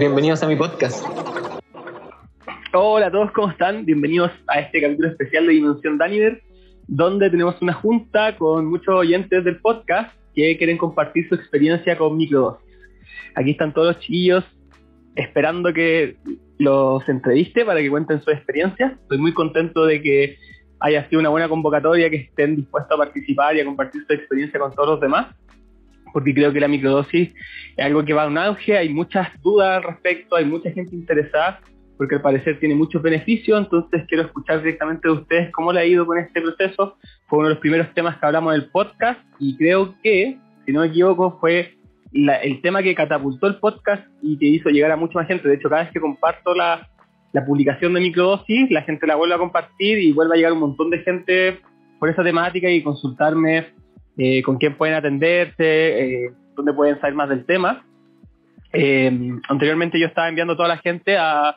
Bienvenidos a mi podcast. Hola a todos, ¿cómo están? Bienvenidos a este capítulo especial de Dimensión Daniver, donde tenemos una junta con muchos oyentes del podcast que quieren compartir su experiencia con microdosis. Aquí están todos los chiquillos esperando que los entreviste para que cuenten su experiencia. Estoy muy contento de que haya sido una buena convocatoria, que estén dispuestos a participar y a compartir su experiencia con todos los demás, porque creo que la microdosis es algo que va a un auge, hay muchas dudas al respecto, hay mucha gente interesada, porque al parecer tiene muchos beneficios, entonces quiero escuchar directamente de ustedes cómo le ha ido con este proceso. Fue uno de los primeros temas que hablamos del podcast y creo que, si no me equivoco, fue el tema que catapultó el podcast y que hizo llegar a mucha gente. De hecho, cada vez que comparto la, la publicación de microdosis, la gente la vuelve a compartir y vuelve a llegar un montón de gente por esa temática y consultarme eh, con quién pueden atenderse, eh, dónde pueden saber más del tema. Eh, anteriormente yo estaba enviando a toda la gente a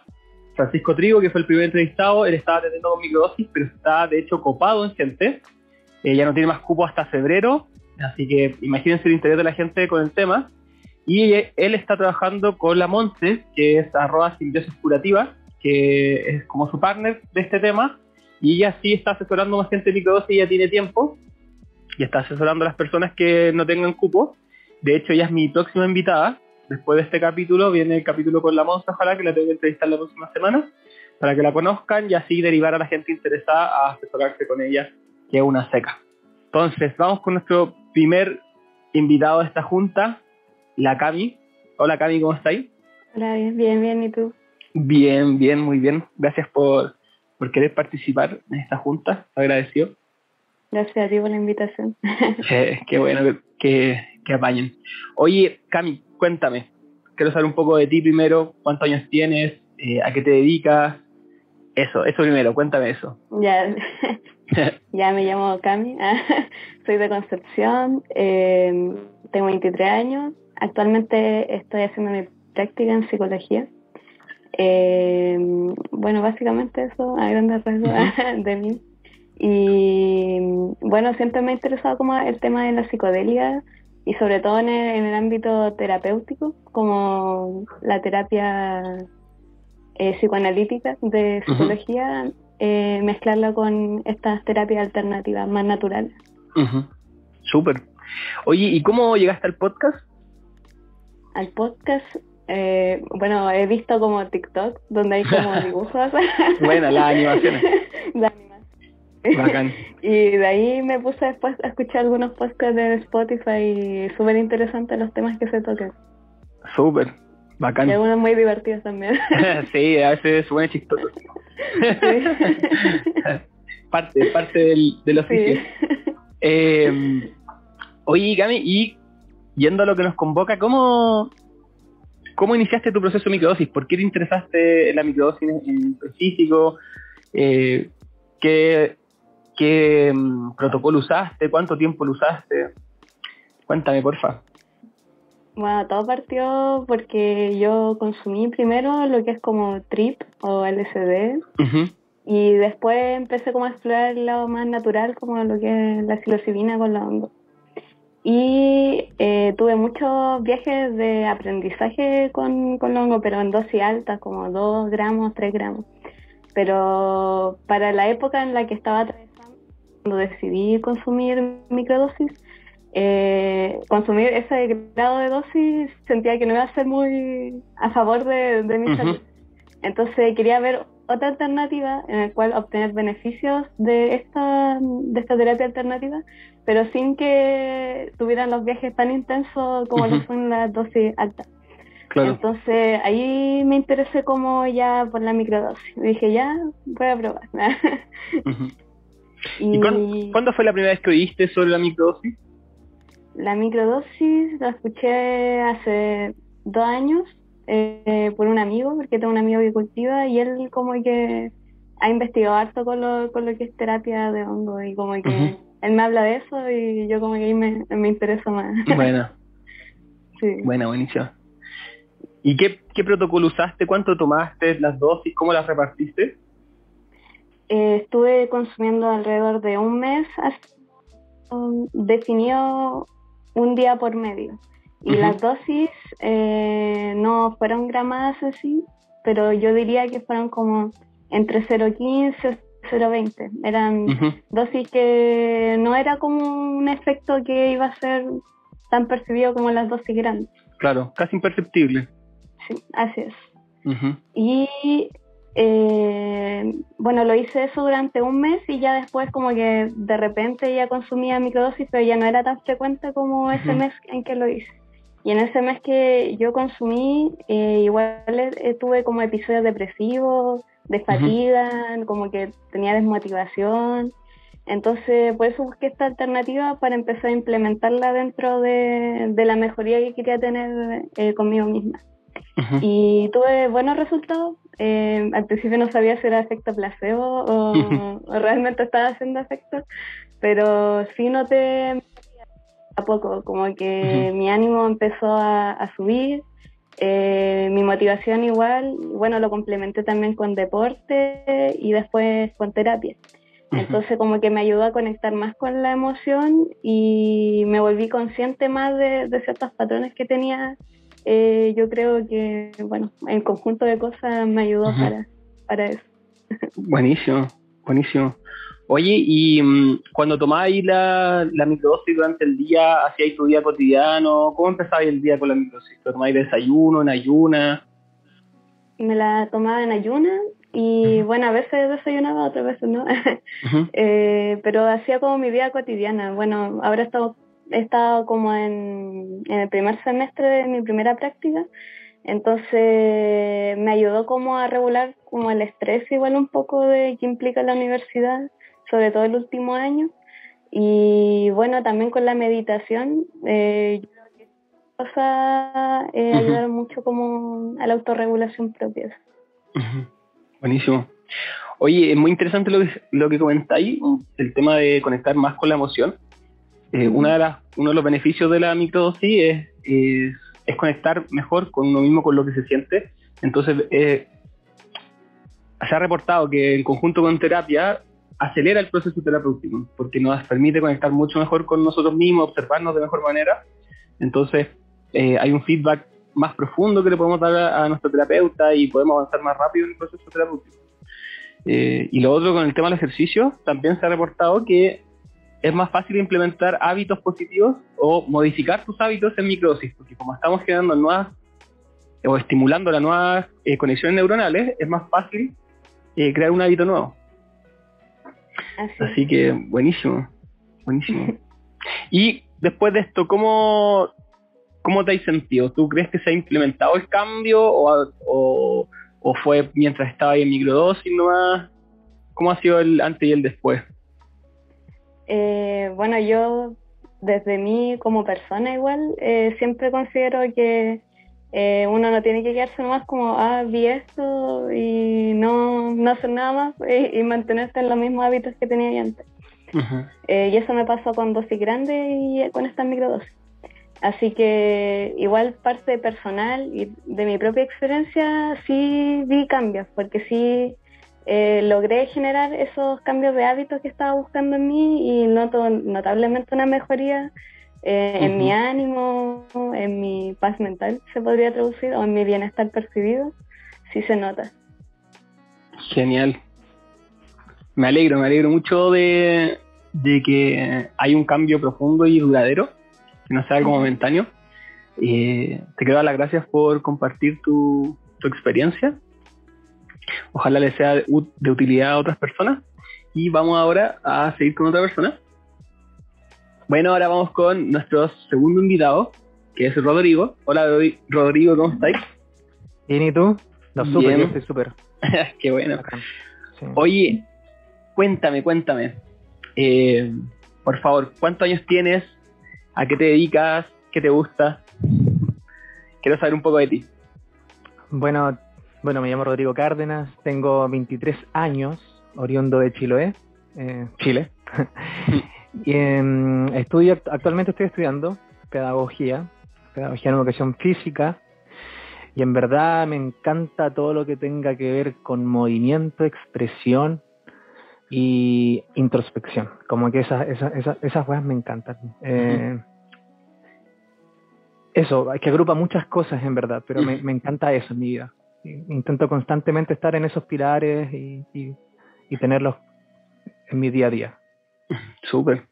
Francisco Trigo, que fue el primer entrevistado, él estaba atendiendo con microdosis, pero está de hecho copado en gente. ya no tiene más cupo hasta febrero, así que imagínense el interés de la gente con el tema. Y él está trabajando con la Monte, que es arroba simbiosis curativa, que es como su partner de este tema, y ella sí está asesorando más gente de microdosis ya tiene tiempo, y está asesorando a las personas que no tengan cupo. De hecho, ella es mi próxima invitada. Después de este capítulo viene el capítulo con la Monza, ojalá que la tengo que entrevistar la próxima semana, para que la conozcan y así derivar a la gente interesada a asesorarse con ella, que es una seca. Entonces, vamos con nuestro primer invitado de esta junta, la Cami. Hola Cami, ¿cómo estáis? Hola, bien, bien, bien, ¿y tú? Bien, bien, muy bien. Gracias por, por querer participar en esta junta. Agradecido. Gracias a ti por la invitación. qué bueno que, que, apañen. Oye, Cami, cuéntame. Quiero saber un poco de ti primero. ¿Cuántos años tienes? Eh, ¿A qué te dedicas? Eso, eso primero. Cuéntame eso. Ya, ya me llamo Cami. Soy de Concepción. Eh, tengo 23 años. Actualmente estoy haciendo mi práctica en psicología. Eh, bueno, básicamente eso, a grandes rasgos de mí. Y bueno, siempre me ha interesado como el tema de la psicodelia y sobre todo en el, ámbito terapéutico, como la terapia eh, psicoanalítica de psicología, eh, mezclarla con estas terapias alternativas más naturales. Súper. Oye, ¿y cómo llegaste al podcast? Al podcast, eh, bueno, he visto como TikTok, donde hay como dibujos. bueno, las animaciones. Bacán. y de ahí me puse después a escuchar algunos podcasts de Spotify y súper interesantes los temas que se tocan. Súper, bacán. Y algunos muy divertidos también. sí, a veces suena chistoso. parte, parte del, del oficio. Eh, oye, Gami, y yendo a lo que nos convoca, ¿cómo, ¿Cómo iniciaste tu proceso de microdosis? ¿Por qué te interesaste en la microdosis en específico? Eh, ¿Qué, qué mm, protocolo usaste? ¿Cuánto tiempo lo usaste? Cuéntame, porfa. Bueno, todo partió porque yo consumí primero lo que es como TRIP o LSD y después empecé como a explorar el lado más natural como lo que es la psilocibina con la hongo. Y eh, tuve muchos viajes de aprendizaje con, con hongo, pero en dosis altas, como 2 gramos, 3 gramos. Pero para la época en la que estaba atravesando, cuando decidí consumir microdosis, eh, consumir ese grado de dosis sentía que no iba a ser muy a favor de, mi salud. Entonces quería ver otra alternativa en la cual obtener beneficios de esta, de esta terapia alternativa, pero sin que tuvieran los viajes tan intensos como lo son las dosis altas. Entonces ahí me interesé como ya por la microdosis. Dije, ya, voy a probar. y, cuándo, fue la primera vez que oíste sobre la microdosis? La microdosis la escuché hace dos años eh, por un amigo, porque tengo un amigo que cultiva y él como que ha investigado harto con lo, con lo que es terapia de hongo y como que él me habla de eso y yo como que ahí me, me interesa más. Bueno. sí. Bueno, buenísimo. ¿Y qué, qué protocolo usaste? ¿Cuánto tomaste? ¿Las dosis? ¿Cómo las repartiste? Eh, estuve consumiendo alrededor de un mes, definió un día por medio. Y las dosis eh, no fueron gramadas así, pero yo diría que fueron como entre 0,15 y 0,20. Eran dosis que no era como un efecto que iba a ser tan percibido como las dosis grandes. Claro, casi imperceptible. Sí, así es. Y eh, bueno, lo hice eso durante un mes y ya después como que de repente ya consumía microdosis, pero ya no era tan frecuente como ese mes en que lo hice. Y en ese mes que yo consumí, eh, igual eh, tuve como episodios depresivos, de fatiga, como que tenía desmotivación. Entonces, por eso busqué esta alternativa para empezar a implementarla dentro de, de la mejoría que quería tener conmigo misma. Y tuve buenos resultados. Eh, al principio no sabía si era efecto placebo o, realmente estaba haciendo efecto, pero sí noté a poco, como que mi ánimo empezó a, subir, eh, mi motivación igual, bueno, lo complementé también con deporte y después con terapia. Entonces como que me ayudó a conectar más con la emoción y me volví consciente más de, de ciertos patrones que tenía eh, yo creo que, bueno, el conjunto de cosas me ayudó para, para eso. Buenísimo, buenísimo. Oye, y mm, cuando tomabais la, la microdosis durante el día, hacíais tu día cotidiano, ¿cómo empezabais el día con la microdosis? ¿Lo tomáis desayuno, en ayuna? Me la tomaba en ayuna y bueno, a veces desayunaba, otras veces no. eh, pero hacía como mi vida cotidiana. Bueno, ahora estamos he estado como en, el primer semestre de mi primera práctica, entonces me ayudó como a regular como el estrés igual un poco de que implica la universidad, sobre todo el último año. Y bueno, también con la meditación, eh, cosa eh, ayudar mucho como a la autorregulación propia. Buenísimo. Oye, es muy interesante lo que, lo que comentáis, el tema de conectar más con la emoción. Eh, una de las, uno de los beneficios de la microdosis es, es, conectar mejor con uno mismo, con lo que se siente. Entonces, eh, se ha reportado que en conjunto con terapia acelera el proceso terapéutico, porque nos permite conectar mucho mejor con nosotros mismos, observarnos de mejor manera. Entonces, eh, hay un feedback más profundo que le podemos dar a, nuestro terapeuta y podemos avanzar más rápido en el proceso terapéutico. y lo otro con el tema del ejercicio, también se ha reportado que es más fácil implementar hábitos positivos o modificar tus hábitos en microdosis, porque como estamos generando nuevas o estimulando las nuevas eh, conexiones neuronales, es más fácil eh, crear un hábito nuevo. Así. que buenísimo, buenísimo. y después de esto, ¿cómo, ¿cómo te has sentido? ¿Tú crees que se ha implementado el cambio o, o, fue mientras estaba ahí en microdosis nomás? ¿Cómo ha sido el antes y el después? Eh, bueno, yo desde mí como persona igual, eh, siempre considero que eh, uno no tiene que quedarse nomás como, ah, vi esto y no, no hacer nada más y, mantenerse en los mismos hábitos que tenía antes. y eso me pasó con dosis grandes y con esta microdosis. Así que igual parte personal y de mi propia experiencia sí vi cambios, porque sí eh, logré generar esos cambios de hábitos que estaba buscando en mí y noto notablemente una mejoría eh, en mi ánimo, en mi paz mental, se podría traducir, o en mi bienestar percibido, sí se nota. Genial. Me alegro, me alegro mucho de, que hay un cambio profundo y duradero, que no sea algo momentáneo. Eh, te quiero dar las gracias por compartir tu, tu experiencia Ojalá le sea de utilidad a otras personas. Y vamos ahora a seguir con otra persona. Bueno, ahora vamos con nuestro segundo invitado, que es Rodrigo. Hola Rodrigo, ¿cómo estáis? Bien, ¿y tú? No, súper, yo estoy súper. Qué bueno. Oye, cuéntame, cuéntame. Eh, por favor, ¿cuántos años tienes? ¿A qué te dedicas? ¿Qué te gusta? Quiero saber un poco de ti. Bueno, bueno, me llamo Rodrigo Cárdenas, tengo 23 años, oriundo de Chiloé, eh, Chile. y em, estudio, actualmente estoy estudiando pedagogía, pedagogía en educación física, y en verdad me encanta todo lo que tenga que ver con movimiento, expresión y introspección. Como que esas, esas, esas, esas cosas me encantan. Eh, eso, que agrupa muchas cosas en verdad, pero me, encanta eso en mi vida. Intento constantemente estar en esos pilares y, y tenerlos en mi día a día. Súper.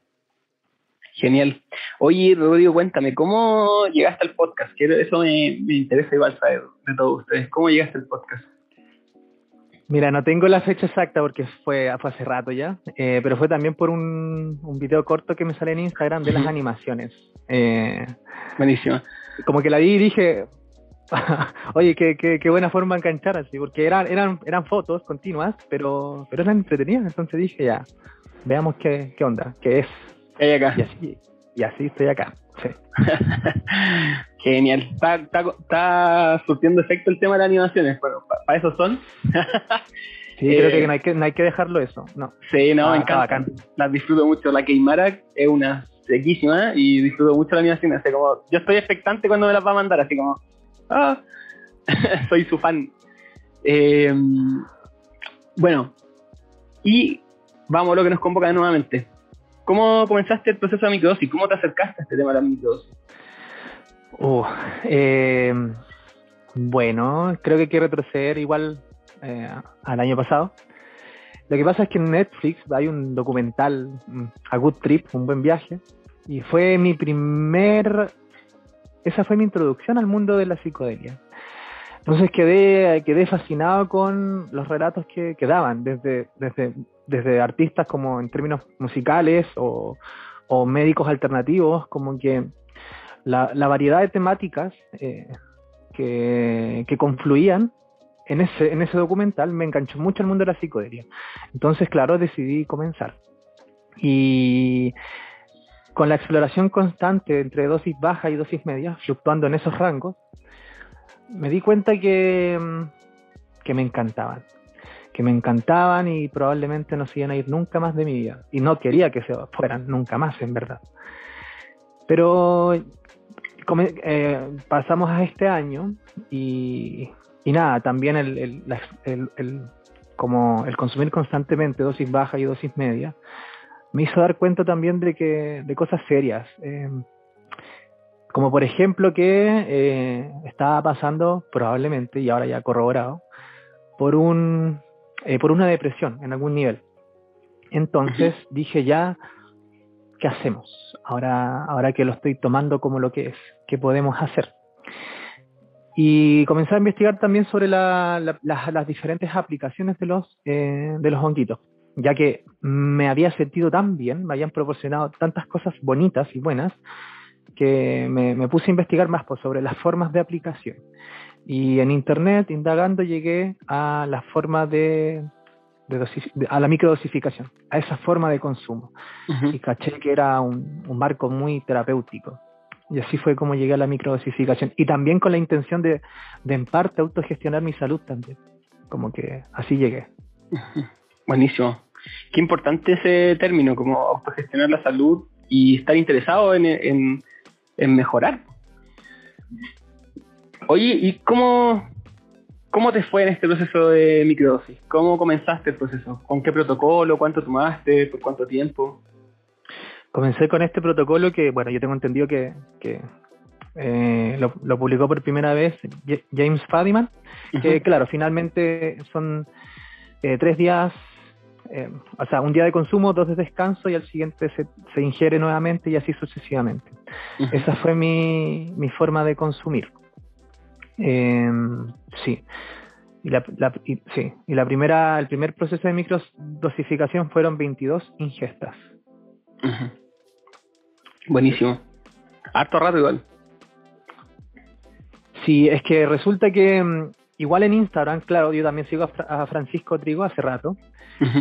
Genial. Oye, Rodrigo, cuéntame, ¿cómo llegaste al podcast? eso me, me interesa igual saber de todos ustedes. ¿Cómo llegaste al podcast? Mira, no tengo la fecha exacta porque fue, hace rato ya, eh, pero fue también por un, un, video corto que me sale en Instagram de las animaciones. Eh, Buenísimo. Como que la vi y dije, oye, qué, qué, qué, buena forma de enganchar así, porque eran, eran, eran fotos continuas, pero, pero eran entretenidas, entonces dije ya, veamos qué, qué onda, qué es. ¿Qué hay acá? Y así, y así estoy acá. Sí. Genial. Está, está, surtiendo efecto el tema de las animaciones. Bueno, para eso son. sí, creo que eh, no hay que, no hay que dejarlo eso. No. Sí, no, me encanta. Las disfruto mucho. La Keimara es una sequísima y disfruto mucho la animación. Así como, yo estoy expectante cuando me las va a mandar, así como, ah, soy su fan. Eh, bueno, y vamos a lo que nos convoca nuevamente. ¿Cómo comenzaste el proceso de microdosis? ¿Cómo te acercaste a este tema de la? Uh, bueno, creo que hay que retroceder igual eh, al año pasado. Lo que pasa es que en Netflix hay un documental, mm, A Good Trip, un buen viaje, y fue mi primer, esa fue mi introducción al mundo de la psicodelia. Entonces quedé, quedé fascinado con los relatos que, que daban, desde, desde, desde artistas como en términos musicales o, o médicos alternativos, como que la, la variedad de temáticas eh, que, que, confluían en ese, en ese documental me enganchó mucho el mundo de la psicodelia. Entonces, claro, decidí comenzar. Y con la exploración constante entre dosis baja y dosis media, fluctuando en esos rangos, me di cuenta que, mm, que me encantaban. Que me encantaban y probablemente no se iban a ir nunca más de mi vida. Y no quería que se fueran nunca más, en verdad. Pero eh, pasamos a este año y, y nada, también el, el, como el consumir constantemente dosis baja y dosis media me hizo dar cuenta también de que de cosas serias. Eh, como por ejemplo que eh, estaba pasando probablemente, y ahora ya corroborado, por, un, eh, por una depresión en algún nivel. Entonces dije ya, ¿qué hacemos? Ahora, ahora que lo estoy tomando como lo que es, ¿qué podemos hacer? Y comencé a investigar también sobre las diferentes aplicaciones de los, eh, de los honguitos, ya que me había sentido tan bien, me habían proporcionado tantas cosas bonitas y buenas, que me, puse a investigar más pues, sobre las formas de aplicación. Y en internet, indagando, llegué a la forma de, a la microdosificación, a esa forma de consumo. Y caché que era un, marco muy terapéutico. Y así fue como llegué a la microdosificación. Y también con la intención de, de en parte autogestionar mi salud también. Como que así llegué. Buenísimo. Qué importante ese término, como autogestionar la salud y estar interesado en, en mejorar. Oye, ¿y cómo, cómo te fue en este proceso de microdosis? ¿Cómo comenzaste el proceso? ¿Con qué protocolo? ¿Cuánto tomaste? ¿Por cuánto tiempo? Comencé con este protocolo que, bueno, yo tengo entendido que, que eh, lo, publicó por primera vez James Fadiman, que claro, finalmente son eh, tres días eh, o sea, un día de consumo, dos de descanso y al siguiente se, se ingiere nuevamente y así sucesivamente. Esa fue mi, mi, forma de consumir. Em, sí. Y la, sí. Y la primera, el primer proceso de microdosificación fueron 22 ingestas. Buenísimo. Harto rato igual. Sí, es que resulta que mm, igual en Instagram, claro, yo también sigo a, Francisco Trigo hace rato,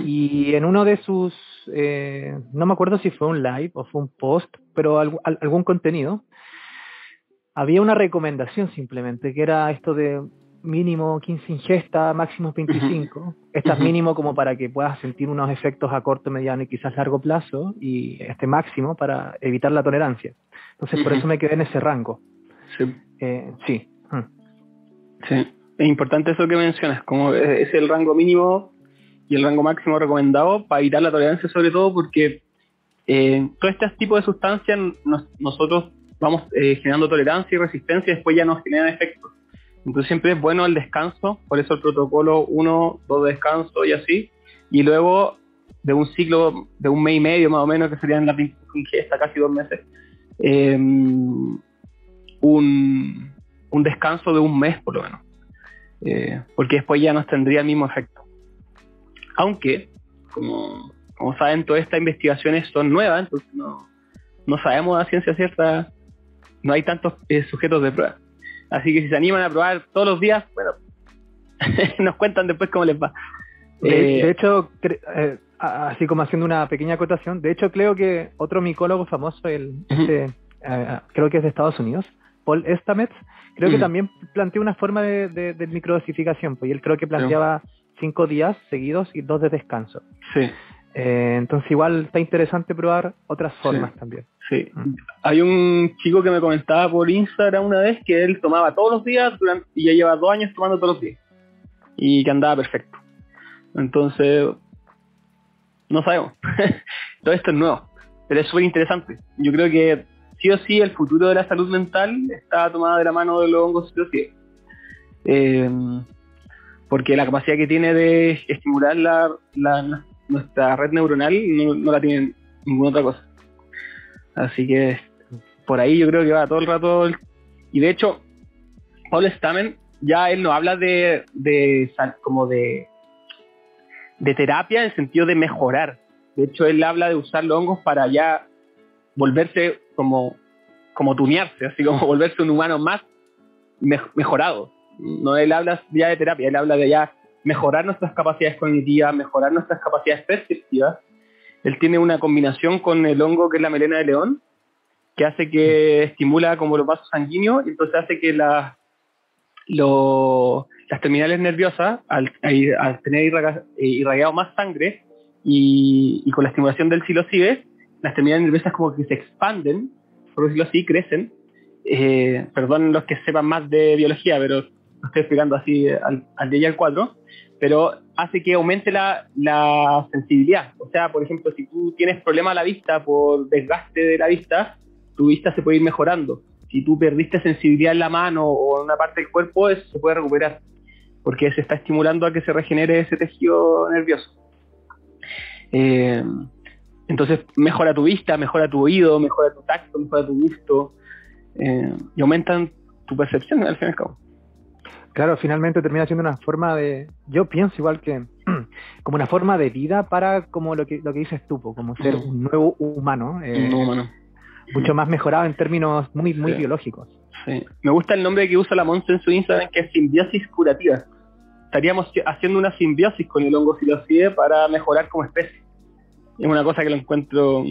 y en uno de sus, eh, no me acuerdo si fue un live o fue un post, pero algún contenido, había una recomendación simplemente, que era esto de mínimo 15 ingestas, máximo 25. Estas mínimo como para que puedas sentir unos efectos a corto, mediano y quizás largo plazo, y este máximo para evitar la tolerancia. Entonces, por eso me quedé en ese rango. Sí. Eh, sí. Sí. Es importante eso que mencionas, como es el rango mínimo y el rango máximo recomendado para evitar la tolerancia, sobre todo porque eh, todo este tipo de sustancias nosotros vamos eh, generando tolerancia y resistencia y después ya nos generan efectos. Entonces siempre es bueno el descanso, por eso el protocolo 1, 2 de descanso y así. Y luego de un ciclo de un mes y medio más o menos, que serían las ingesta casi dos meses, em, un, un, descanso de un mes por lo menos. Eh, porque después ya nos tendría el mismo efecto. Aunque, como, como saben, todas estas investigaciones son nuevas, entonces no, no sabemos a ciencia cierta, no hay tantos eh, sujetos de prueba. Así que si se animan a probar todos los días, bueno, nos cuentan después cómo les va. De, eh, hecho, eh, así como haciendo una pequeña acotación, de hecho creo que otro micólogo famoso, el, este, creo que es de Estados Unidos, Paul Estamets, creo que también planteó una forma de, de, microdosificación, pues y él creo que planteaba cinco días seguidos y dos de descanso. Sí. Eh, entonces igual está interesante probar otras formas también. Sí. Mm. Hay un chico que me comentaba por Instagram una vez que él tomaba todos los días durante, y ya lleva dos años tomando todos los días. Y que andaba perfecto. Entonces, no sabemos. Todo esto es nuevo. Pero es súper interesante. Yo creo que sí o sí el futuro de la salud mental está tomada de la mano de los hongos eh, porque la capacidad que tiene de estimular la, nuestra red neuronal no, la tiene ninguna otra cosa. Así que por ahí yo creo que va todo el rato. Y de hecho, Paul Stamen ya él no habla de, como de, de terapia en el sentido de mejorar. De hecho, él habla de usar los hongos para ya volverse como, como tunearse, así como volverse un humano más mejorado. No él habla ya de terapia, él habla de ya mejorar nuestras capacidades cognitivas, mejorar nuestras capacidades perceptivas. Él tiene una combinación con el hongo que es la melena de león, que hace que estimula como los vasos sanguíneos y entonces hace que las terminales nerviosas, al, tener irradiado más sangre y, con la estimulación del psilocibe, las terminales nerviosas como que se expanden, por decirlo así, crecen. Eh, perdón los que sepan más de biología, pero lo estoy explicando así al, al día y al 4, pero hace que aumente la, la, sensibilidad. O sea, por ejemplo, si tú tienes problema a la vista por desgaste de la vista, tu vista se puede ir mejorando. Si tú perdiste sensibilidad en la mano o en una parte del cuerpo, eso se puede recuperar, porque se está estimulando a que se regenere ese tejido nervioso. Eh, entonces mejora tu vista, mejora tu oído, mejora tu tacto, mejora tu gusto eh, y aumentan tu percepción al fin y al cabo. Claro, finalmente termina siendo una forma de, yo pienso igual que, como una forma de vida para como lo que, lo que dices tú, como ser mm. un nuevo humano, eh, humano. mucho más mejorado en términos muy, muy biológicos. Sí. Me gusta el nombre que usa la Monza en su Instagram, que es simbiosis curativa. Estaríamos haciendo una simbiosis con el hongo psilocide para mejorar como especie. Es una cosa que lo encuentro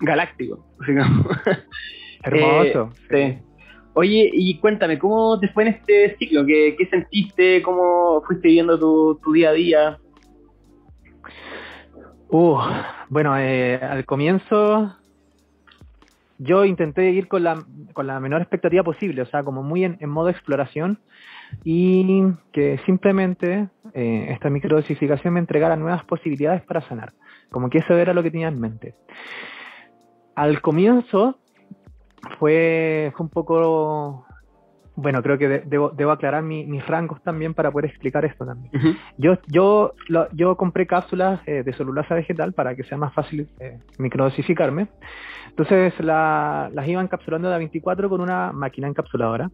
galáctico. Hermoso. Eh, sí. Oye, y cuéntame, ¿cómo te fue en este ciclo? ¿Qué, sentiste? ¿Cómo fuiste viviendo tu, día a día? Uh, bueno, eh, al comienzo yo intenté ir con la, con la menor expectativa posible, o sea, como muy en, modo exploración y que simplemente eh, esta microdosificación me entregara nuevas posibilidades para sanar, como que eso era lo que tenía en mente. Al comienzo fue, un poco bueno, creo que debo, debo, aclarar mis rangos también para poder explicar esto también. Yo yo yo compré cápsulas eh, de celulasa vegetal para que sea más fácil eh, microdosificarme. Entonces las iba encapsulando de a 24 con una máquina encapsuladora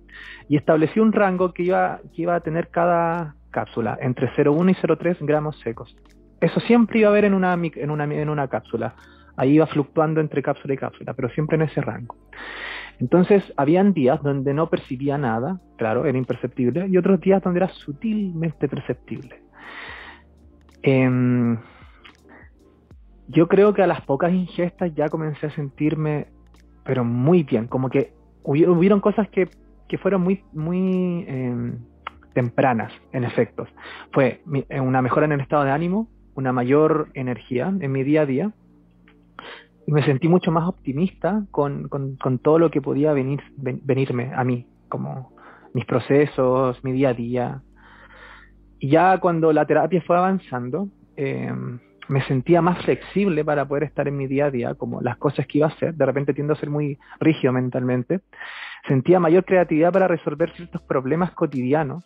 y establecí un rango que iba, que iba a tener cada cápsula entre 0,1 y 0,3 gramos secos. Eso siempre iba a haber en una, en una, en una cápsula ahí iba fluctuando entre cápsula y cápsula, pero siempre en ese rango. Entonces, habían días donde no percibía nada, claro, era imperceptible, y otros días donde era sutilmente perceptible. Em, yo creo que a las pocas ingestas ya comencé a sentirme, pero muy bien, como que hubieron cosas que, fueron muy, muy em, tempranas, en efectos. Fue una mejora en el estado de ánimo, una mayor energía en mi día a día, me sentí mucho más optimista con, con, todo lo que podía venir, venirme a mí, como mis procesos, mi día a día. Y ya cuando la terapia fue avanzando, em, me sentía más flexible para poder estar en mi día a día, como las cosas que iba a hacer. De repente tiendo a ser muy rígido mentalmente. Sentía mayor creatividad para resolver ciertos problemas cotidianos.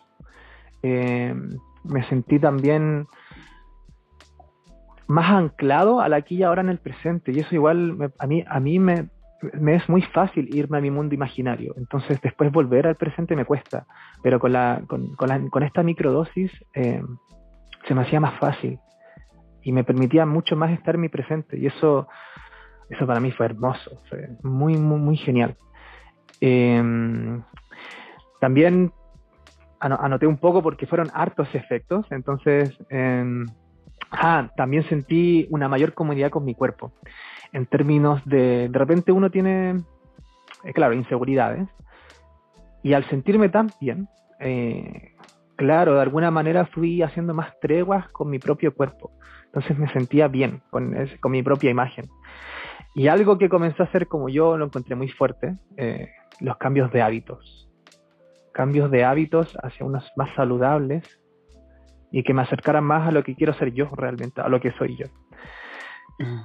Eh, me sentí también más anclado al aquí y ahora en el presente. Y eso igual a mí, a mí me, me es muy fácil irme a mi mundo imaginario. Entonces después volver al presente me cuesta. Pero con, la, con, con, la, con esta microdosis eh, se me hacía más fácil y me permitía mucho más estar en mi presente. Y eso, eso para mí fue hermoso, fue muy, muy, muy genial. Em, también anoté un poco porque fueron hartos efectos, entonces em, ah, también sentí una mayor comodidad con mi cuerpo. En términos de, de repente uno tiene, eh, claro, inseguridades, y al sentirme tan bien, eh, claro, de alguna manera fui haciendo más treguas con mi propio cuerpo. Entonces me sentía bien con, con mi propia imagen. Y algo que comenzó a hacer como yo lo encontré muy fuerte, eh, los cambios de hábitos. Cambios de hábitos hacia unos más saludables y que me acercaran más a lo que quiero ser yo realmente, a lo que soy yo.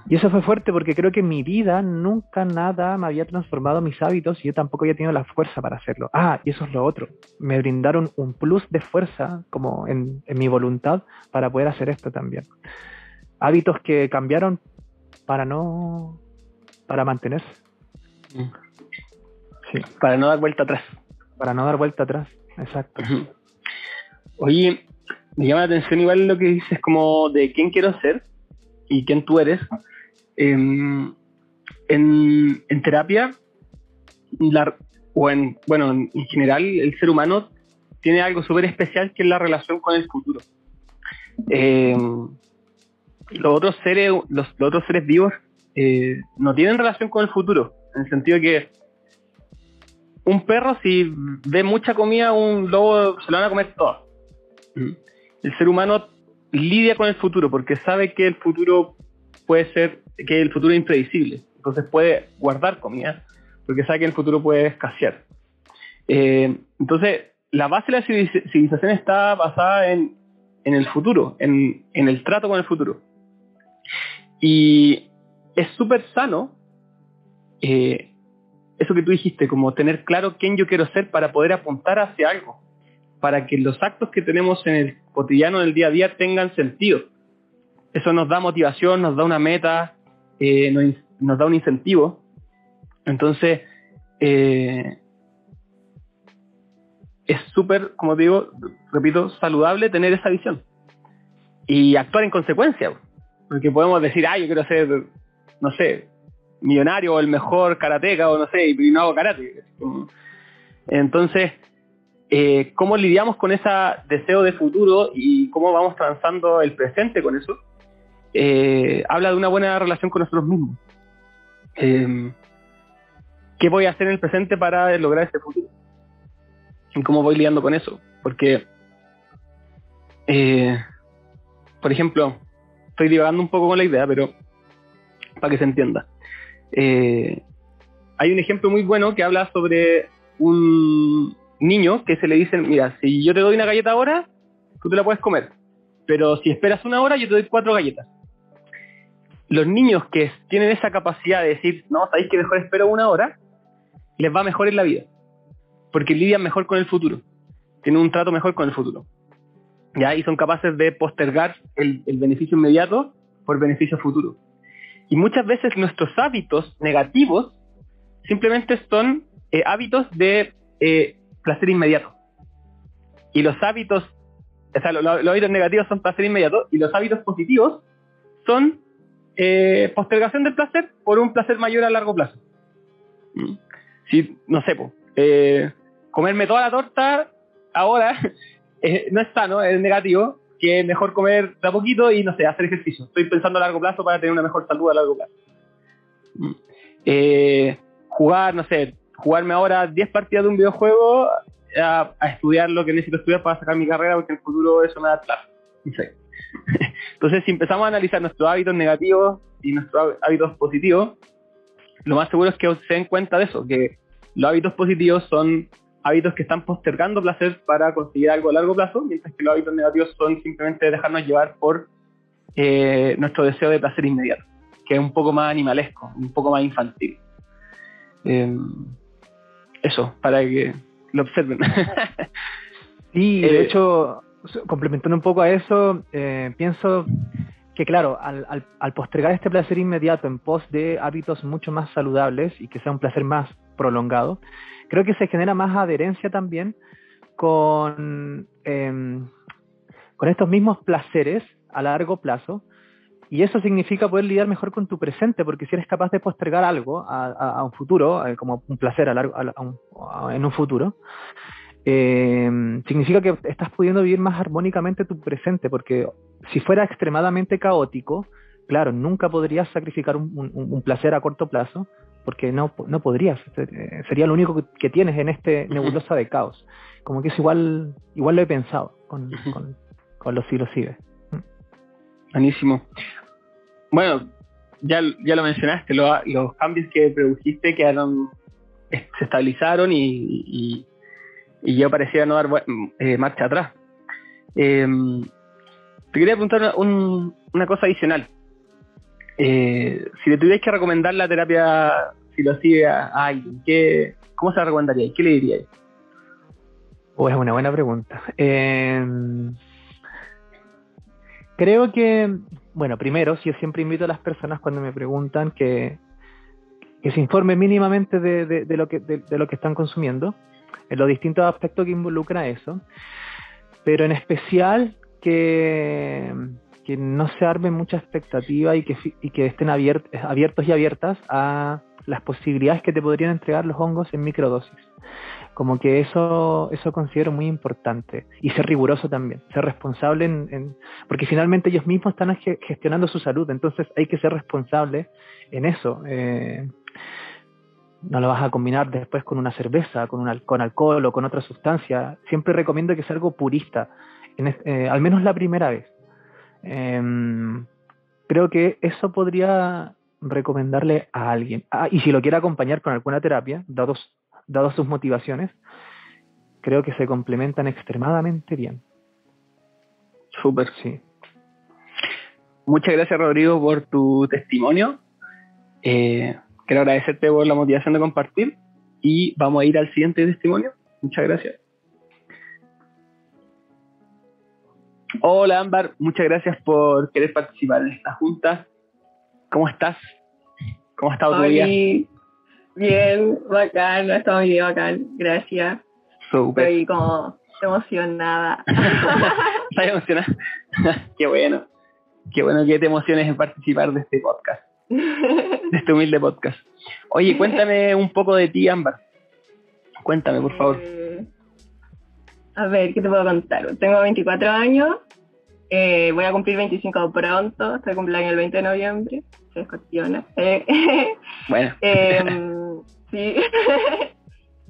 Y eso fue fuerte porque creo que en mi vida nunca nada me había transformado mis hábitos y yo tampoco había tenido la fuerza para hacerlo. Ah, y eso es lo otro. Me brindaron un plus de fuerza como en, en mi voluntad para poder hacer esto también. Hábitos que cambiaron para no... para mantenerse. Mm. Sí. Para no dar vuelta atrás. Para no dar vuelta atrás, exacto. Oye, me llama la atención igual lo que dices como de quién quiero ser y quién tú eres. Em, en, en, terapia, o en, bueno, en general, el ser humano tiene algo súper especial que es la relación con el futuro. Em, los otros seres, los, otros seres vivos eh, no tienen relación con el futuro, en el sentido que un perro si ve mucha comida, un lobo se lo van a comer todo. El ser humano lidia con el futuro porque sabe que el futuro puede ser, que el futuro es impredecible. Entonces puede guardar comida porque sabe que el futuro puede escasear. Eh, entonces, la base de la civilización está basada en, en el futuro, en, en, el trato con el futuro. Y es súper sano eh, eso que tú dijiste, como tener claro quién yo quiero ser para poder apuntar hacia algo para que los actos que tenemos en el cotidiano, del día a día, tengan sentido. Eso nos da motivación, nos da una meta, eh, nos, da un incentivo. Entonces, eh, es súper, como digo, repito, saludable tener esa visión y actuar en consecuencia. Porque podemos decir, ah, yo quiero ser, no sé, millonario o el mejor karateca o no sé, y no hago karate. Entonces, eh, cómo lidiamos con ese deseo de futuro y cómo vamos transando el presente con eso, eh, habla de una buena relación con nosotros mismos. Em, ¿Qué voy a hacer en el presente para lograr ese futuro? ¿Y cómo voy lidiando con eso? Porque, eh, por ejemplo, estoy divagando un poco con la idea, pero para que se entienda. hay un ejemplo muy bueno que habla sobre un, niños que se le dicen, mira, si yo te doy una galleta ahora, tú te la puedes comer. Pero si esperas una hora, yo te doy cuatro galletas. Los niños que tienen esa capacidad de decir, no, sabéis que mejor espero una hora, les va mejor en la vida. Porque lidian mejor con el futuro. Tienen un trato mejor con el futuro. ¿Ya? Y son capaces de postergar el, beneficio inmediato por beneficio futuro. Y muchas veces nuestros hábitos negativos simplemente son eh, hábitos de eh, placer inmediato. Y los hábitos, o sea, los, hábitos negativos son placer inmediato y los hábitos positivos son eh, postergación del placer por un placer mayor a largo plazo. Mm. Si, no sé, eh, comerme toda la torta ahora eh, no es sano, es negativo, que es mejor comer de a poquito y, no sé, hacer ejercicio. Estoy pensando a largo plazo para tener una mejor salud a largo plazo. Mm. jugar, no sé, jugarme ahora 10 partidas de un videojuego a, estudiar lo que necesito estudiar para sacar mi carrera porque en el futuro eso me da clase. Entonces, si empezamos a analizar nuestros hábitos negativos y nuestros hábitos positivos, lo más seguro es que se den cuenta de eso, que los hábitos positivos son hábitos que están postergando placer para conseguir algo a largo plazo, mientras que los hábitos negativos son simplemente dejarnos llevar por eh, nuestro deseo de placer inmediato, que es un poco más animalesco, un poco más infantil. Em, eso, para que lo observen. sí, de eh, hecho, complementando un poco a eso, eh, pienso que claro, al, al, postergar este placer inmediato en pos de hábitos mucho más saludables y que sea un placer más prolongado, creo que se genera más adherencia también con, em, con estos mismos placeres a largo plazo. Y eso significa poder lidiar mejor con tu presente, porque si eres capaz de postergar algo a, un futuro, eh, como un placer a largo, en un futuro, eh, significa que estás pudiendo vivir más armónicamente tu presente, porque si fuera extremadamente caótico, claro, nunca podrías sacrificar un, placer a corto plazo, porque no, no podrías, eh, sería lo único que, tienes en este nebulosa de caos. Como que es igual, igual lo he pensado con, con, los sigue. Buenísimo. Bueno, ya, ya lo mencionaste, los cambios que produjiste quedaron, se estabilizaron y y yo parecía no dar eh, marcha atrás. Em, te quería preguntar una cosa adicional. Eh, si le tuvieras que recomendar la terapia psilocibe a alguien, ¿qué, ¿cómo se la recomendaría? ¿Qué le dirías? Oh, es una buena pregunta. Em, creo que, bueno, primero, yo siempre invito a las personas cuando me preguntan que, se informe mínimamente de, de, lo, que, de lo que están consumiendo en los distintos aspectos que involucra eso, pero en especial que, que no se arme mucha expectativa y que, y que estén abiertos y abiertas a las posibilidades que te podrían entregar los hongos en microdosis. Como que eso, eso considero muy importante. Y ser riguroso también, ser responsable en, porque finalmente ellos mismos están gestionando su salud, entonces hay que ser responsable en eso. Eh, no lo vas a combinar después con una cerveza, con, un, con alcohol o con otra sustancia. Siempre recomiendo que sea algo purista, eh, al menos la primera vez. Em, creo que eso podría recomendarle a alguien. Ah, y si lo quiere acompañar con alguna terapia, dados, dados sus motivaciones, creo que se complementan extremadamente bien. Súper. Sí. Muchas gracias, Rodrigo, por tu testimonio. Eh, Quiero agradecerte por la motivación de compartir y vamos a ir al siguiente testimonio. Muchas gracias. Hola Ámbar, muchas gracias por querer participar en esta junta. ¿Cómo estás? ¿Cómo ha estado tu día? Bien, bacán, ha estado bien, bacán, gracias. Super. Estoy como emocionada. ¿Estás emocionada? Qué bueno. Qué bueno que te emociones en participar de este podcast. de este humilde podcast. Oye, cuéntame un poco de ti, Ámbar. Cuéntame, por favor. Eh, a ver, ¿qué te puedo contar? Tengo 24 años, eh, voy a cumplir 25 pronto, estoy cumpleaños el 20 de noviembre, soy escorpiona. Eh, bueno. Em, sí.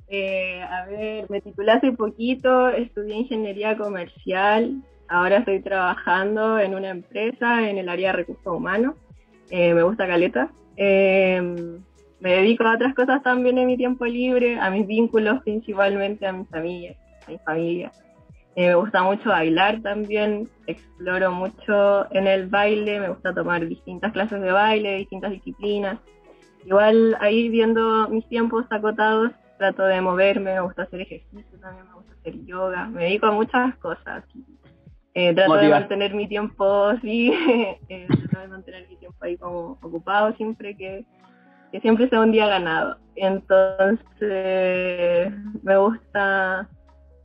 a ver, me titulé hace poquito, estudié ingeniería comercial, ahora estoy trabajando en una empresa en el área de recursos humanos eh, me gusta Caleta. Eh, me dedico a otras cosas también en mi tiempo libre, a mis vínculos principalmente, a mis amigas, a mi familia. Eh, me gusta mucho bailar también, exploro mucho en el baile, me gusta tomar distintas clases de baile, distintas disciplinas. Igual ahí viendo mis tiempos acotados, trato de moverme, me gusta hacer ejercicio también, me gusta hacer yoga, me dedico a muchas cosas. Eh, trato de mantener mi tiempo, sí, eh, trato de mantener mi tiempo ahí como ocupado siempre que, que siempre sea un día ganado. Entonces, me gusta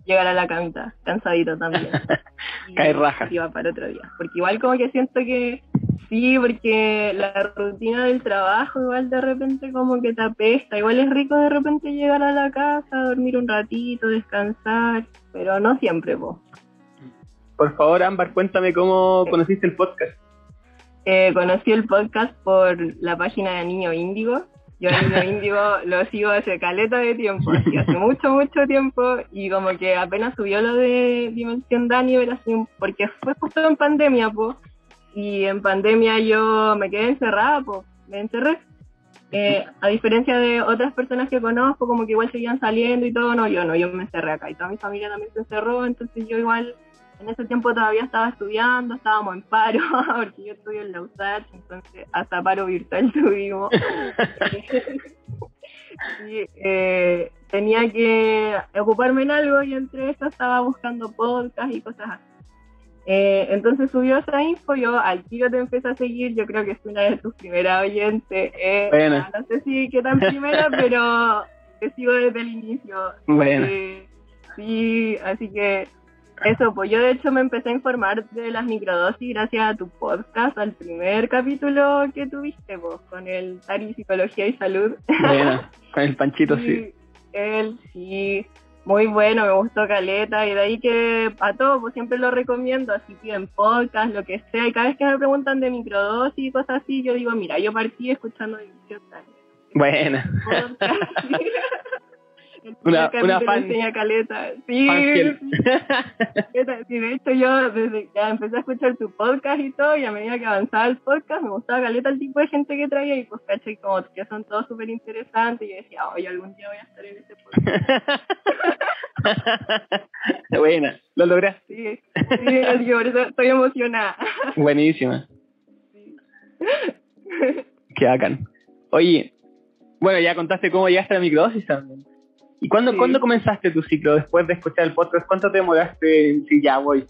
llegar a la camita, cansadito también. Cae raja. Y va para otro día. Porque igual como que siento que sí, porque la rutina del trabajo igual de repente como que te apesta. Igual es rico de repente llegar a la casa, dormir un ratito, descansar, pero no siempre, vos. Por favor, Ámbar, cuéntame cómo conociste el podcast. Eh, conocí el podcast por la página de Niño Índigo. Yo Niño Índigo lo sigo hace caleta de tiempo, hace mucho, mucho tiempo, y como que apenas subió lo de Dimensión Daniel, así, porque fue justo en pandemia, pues, y en pandemia yo me quedé encerrada, pues, me encerré. Eh, a diferencia de otras personas que conozco, como que igual seguían saliendo y todo, no, yo no, yo me encerré acá, y toda mi familia también se encerró, entonces yo igual en ese tiempo todavía estaba estudiando, estábamos en paro, porque yo estudio en la USACH, entonces hasta paro virtual tuvimos. y, eh, tenía que ocuparme en algo y entre eso estaba buscando podcast y cosas así. Eh, entonces subió esa info, yo al tiro te empecé a seguir, yo creo que es una de tus primeras oyentes. Eh, no sé si qué tan primera, pero te sigo desde el inicio. Bueno. Eh, sí, así que eso, pues yo de hecho me empecé a informar de las microdosis gracias a tu podcast, al primer capítulo que tuviste vos, con el Tari Psicología y Salud. Bueno, con el Panchito, sí. Él, sí, muy bueno, me gustó Caleta, y de ahí que a todos, pues siempre lo recomiendo, así que en podcast, lo que sea, y cada vez que me preguntan de microdosis y cosas así, yo digo, mira, yo partí escuchando División Bueno. una, una fan. Enseña caleta. Sí, sí. de hecho yo desde ya empecé a escuchar tu podcast y todo, y a medida que avanzaba el podcast me gustaba caleta el tipo de gente que traía y pues caché como que son todos súper interesantes y yo decía, oye, algún día voy a estar en ese podcast. Buena, lo lograste. Sí, sí, así que por eso estoy emocionada. Buenísima. Sí. Qué bacán. Oye, bueno, ya contaste cómo llegaste a la microdosis también. ¿Y cuándo, comenzaste tu ciclo después de escuchar el podcast? ¿Cuánto te demoraste en si ya voy?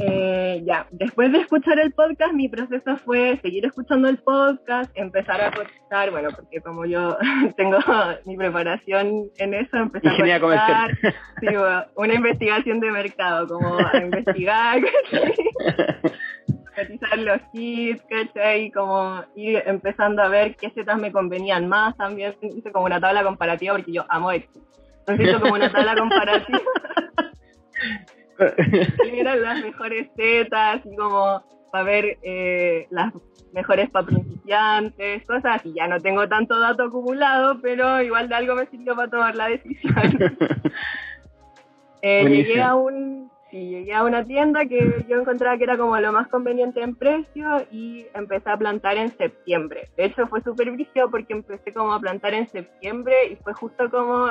Eh, ya, después de escuchar el podcast, mi proceso fue seguir escuchando el podcast, empezar a cotizar, bueno, porque como yo tengo mi preparación en eso, empezar a cotizar, sí, una investigación de mercado, como a investigar, cotizar los kits, ¿cachai? Y como ir empezando a ver qué setas me convenían más también. Hice como una tabla comparativa porque yo amo esto. Entonces hice como una tabla comparativa. y eran las mejores setas, y como para ver eh, las mejores para principiantes, cosas y Ya no tengo tanto dato acumulado, pero igual de algo me sirvió para tomar la decisión. eh, llegué a un Sí, llegué a una tienda que yo encontraba que era como lo más conveniente en precio y empecé a plantar en septiembre. De hecho fue súper brígido porque empecé como a plantar en septiembre y fue justo como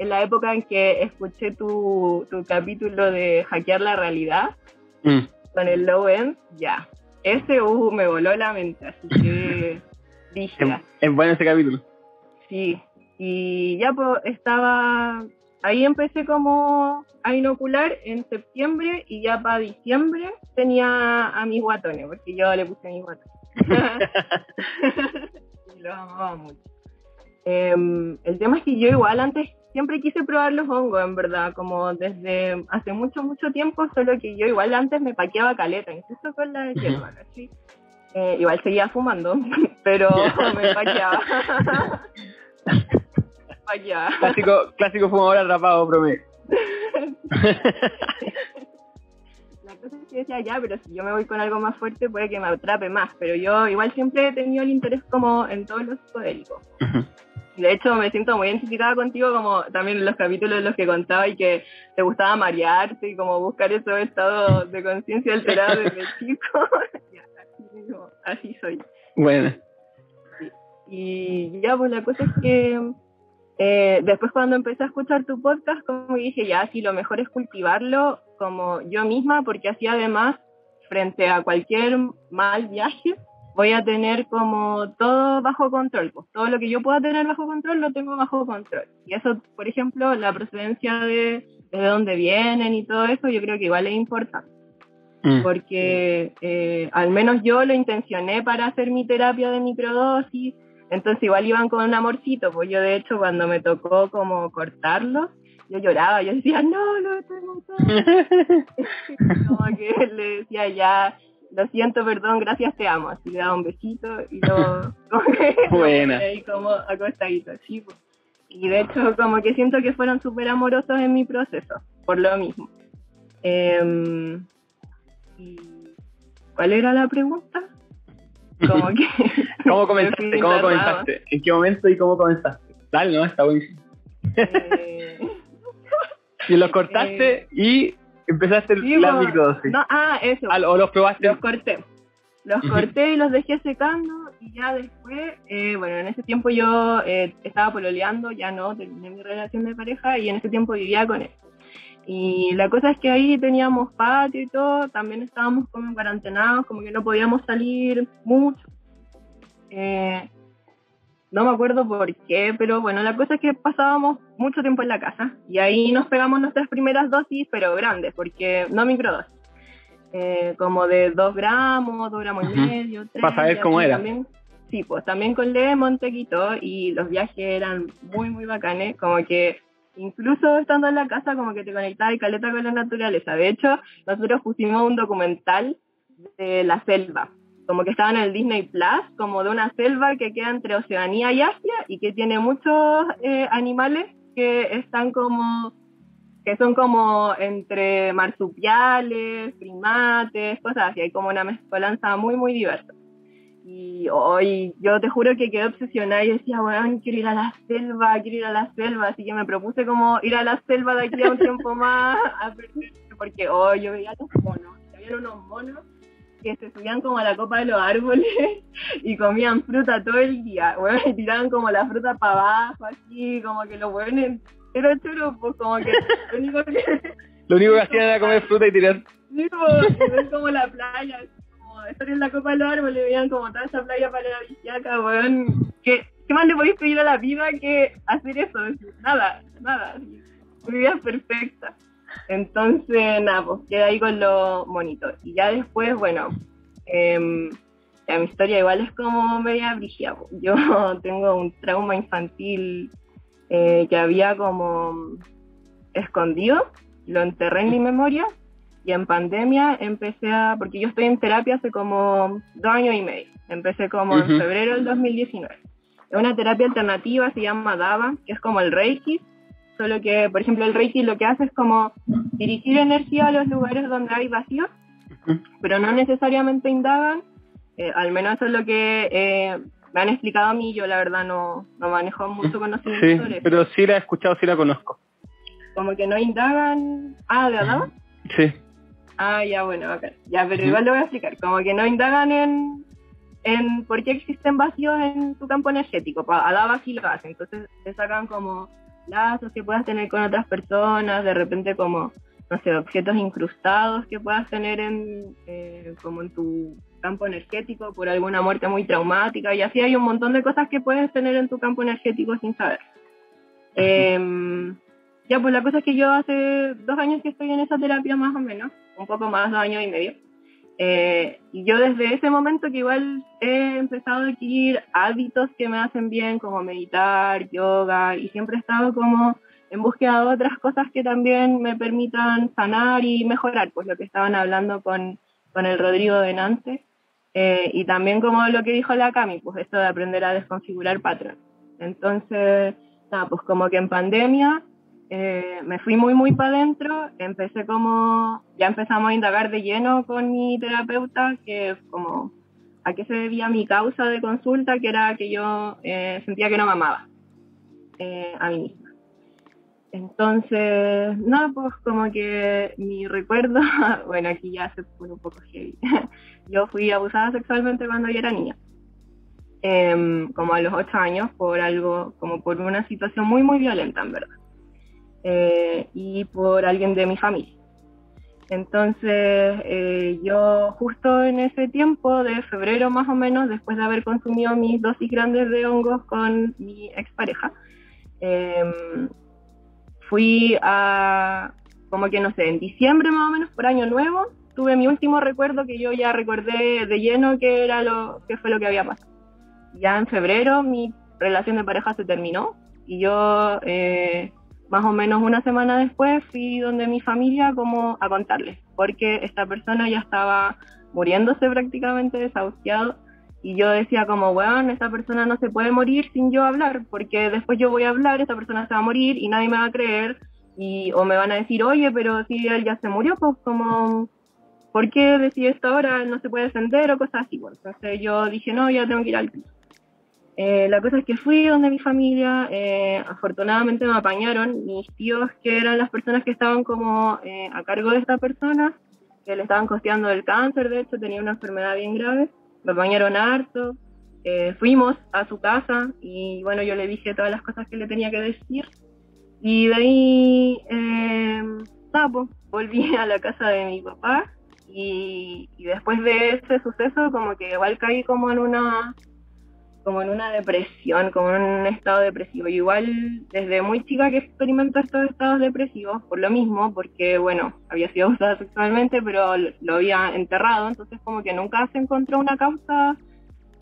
en la época en que escuché tu, tu capítulo de hackear la realidad mm. con el low end, ya. Ese uh, me voló la mente, así que dije. Es bueno ese capítulo. Sí, y ya pues estaba ahí empecé como a inocular en septiembre y ya para diciembre tenía a mis guatones, porque yo le puse a mis guatones. y los amaba mucho. Em, el tema es que yo igual antes siempre quise probar los hongos, en verdad, como desde hace mucho, mucho tiempo, solo que yo igual antes me paqueaba caleta, incluso con la hierba, ¿sí? Eh, igual seguía fumando, pero me paqueaba. Clásico, clásico fumador atrapado, promedio. La cosa es que decía, ya, pero si yo me voy con algo más fuerte puede que me atrape más, pero yo igual siempre he tenido el interés como en todos los psicodélicos. De hecho, me siento muy identificada contigo, como también en los capítulos en los que contaba y que te gustaba marearte y como buscar esos estados de conciencia alterados desde chico. así, soy. Bueno. Y ya, pues la cosa es que eh, después cuando empecé a escuchar tu podcast, como dije, ya, sí, lo mejor es cultivarlo como yo misma, porque así además, frente a cualquier mal viaje, voy a tener como todo bajo control. Pues todo lo que yo pueda tener bajo control, lo tengo bajo control. Y eso, por ejemplo, la procedencia de, de dónde vienen y todo eso, yo creo que igual es importante. Mm. Porque eh, al menos yo lo intencioné para hacer mi terapia de microdosis, entonces igual iban con un amorcito, pues yo de hecho cuando me tocó como cortarlo, yo lloraba, yo decía, no, no tengo Como que le decía ya, lo siento, perdón, gracias, te amo. Así le daba un besito y lo como Buena. Y como acostadito, así. Pues. Y de hecho como que siento que fueron súper amorosos en mi proceso, por lo mismo. Eh, ¿Cuál era la pregunta? Como que... ¿Cómo comenzaste? ¿Cómo comenzaste? ¿En qué momento y cómo comenzaste? Dale, ¿no? Está buenísimo. Eh... y los cortaste eh, y empezaste la microdosis. No, ah, eso. ¿O los probaste? Los corté. Los corté y los dejé secando y ya después, eh, bueno, en ese tiempo yo eh, estaba pololeando, ya no, terminé mi relación de pareja y en ese tiempo vivía con él. Y la cosa es que ahí teníamos patio y todo, también estábamos como cuarentenados, como que no podíamos salir mucho. Eh, no me acuerdo por qué, pero bueno, la cosa es que pasábamos mucho tiempo en la casa y ahí nos pegamos nuestras primeras dosis, pero grandes, porque no microdosis. Eh, como de 2 gramos, 2 gramos y medio, 3. Para saber cómo era. También, sí, pues también con lemon te quitó y los viajes eran muy, muy bacanes, como que incluso estando en la casa como que te conectaba y caleta con la naturaleza. De hecho, nosotros pusimos un documental de la selva, como que estaba en el Disney Plus, como de una selva que queda entre Oceanía y Asia y que tiene muchos eh, animales que están como que son como entre marsupiales, primates, cosas así, hay como una mezcolanza muy muy diversa. Y hoy yo te juro que quedé obsesionada y decía, bueno, quiero ir a la selva, quiero ir a la selva, así que me propuse como ir a la selva de aquí a un tiempo más, porque hoy yo veía los monos, había unos monos que se subían como a la copa de los árboles y comían fruta todo el día, bueno, y tiraban como la fruta para abajo, así, como que los buenos, pero chulo, pues como que lo único que... lo único que hacían era comer fruta y tirar. Sí, pues, como la playa, estar en la copa de los árboles, veían como toda esa playa para la villaca, weón. ¿Qué, ¿Qué más le podéis pedir a la vida que hacer eso? Nada, nada. Mi vida es perfecta. Entonces, nada, pues queda ahí con lo bonito. Y ya después, bueno, eh, mi historia igual es como media brígida. Yo tengo un trauma infantil eh, que había como escondido, lo enterré en mi memoria y en pandemia empecé a, porque yo estoy en terapia hace como dos años y medio, empecé como en febrero del 2019. Es una terapia alternativa, se llama DAVA, que es como el Reiki, solo que, por ejemplo, el Reiki lo que hace es como dirigir energía a los lugares donde hay vacío, pero no necesariamente indagan, eh, al menos eso es lo que eh, me han explicado a mí, yo la verdad no, no manejo mucho conocimiento sí, pero sí la he escuchado, sí la conozco. Como que no indagan... Ah, ¿de verdad? Sí. Ah, ya, bueno, acá. Ya, pero igual lo voy a explicar. Como que no indagan en, en por qué existen vacíos en tu campo energético. A la sí lo hacen. Entonces te sacan como lazos que puedas tener con otras personas, de repente como, no sé, objetos incrustados que puedas tener en, eh, como en tu campo energético por alguna muerte muy traumática y así hay un montón de cosas que puedes tener en tu campo energético sin saber. Em, ya, pues la cosa es que yo hace dos años que estoy en esa terapia más o menos, un poco más, dos años y medio. Eh, yo desde ese momento que igual he empezado a adquirir hábitos que me hacen bien, como meditar, yoga, y siempre he estado como en búsqueda de otras cosas que también me permitan sanar y mejorar, pues lo que estaban hablando con, con el Rodrigo de Nance, eh, y también como lo que dijo la Cami, pues esto de aprender a desconfigurar patrones. Entonces, nada, pues como que en pandemia eh, me fui muy, muy para adentro, empecé como, ya empezamos a indagar de lleno con mi terapeuta, que como a qué se debía mi causa de consulta, que era que yo eh, sentía que no me amaba eh, a mí misma. Entonces, no, pues como que mi recuerdo, bueno, aquí ya se pone un poco heavy. yo fui abusada sexualmente cuando yo era niña. Em, como a los ocho años, por algo, como por una situación muy, muy violenta, en verdad. Eh, y por alguien de mi familia. Entonces, eh, yo justo en ese tiempo, de febrero más o menos, después de haber consumido mis dosis grandes de hongos con mi expareja, em, fui a, como que no sé, en diciembre más o menos, por año nuevo, tuve mi último recuerdo que yo ya recordé de lleno que era lo que fue lo que había pasado. Ya en febrero mi relación de pareja se terminó y yo eh, más o menos una semana después fui donde mi familia como a contarles, porque esta persona ya estaba muriéndose prácticamente desahuciado y yo decía como, bueno, esta persona no se puede morir sin yo hablar, porque después yo voy a hablar, esta persona se va a morir y nadie me va a creer y o me van a decir, oye, pero si él ya se murió, pues como, ¿por qué decir esto ahora? No se puede defender o cosas así. Bueno, entonces yo dije, no, ya tengo que ir al piso. Eh, la cosa es que fui donde mi familia, eh, afortunadamente me apañaron mis tíos, que eran las personas que estaban como eh, a cargo de esta persona, que le estaban costeando el cáncer, de hecho tenía una enfermedad bien grave, me apañaron harto, fuimos a su casa y bueno, yo le dije todas las cosas que le tenía que decir. Y de ahí nada, pues, volví a la casa de mi papá. Y, después de ese suceso como que igual caí como en una como en una depresión, como en un estado depresivo. igual desde muy chica que experimento estos estados depresivos, por lo mismo, porque bueno, había sido abusada sexualmente, pero lo había enterrado, entonces como que nunca se encontró una causa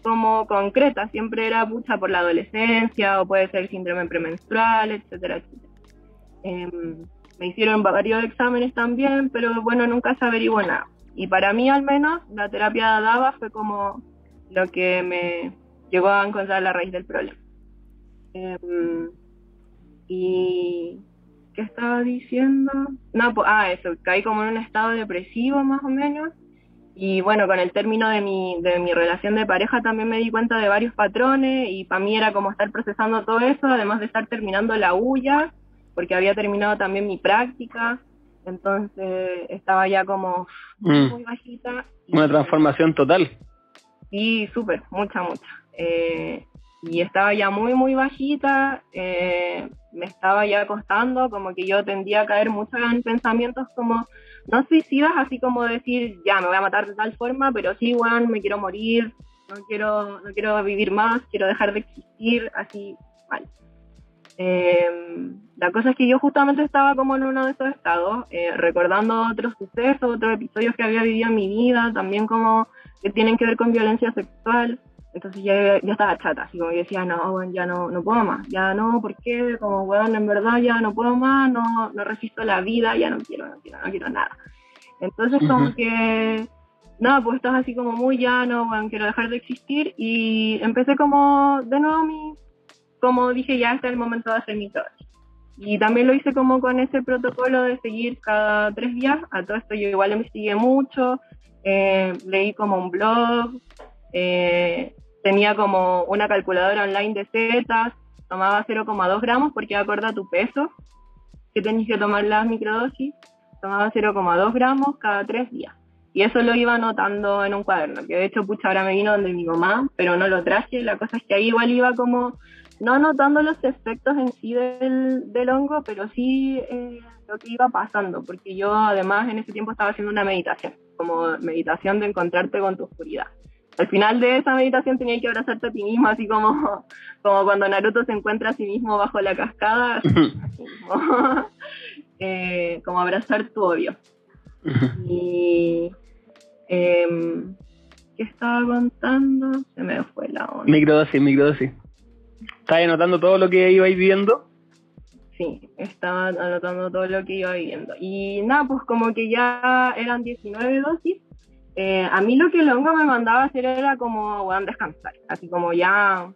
como concreta, siempre era pucha por la adolescencia o puede ser síndrome premenstrual, etcétera, etcétera. Em, me hicieron varios exámenes también, pero bueno, nunca se averiguó nada. Y para mí al menos la terapia DABA fue como lo que me llegó a encontrar la raíz del problema. Em, y ¿qué estaba diciendo? No, pues, ah, eso, caí como en un estado depresivo más o menos. Y bueno, con el término de mi, de mi relación de pareja también me di cuenta de varios patrones y para mí era como estar procesando todo eso, además de estar terminando la huya porque había terminado también mi práctica, entonces estaba ya como mm. muy bajita. Una transformación total. Sí, súper, mucha, mucha. Eh, y estaba ya muy, muy bajita, eh, me estaba ya costando, como que yo tendía a caer mucho en pensamientos como, no suicidas, así como decir, ya, me voy a matar de tal forma, pero sí, bueno, me quiero morir, no quiero, no quiero vivir más, quiero dejar de existir, así, mal. Eh, la cosa es que yo justamente estaba como en uno de esos estados, eh, recordando otros sucesos, otros episodios que había vivido en mi vida, también como que tienen que ver con violencia sexual. Entonces ya, ya estaba chata, así como que decía, no, bueno, ya no, no puedo más, ya no, ¿por qué? Como, bueno, en verdad ya no puedo más, no, no resisto la vida, ya no quiero, no quiero, no quiero nada. Entonces como que, nada, pues estás así como muy llano, bueno, quiero dejar de existir y empecé como de nuevo mi como dije, ya está el momento de hacer mi trabajo. Y también lo hice como con ese protocolo de seguir cada tres días. A todo esto yo igual investigué mucho, eh, leí como un blog, eh, tenía como una calculadora online de setas, tomaba 0,2 gramos porque acorda tu peso, que tenías que tomar las microdosis, tomaba 0,2 gramos cada tres días. Y eso lo iba anotando en un cuaderno, que de hecho, pucha, ahora me vino donde mi mamá, pero no lo traje. La cosa es que ahí igual iba como no notando los efectos en sí del, del hongo, pero sí eh, lo que iba pasando, porque yo además en ese tiempo estaba haciendo una meditación, como meditación de encontrarte con tu oscuridad. Al final de esa meditación tenía que abrazarte a ti mismo, así como, como cuando Naruto se encuentra a sí mismo bajo la cascada, eh, como abrazar tu odio. y em, ¿qué estaba contando? Se me fue la onda. Microdosis, microdosis. ¿Estás anotando todo lo que iba viviendo? Sí, estaba anotando todo lo que iba viviendo. Y nada, pues como que ya eran 19 dosis. Eh, a mí lo que el hongo me mandaba hacer era como, bueno, descansar. Así como ya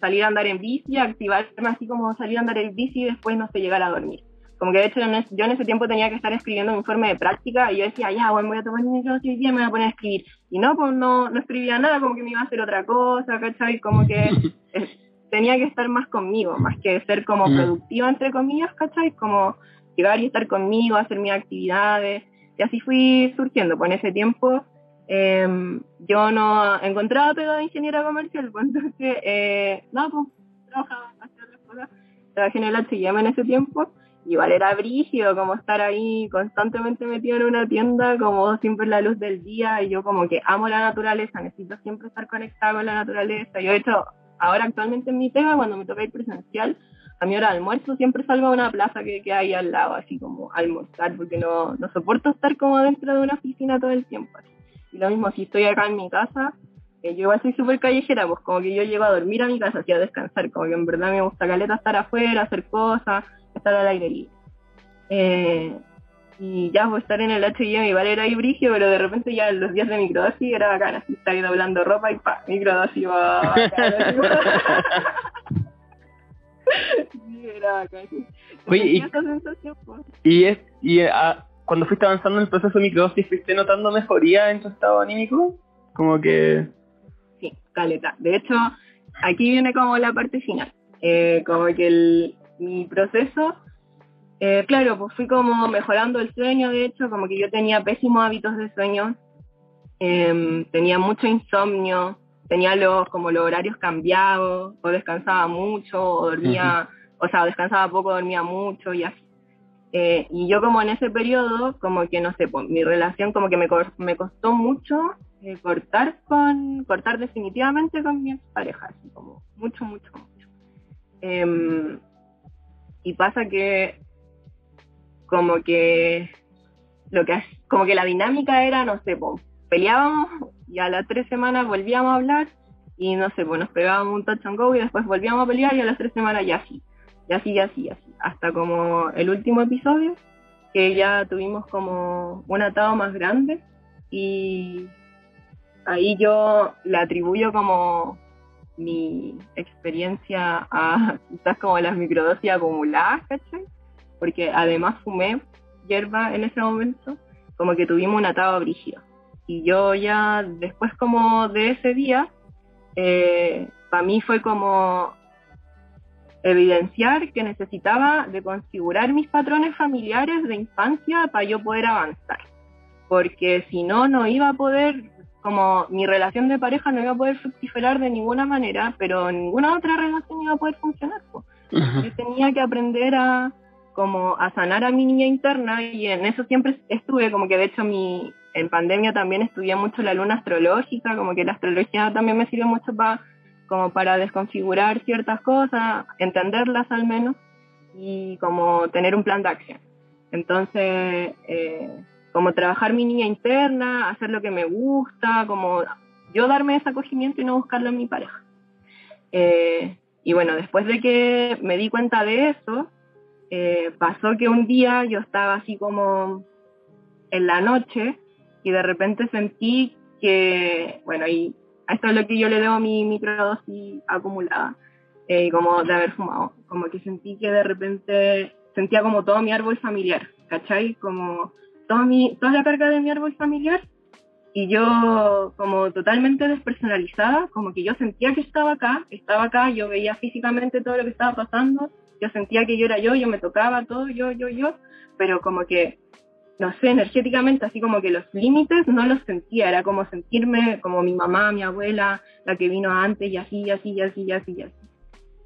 salir a andar en bici, activarme así como salir a andar en bici y después no sé, llegar a dormir. Como que de hecho yo en ese tiempo tenía que estar escribiendo un informe de práctica y yo decía, ya, bueno, voy a tomar mi dosis y me voy a poner a escribir. Y no, pues no, no escribía nada, como que me iba a hacer otra cosa, ¿cachai? Como que tenía que estar más conmigo, más que ser como mm. productiva, entre comillas, ¿cachai? Como llegar y estar conmigo, hacer mis actividades. Y así fui surgiendo. Pues en ese tiempo em, yo no encontraba pega de ingeniera comercial, pues entonces, eh, no, pues trabajaba, hacía otras cosas. Trabajé en el H&M en ese tiempo. Igual era brígido, como estar ahí constantemente metido en una tienda, como siempre la luz del día, y yo como que amo la naturaleza, necesito siempre estar conectado con la naturaleza. Yo he hecho ahora actualmente en mi tema, cuando me toca ir presencial, a mi hora de almuerzo siempre salgo a una plaza que, que hay al lado, así como almorzar, porque no, no soporto estar como dentro de una oficina todo el tiempo. Y lo mismo, si estoy acá en mi casa, eh, yo igual soy súper callejera, pues como que yo llego a dormir a mi casa, así a descansar, como que en verdad me gusta caleta estar afuera, hacer cosas, estar al aire libre. Eh, y ya pues estar en el H&M igual era ahí brigio, pero de repente ya en los días de microdosis era bacana, así estaba doblando ropa y pa, microdosis va sí, era. Oye, y, pues. y, es, y ah, cuando fuiste avanzando en el proceso de microdosis, ¿fuiste notando mejoría en tu estado anímico? Como que... Sí, caleta. De hecho, aquí viene como la parte final. Eh, como que el, mi proceso eh, claro, pues fui como mejorando el sueño, de hecho, como que yo tenía pésimos hábitos de sueño, em, tenía mucho insomnio, tenía los como los horarios cambiados, o descansaba mucho, o dormía, o sea, descansaba poco, dormía mucho y así. Eh, y yo como en ese periodo, como que no sé, pues, mi relación como que me, me costó mucho eh, cortar con, cortar definitivamente con mi pareja, así como mucho, mucho, mucho. Em, y pasa que como que lo que como que la dinámica era, no sé, pues, peleábamos y a las tres semanas volvíamos a hablar y no sé, pues nos pegábamos un touch and go y después volvíamos a pelear y a las tres semanas ya así, y así, así, así, hasta como el último episodio, que ya tuvimos como un atado más grande y ahí yo le atribuyo como mi experiencia a quizás como las microdosis acumuladas, ¿cachai? Porque además fumé hierba en ese momento, como que tuvimos un atado brígido. Y yo ya después como de ese día, eh, para mí fue como evidenciar que necesitaba de configurar mis patrones familiares de infancia para yo poder avanzar. Porque si no, no iba a poder, como mi relación de pareja no iba a poder fructificar de ninguna manera, pero ninguna otra relación iba a poder funcionar. Yo tenía que aprender a, como a sanar a mi niña interna y en eso siempre estuve, como que de hecho mi, en pandemia también estudié mucho la luna astrológica, como que la astrología también me sirvió mucho para como para desconfigurar ciertas cosas, entenderlas al menos, y como tener un plan de acción. Entonces, eh, como trabajar mi niña interna, hacer lo que me gusta, como yo darme ese acogimiento y no buscarlo en mi pareja. Eh, y bueno, después de que me di cuenta de eso, eh, pasó que un día yo estaba así como en la noche y de repente sentí que, bueno, y esto es lo que yo le debo mi microdosis acumulada, eh, como de haber fumado. Como que sentí que de repente sentía como todo mi árbol familiar, ¿cachai? Como toda, mi, toda la carga de mi árbol familiar y yo como totalmente despersonalizada, como que yo sentía que estaba acá, estaba acá, yo veía físicamente todo lo que estaba pasando, yo sentía que yo era yo, yo me tocaba todo, yo, yo, yo, pero como que no sé, energéticamente, así como que los límites no los sentía, era como sentirme como mi mamá, mi abuela, la que vino antes, y así, y así, y así, y así, y así.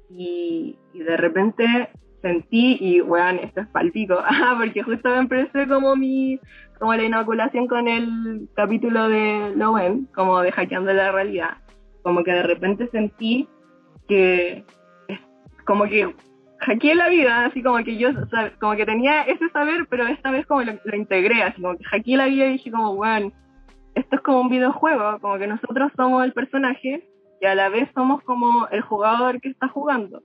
Y, de repente sentí, y weón, esto es palpico, porque justo empecé como mi, como la inoculación con el capítulo de Lowen, como de hackeando la realidad, como que de repente sentí que, como que hackeé la vida, así como que yo, como que tenía ese saber, pero esta vez como lo, integré, así como que hackeé la vida y dije como, bueno, esto es como un videojuego, como que nosotros somos el personaje y a la vez somos como el jugador que está jugando.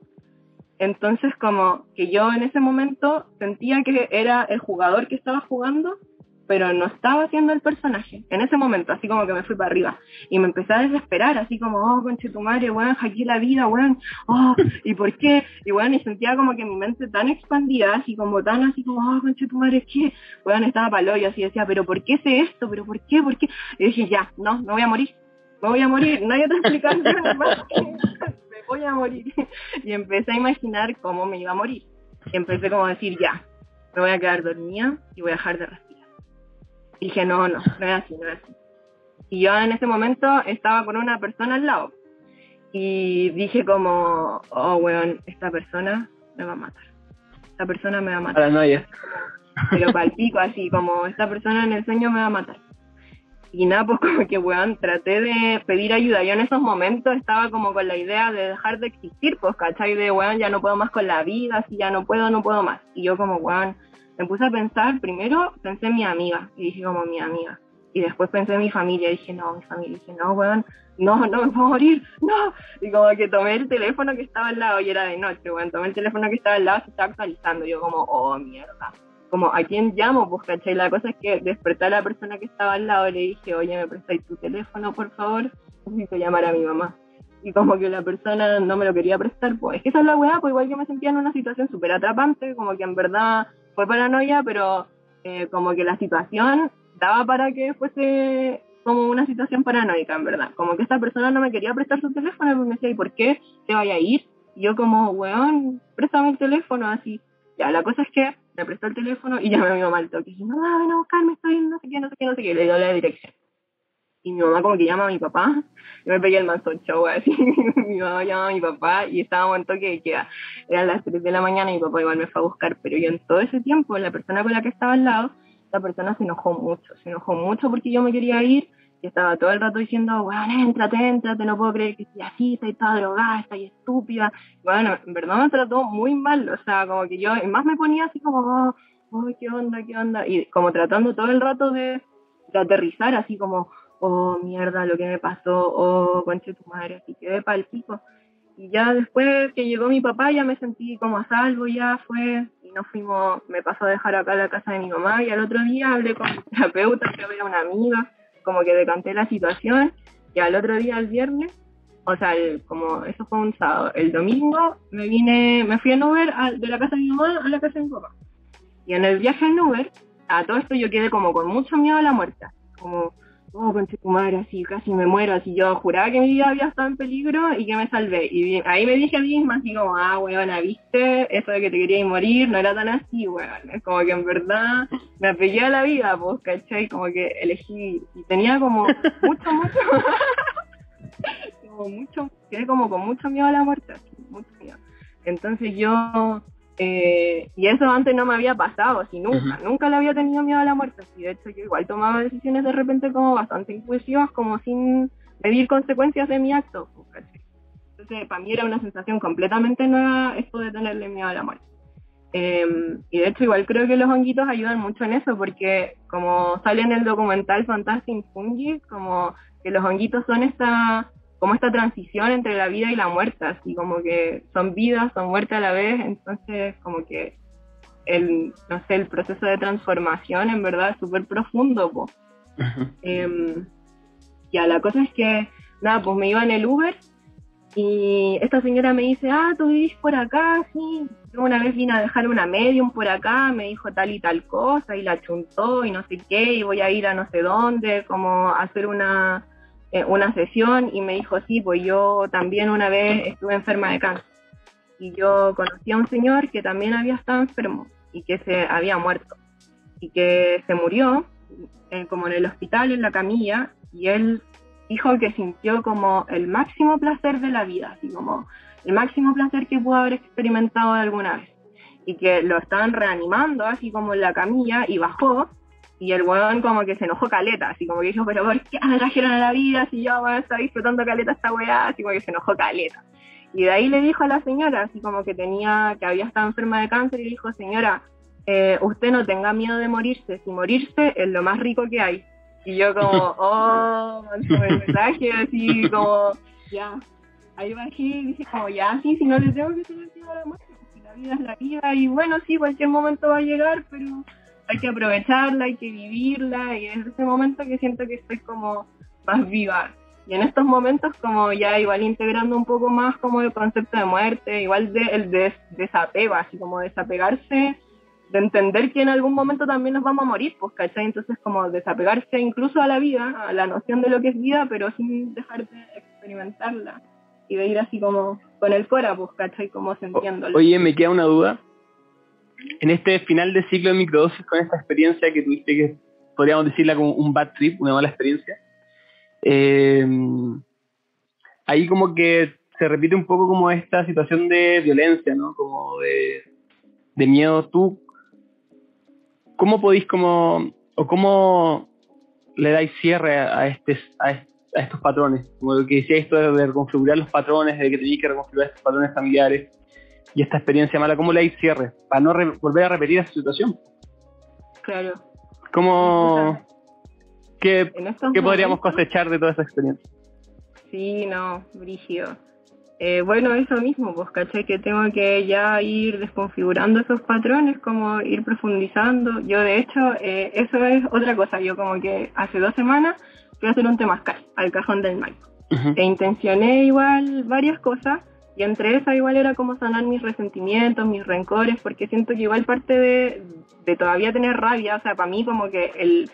Entonces como que yo en ese momento sentía que era el jugador que estaba jugando pero no estaba haciendo el personaje en ese momento, así como que me fui para arriba y me empecé a desesperar, así como, oh, conche tu madre, weón, hackeé la vida, weón, oh, ¿y por qué? Y weón, y sentía como que mi mente tan expandida, así como tan así como, oh, conche tu madre, ¿qué? Weón, estaba palo y así decía, pero ¿por qué sé esto? ¿Pero por qué? ¿Por qué? Y dije, ya, no, me voy a morir, me voy a morir, no hay otra explicación, me voy a morir. Y empecé a imaginar cómo me iba a morir. Y empecé como a decir, ya, me voy a quedar dormida y voy a dejar de respirar dije, no, no, no es así, no es así. Y yo en ese momento estaba con una persona al lado. Y dije como, oh, weón, esta persona me va a matar. Esta persona me va a matar. Paranoia. Pero palpico así, como esta persona en el sueño me va a matar. Y nada, pues como que, weón, traté de pedir ayuda. Yo en esos momentos estaba como con la idea de dejar de existir, pues, ¿cachai? De, weón, ya no puedo más con la vida, si ya no puedo, no puedo más. Y yo como, weón, me puse a pensar, primero pensé en mi amiga, y dije como mi amiga. Y después pensé en mi familia, y dije, no, mi familia. Y dije, no, weón, no, no me puedo morir, no. Y como que tomé el teléfono que estaba al lado, y era de noche, weón, tomé el teléfono que estaba al lado, se estaba actualizando. Y yo como, oh, mierda. Como, ¿a quién llamo? Pues, ¿cachai? La cosa es que desperté a la persona que estaba al lado y le dije, oye, ¿me prestáis tu teléfono, por favor? Necesito llamar a mi mamá y como que la persona no me lo quería prestar, pues es esa es la weá, pues igual que me sentía en una situación súper atrapante, como que en verdad fue paranoia, pero eh, como que la situación daba para que fuese como una situación paranoica, en verdad. Como que esta persona no me quería prestar su teléfono, y me decía, ¿y por qué te vaya a ir? Y yo como, weón, préstame el teléfono, así. Ya, la cosa es que me prestó el teléfono y llamé a mi mamá al toque. Y no, ven a buscarme, estoy no sé qué, no sé qué, no sé qué. Le dio la dirección. Y mi mamá como que llama a mi papá, yo me pegué el manso show así, mi mamá llama a mi papá y estábamos en toque de queda, eran las 3 de la mañana y mi papá igual me fue a buscar, pero yo en todo ese tiempo, la persona con la que estaba al lado, la persona se enojó mucho, se enojó mucho porque yo me quería ir y estaba todo el rato diciendo, bueno, entrate, entrate, no puedo creer que estés así, estoy toda drogada, estoy estúpida. Bueno, en verdad me trató muy mal, o sea, como que yo más me ponía así como, oh, oh, qué onda, qué onda, y como tratando todo el rato de, de aterrizar, así como, oh, mierda, lo que me pasó, oh, conche tu madre, así quedé pa'l pico. Y ya después que llegó mi papá ya me sentí como a salvo, ya fue, y nos fuimos, me pasó a dejar acá a la casa de mi mamá, y al otro día hablé con mi terapeuta, que era una amiga, como que decanté la situación y al otro día, el viernes, o sea, como eso fue un sábado, el domingo me vine, me fui en Uber de la casa de mi mamá a la casa de mi papá. Y en el viaje en Uber, a todo esto yo quedé como con mucho miedo a la muerte, como oh, con tu madre, así casi me muero, así yo juraba que mi vida había estado en peligro y que me salvé. Y ahí me dije a mí misma, así como, ah, weona, viste, eso de que te querías morir no era tan así, weón. Es como que en verdad me apegué a la vida, pues, ¿cachai? Como que elegí, y tenía como mucho, mucho, como mucho, quedé como con mucho miedo a la muerte, mucho miedo. Entonces yo eh, y eso antes no me había pasado, así nunca, nunca le había tenido miedo a la muerte. Y de hecho yo igual tomaba decisiones de repente como bastante impulsivas, como sin medir consecuencias de mi acto. Entonces para mí era una sensación completamente nueva esto de tenerle miedo a la muerte. Em, y de hecho igual creo que los honguitos ayudan mucho en eso, porque como sale en el documental Fantastic Fungi, como que los honguitos son esta como esta transición entre la vida y la muerte, así como que son vidas, son muerte a la vez, entonces como que el, no sé, el proceso de transformación en verdad es súper profundo, pues. ya, la cosa es que, nada, pues me iba en el Uber y esta señora me dice, ah, tú vivís por acá, sí. Yo una vez vine a dejar una medium por acá, me dijo tal y tal cosa, y la chuntó y no sé qué, y voy a ir a no sé dónde, como a hacer una, eh, una sesión y me dijo, sí, pues yo también una vez estuve enferma de cáncer. Y yo conocí a un señor que también había estado enfermo y que se había muerto. Y que se murió eh, como en el hospital, en la camilla, y él dijo que sintió como el máximo placer de la vida, así como el máximo placer que pudo haber experimentado alguna vez. Y que lo estaban reanimando, así como en la camilla, y bajó y el weón como que se enojó caleta, así como que dijo, pero ¿por qué me trajeron a la vida si yo weón estaba disfrutando caleta esta weá? Así como que se enojó caleta. Y de ahí le dijo a la señora, así como que tenía, que había estado enferma de cáncer, y dijo, señora, eh, usted no tenga miedo de morirse, si morirse es lo más rico que hay. Y yo como, oh, mensaje, así como, ya. Ahí bajé y dije como, ya, sí, si no le tengo que tener miedo a la muerte, porque la vida es la vida, y bueno, sí, cualquier momento va a llegar, pero hay que aprovecharla, hay que vivirla y en ese momento que siento que estoy como más viva. Y en estos momentos como ya igual integrando un poco más como el concepto de muerte, igual de, el de, desapego, así como desapegarse, de entender que en algún momento también nos vamos a morir, pues, ¿cachai? Entonces como desapegarse incluso a la vida, a la noción de lo que es vida, pero sin dejar de experimentarla y de ir así como con el fuera, pues, ¿cachai? Como sintiéndolo. Oye, me queda una duda en este final de ciclo de microdosis, con esta experiencia que tuviste, que podríamos decirla como un bad trip, una mala experiencia, eh, ahí como que se repite un poco como esta situación de violencia, ¿no? Como de, miedo. ¿Tú cómo podéis como, o cómo le dais cierre a, este, a, estos patrones? Como lo que decía esto de reconfigurar los patrones, de que tenéis que reconfigurar estos patrones familiares y esta experiencia mala, ¿cómo hay cierre? Para no volver a repetir esa situación. Claro. ¿Cómo, ¿Qué, ¿qué podríamos cosechar de toda esa experiencia? Sí, no, brígido. Eh, bueno, eso mismo, pues, caché que tengo que ya ir desconfigurando esos patrones, como ir profundizando. Yo, de hecho, eh, eso es otra cosa. Yo, como que hace dos semanas fui a hacer un temazcal al cajón del mal. E intencioné igual varias cosas y entre esas igual era como sanar mis resentimientos, mis rencores, porque siento que igual parte de, de todavía tener rabia, o sea, para mí como que el,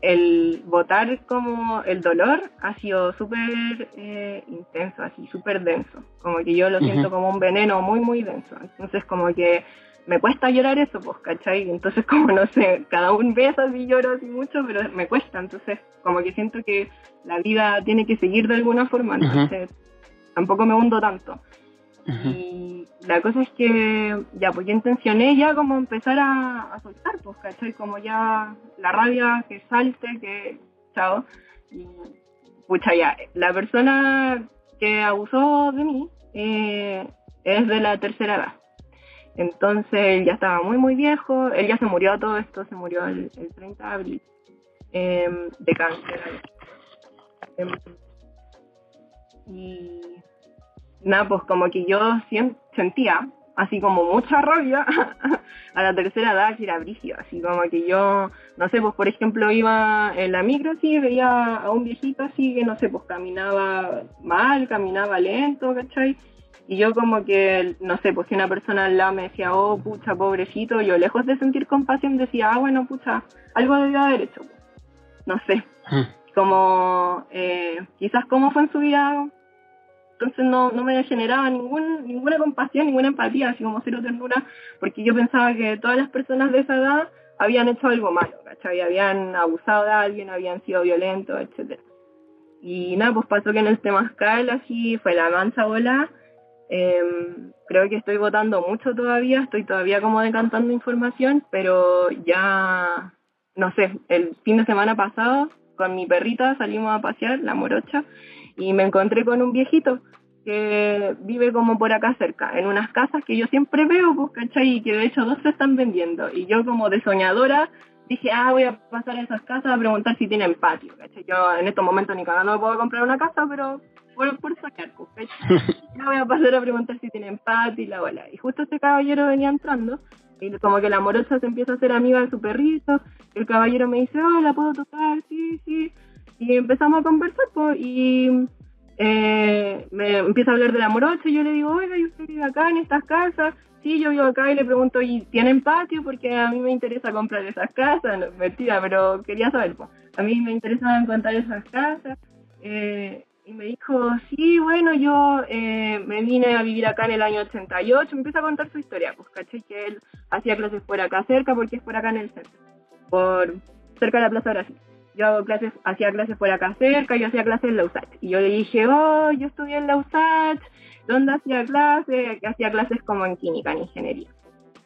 el votar como el dolor ha sido súper eh, intenso, así súper denso, como que yo lo siento como un veneno muy, muy denso. Entonces como que me cuesta llorar eso, pues, ¿cachai? Entonces, como no sé, cada un beso así lloro así mucho, pero me cuesta, entonces, como que siento que la vida tiene que seguir de alguna forma, entonces, tampoco me hundo tanto. Y la cosa es que, ya, pues yo intencioné ya como empezar a, soltar, pues, ¿cachai? Como ya la rabia que salte, que, chao. Y, pucha, ya, la persona que abusó de mí eh, es de la tercera edad. Entonces él ya estaba muy, muy viejo. Él ya se murió todo esto, se murió el, 30 de abril em, de cáncer. Em, y nada, pues como que yo sentía así como mucha rabia a la tercera edad que era brígido, así como que yo, no sé, pues por ejemplo iba en la micro así, veía a un viejito así que no sé, pues caminaba mal, caminaba lento, ¿cachai? Y yo como que, no sé, pues si una persona al lado me decía, oh, pucha, pobrecito, yo lejos de sentir compasión decía, ah, bueno, pucha, algo debió haber hecho. No sé, hmm. como, eh, quizás cómo fue en su vida, entonces no, no me generaba ningún, ninguna compasión, ninguna empatía, así como cero ternura, porque yo pensaba que todas las personas de esa edad habían hecho algo malo, ¿cachai? Habían abusado de alguien, habían sido violentos, etcétera. Y nada, pues pasó que en el Temascal así fue la mancha bola Em, creo que estoy votando mucho todavía, estoy todavía como decantando información, pero ya, no sé, el fin de semana pasado con mi perrita salimos a pasear, la morocha, y me encontré con un viejito que vive como por acá cerca, en unas casas que yo siempre veo, pues, ¿cachai? Y que de hecho dos se están vendiendo. Y yo como de soñadora dije, ah, voy a pasar a esas casas a preguntar si tienen patio, ¿cachai? Yo en estos momentos ni cada no puedo comprar una casa, pero por, por sacar, pues, ya voy a pasar a preguntar si tienen patio y la bola. Y justo este caballero venía entrando, y como que la morocha se empieza a hacer amiga de su perrito, el caballero me dice, hola, ¿puedo tocar? Sí, sí. Y empezamos a conversar, pues, y eh, me empieza a hablar de la morocha, y yo le digo, oiga, ¿y usted vive acá en estas casas? Sí, yo vivo acá y le pregunto, ¿y tienen patio? Porque a mí me interesa comprar esas casas, no, mentira, pero quería saber, pues, a mí me interesaba encontrar esas casas. Eh, y me dijo, sí, bueno, yo eh, me vine a vivir acá en el año 88, me empieza a contar su historia, pues caché que él hacía clases por acá cerca, porque es por acá en el centro, por cerca de la Plaza Brasil. Yo hago clases, hacía clases por acá cerca, yo hacía clases en la USACH. Y yo le dije, oh, yo estudié en la USACH, ¿dónde hacía clases? Hacía clases como en química, en ingeniería.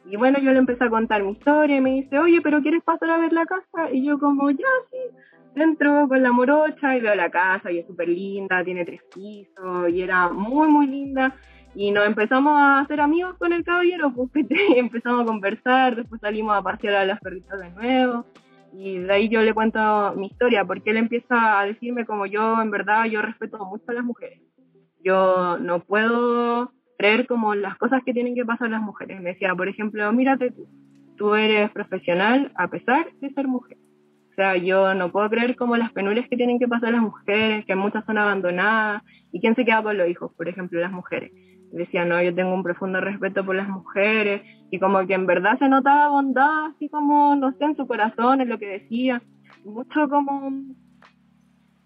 Y bueno, yo le empecé a contar mi historia y me dice, oye, pero ¿quieres pasar a ver la casa? Y yo como, ya, sí Entro con la morocha y veo la casa y es súper linda, tiene tres pisos y era muy, muy linda. Y nos empezamos a hacer amigos con el caballero, pues empezamos a conversar, después salimos a pasear a las perritas de nuevo. Y de ahí yo le cuento mi historia, porque él empieza a decirme como yo, en verdad, yo respeto mucho a las mujeres. Yo no puedo creer como las cosas que tienen que pasar las mujeres. Me decía, por ejemplo, mírate tú, tú eres profesional a pesar de ser mujer. O sea, yo no puedo creer como las penurias que tienen que pasar las mujeres, que muchas son abandonadas, y quién se queda con los hijos, por ejemplo, las mujeres. Decía, no, yo tengo un profundo respeto por las mujeres, y como que en verdad se notaba bondad, así como, no sé, en su corazón, en lo que decía, mucho como,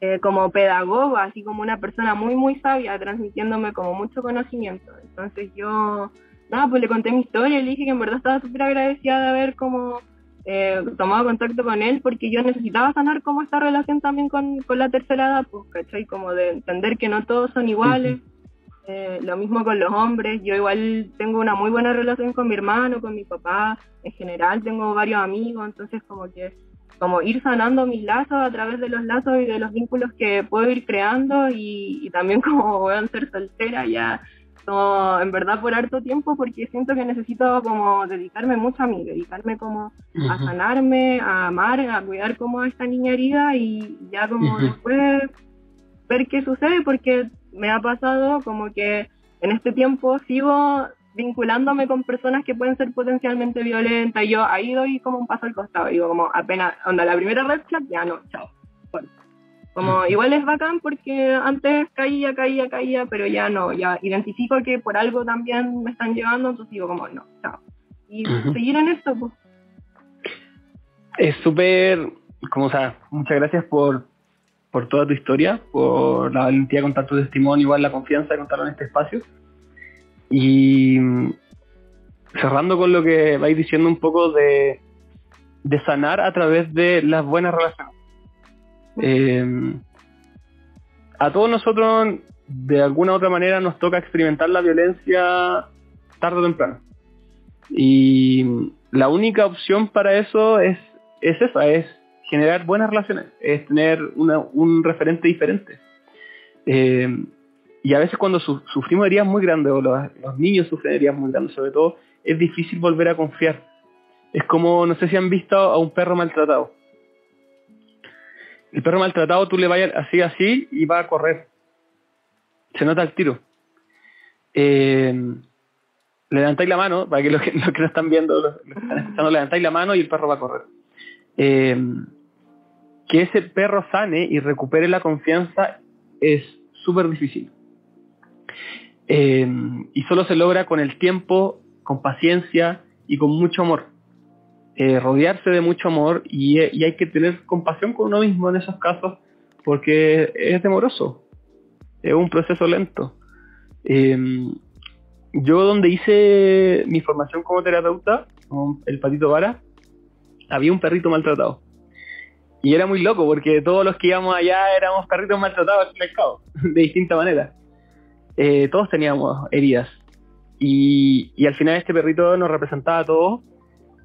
eh, como pedagoga, así como una persona muy, muy sabia, transmitiéndome como mucho conocimiento. Entonces yo, nada, pues le conté mi historia le dije que en verdad estaba súper agradecida de haber como eh, tomado contacto con él porque yo necesitaba sanar como esta relación también con, con la tercera edad, pues, ¿cachai? Como de entender que no todos son iguales. Eh, lo mismo con los hombres. Yo igual tengo una muy buena relación con mi hermano, con mi papá. En general tengo varios amigos, entonces como que como ir sanando mis lazos a través de los lazos y de los vínculos que puedo ir creando y, y también como voy a ser soltera ya en verdad por harto tiempo porque siento que necesito como dedicarme mucho a mí, dedicarme como a sanarme, a amar, a cuidar como a esta niña herida y ya como después ver qué sucede porque me ha pasado como que en este tiempo sigo vinculándome con personas que pueden ser potencialmente violentas y yo ahí doy como un paso al costado, digo como apenas, onda la primera red flag, ya no, chao. Como igual es bacán porque antes caía, caía, caía, pero ya no, ya identifico que por algo también me están llevando, entonces digo como no, chao. Y seguir en esto, pues. Es súper, como o sea, muchas gracias por, por toda tu historia, por la valentía de contar tu testimonio, igual la confianza de contarlo en este espacio. Y cerrando con lo que vais diciendo un poco de, de sanar a través de las buenas relaciones. Eh, a todos nosotros, de alguna u otra manera, nos toca experimentar la violencia tarde o temprano. Y la única opción para eso es, es esa, es generar buenas relaciones, es tener un referente diferente. Eh, y a veces cuando sufrimos heridas muy grandes, o los, los, niños sufren heridas muy grandes sobre todo, es difícil volver a confiar. Es como, no sé si han visto a un perro maltratado. El perro maltratado tú le vayas así, así y va a correr. Se nota el tiro. Eh, le levantáis la mano, para que los que, no están viendo, los, que están escuchando, levantáis la mano y el perro va a correr. Eh, que ese perro sane y recupere la confianza es súper difícil. Eh, y solo se logra con el tiempo, con paciencia y con mucho amor. Eh, rodearse de mucho amor y, hay que tener compasión con uno mismo en esos casos porque es demoroso, es un proceso lento. Eh, yo donde hice mi formación como terapeuta, con el patito vara, había un perrito maltratado. Y era muy loco porque todos los que íbamos allá éramos perritos maltratados al mercado, de distinta manera. Eh, todos teníamos heridas. Y, y, al final este perrito nos representaba a todos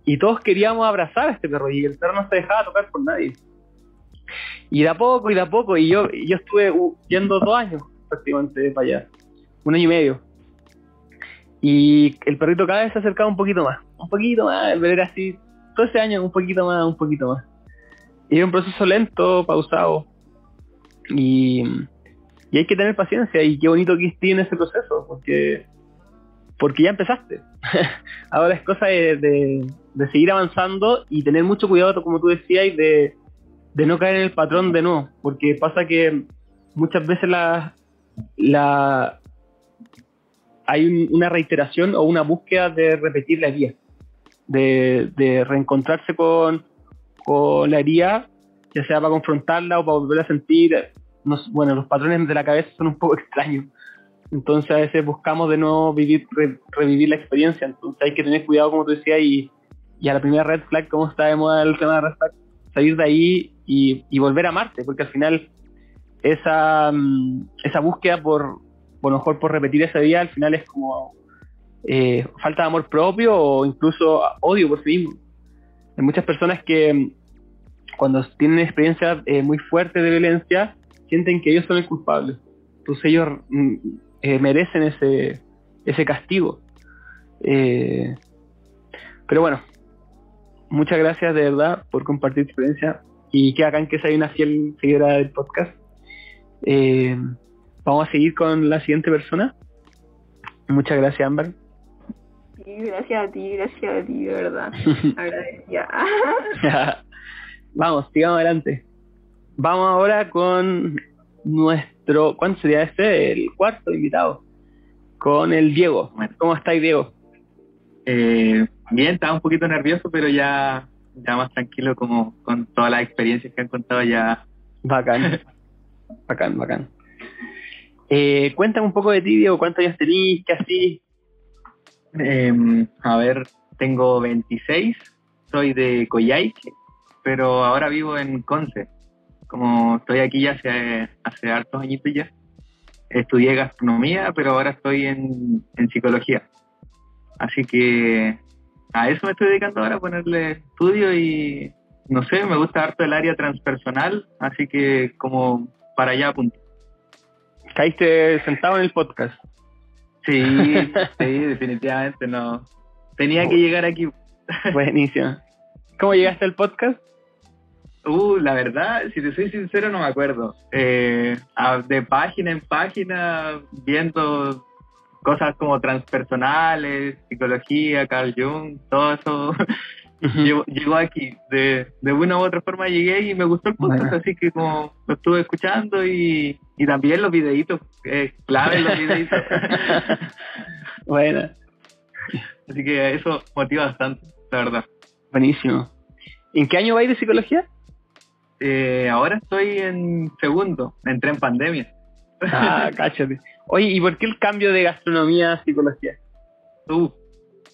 y todos queríamos abrazar a este perro y el perro no se dejaba tocar por nadie. Y de poco y de a poco, y yo, yo estuve yendo dos años prácticamente para allá, un año y medio. Y el perrito cada vez se acercaba un poquito más, un poquito más, ver así, todo ese año un poquito más, un poquito más. Y era un proceso lento, pausado. Y, y hay que tener paciencia y qué bonito que en ese proceso, porque, porque ya empezaste. Ahora es cosa de, de, seguir avanzando y tener mucho cuidado, como tú decías, de, de no caer en el patrón de no, porque pasa que muchas veces la, la, hay una reiteración o una búsqueda de repetir la herida, de, reencontrarse con, la herida, ya sea para confrontarla o para volver a sentir. bueno, los patrones de la cabeza son un poco extraños. Entonces a veces buscamos de no vivir, revivir la experiencia. Entonces hay que tener cuidado, como tú decías, y, a la primera red flag, como está de moda el tema de red flag, salir de ahí y, y volver a amarte, porque al final esa, mm, esa búsqueda por, por mejor por repetir ese día, al final es como eh, falta de amor propio o incluso odio por sí mismo. Hay muchas personas que mm, cuando tienen experiencias eh, muy fuertes de violencia, sienten que ellos son el culpable. Entonces ellos mm, eh, merecen ese, ese castigo. pero bueno, muchas gracias de verdad por compartir tu experiencia y que hagan que sea una fiel seguidora del podcast. Vamos a seguir con la siguiente persona. Muchas gracias, Amber. Gracias a ti, gracias a ti, de verdad. Agradecida. Vamos, sigamos adelante. Vamos ahora con nuestro, ¿cuánto sería este? El cuarto invitado. Con el Diego. ¿Cómo estáis, Diego? Eh, bien, estaba un poquito nervioso, pero ya, ya más tranquilo como con todas las experiencias que han contado ya. Bacán. bacán, bacán. Eh, cuéntame un poco de ti, Diego, ¿cuántos años tenés? ¿Qué así? Em, a ver, tengo 26, soy de Coyhaique, pero ahora vivo en Conce. Como estoy aquí ya hace, hace hartos añitos ya. Estudié gastronomía, pero ahora estoy en, en psicología. Así que a eso me estoy dedicando ahora, ponerle estudio y no sé, me gusta harto el área transpersonal, así que como para allá apunto. Caíste sentado en el podcast. Sí, sí, definitivamente no. Tenía que llegar aquí. Buenísimo. ¿Cómo llegaste al podcast? Uh, la verdad, si te soy sincero, no me acuerdo. Eh, de página en página, viendo cosas como transpersonales, psicología, Carl Jung, todo eso llegó, aquí. De, de, una u otra forma llegué y me gustó el podcast, así que como lo estuve escuchando y, y también los videitos, eh, clave los videitos. bueno. Así que eso motiva bastante, la verdad. Buenísimo. ¿En qué año vais de psicología? Eh, ahora estoy en segundo, entré en pandemia. Ah, cállate. Oye, ¿y por qué el cambio de gastronomía a psicología? Uh,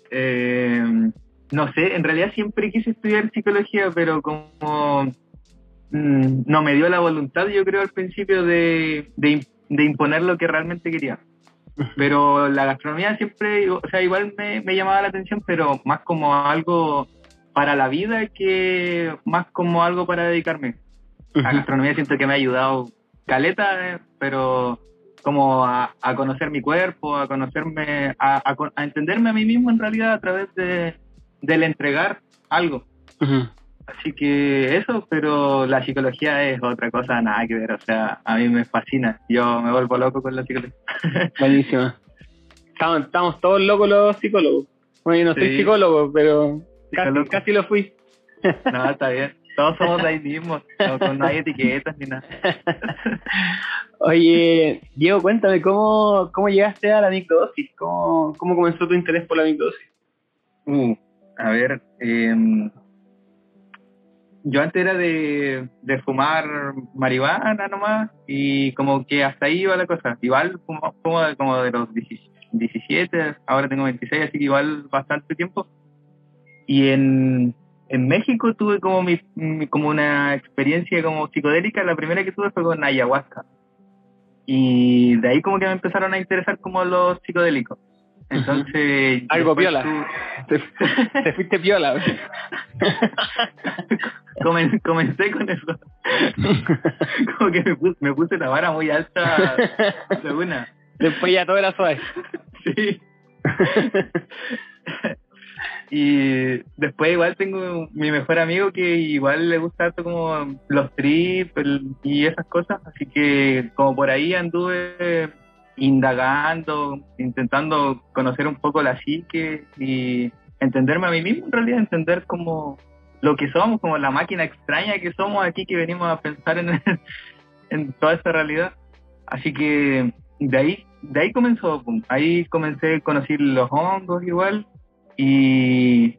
Eh, no sé, en realidad siempre quise estudiar psicología, pero como mm, no me dio la voluntad, yo creo, al principio de, de, imponer lo que realmente quería. Pero la gastronomía siempre, o sea, igual me, me llamaba la atención, pero más como algo para la vida que más como algo para dedicarme. La gastronomía siento que me ha ayudado caleta, pero como a, conocer mi cuerpo, a conocerme, a, a, entenderme a mí mismo en realidad a través de, del entregar algo. Así que eso, pero la psicología es otra cosa, nada que ver, o sea, a mí me fascina, yo me vuelvo loco con la psicología. Buenísimo. Estamos, estamos todos locos los psicólogos. Bueno, yo no soy psicólogo, pero casi, casi lo fui. No, está bien. Todos somos de ahí mismos, no, hay etiquetas ni nada. Oye, Diego, cuéntame, ¿cómo, cómo llegaste a la microdosis? ¿Cómo, ¿Cómo comenzó tu interés por la microdosis? Uh, a ver, eh, yo antes era de, de, fumar marihuana nomás y como que hasta ahí iba la cosa. Igual fumo, como de los 17, ahora tengo 26, así que igual bastante tiempo. Y en en México tuve como mi, como una experiencia como psicodélica, la primera que tuve fue con ayahuasca. Y de ahí como que me empezaron a interesar como los psicodélicos. Entonces... Algo viola. Te, fuiste viola. comencé con eso. como que me puse, me puse la vara muy alta de una. Después ya todo era suave. Sí. Y después igual tengo mi mejor amigo que igual le gusta harto como los trips y esas cosas, así que como por ahí anduve indagando, intentando conocer un poco la psique y entenderme a mí mismo en realidad, entender como lo que somos, como la máquina extraña que somos aquí que venimos a pensar en, en toda esta realidad. Así que de ahí, de ahí comenzó, ahí comencé a conocer los hongos igual y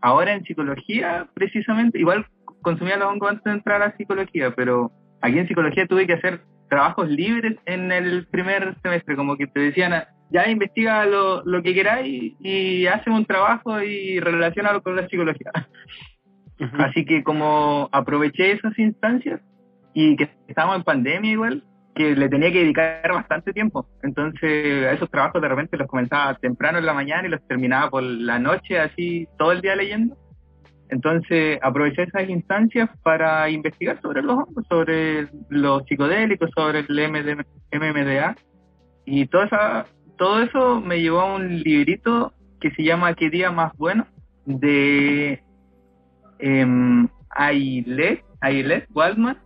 ahora en psicología, precisamente, igual consumía los hongos antes de entrar a psicología, pero aquí en psicología tuve que hacer trabajos libres en el primer semestre, como que te decían, ya investiga lo, lo que queráis y, y un trabajo y relacionalo con la psicología. Así que como aproveché esas instancias y que estábamos en pandemia igual, que le tenía que dedicar bastante tiempo. Entonces, a esos trabajos de repente los comenzaba temprano en la mañana y los terminaba por la noche, así todo el día leyendo. Entonces, aproveché esas instancias para investigar sobre los sobre los psicodélicos, sobre el MMDA. Y todo, esa, todo eso me llevó a un librito que se llama ¿Qué día más bueno? de eh, Ailet Waldman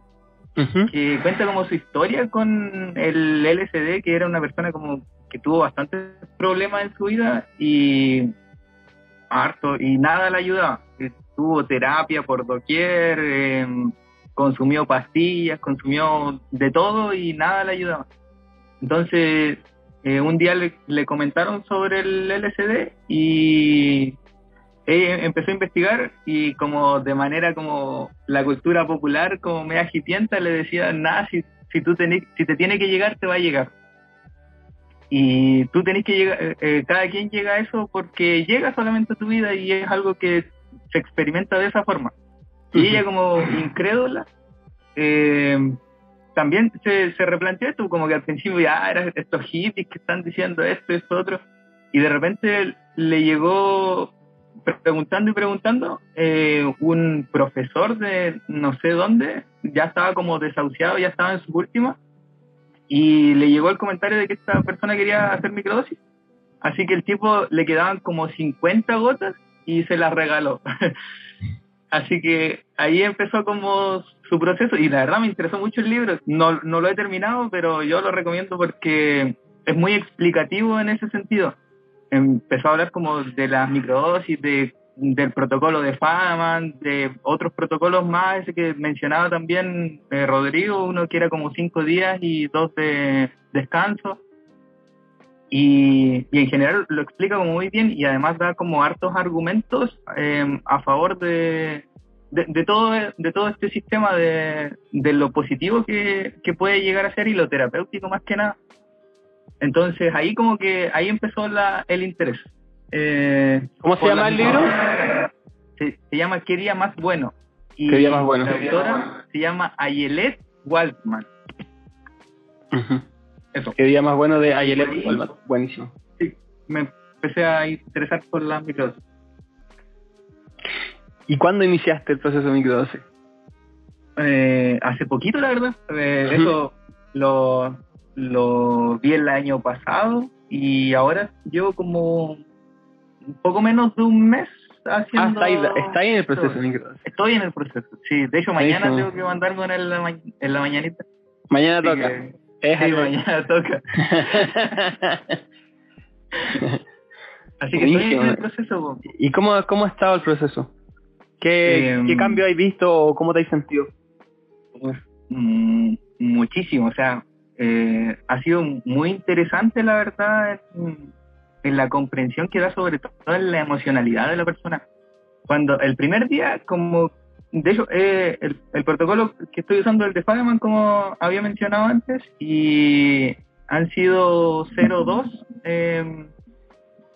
que cuenta como su historia con el LSD, que era una persona como que tuvo bastantes problemas en su vida y harto, y nada le ayudaba. Tuvo terapia por doquier, em, consumió pastillas, consumió de todo y nada le ayudaba. Entonces, eh, un día le, le comentaron sobre el LSD y ella empezó a investigar y como de manera como la cultura popular, como me agitienta, le decía, nada, si, si, tú tenés, si te tiene que llegar, te va a llegar. Y tú tenés que llegar, eh, eh, cada quien llega a eso porque llega solamente a tu vida y es algo que se experimenta de esa forma. Y ella como incrédula, eh, también se, se replanteó esto, como que al principio ya eran estos hippies que están diciendo esto, esto, otro, y de repente le llegó preguntando y preguntando, eh, un profesor de no sé dónde ya estaba como desahuciado, ya estaba en su última, y le llegó el comentario de que esta persona quería hacer microdosis. Así que el tipo le quedaban como 50 gotas y se las regaló. Así que ahí empezó como su proceso y la verdad me interesó mucho el libro. No, no lo he terminado, pero yo lo recomiendo porque es muy explicativo en ese sentido empezó a hablar como de las microdosis, de, del protocolo de Famaman, de otros protocolos más, ese que mencionaba también eh, Rodrigo, uno que era como cinco días y dos de descanso. Y, en general lo explica como muy bien y además da como hartos argumentos em, a favor de, de, todo, de todo este sistema de, de lo positivo que, que, puede llegar a ser y lo terapéutico más que nada. Entonces ahí como que ahí empezó la, el interés. Eh, ¿Cómo se llama el libro? Se, llama ¿Qué día más bueno? Y ¿Qué día más bueno? La autora se llama Ayelet Waldman. Eso. ¿Qué día más bueno de Waldman? Buenísimo. Sí, me empecé a interesar por las microdosis. ¿Y cuándo iniciaste el proceso de microdosis? Eh, hace poquito, la verdad. Eh, eso lo, lo vi el año pasado y ahora llevo como un poco menos de un mes haciendo... Ah, está ahí, en el proceso de microdosis. Estoy en el proceso, sí. De hecho, mañana tengo que mandarme en la, en la mañanita. Mañana toca. Sí, mañana toca. Así que estoy en el proceso. ¿Y cómo, cómo ha estado el proceso? ¿Qué, ¿Qué em, cambio hay visto o cómo te has sentido? Mm, muchísimo, o sea, eh, ha sido muy interesante la verdad en, la comprensión que da sobre todo en la emocionalidad de la persona. Cuando el primer día, como de hecho, eh, el, protocolo que estoy usando, el de Fagman, como había mencionado antes, y han sido 0,2 eh,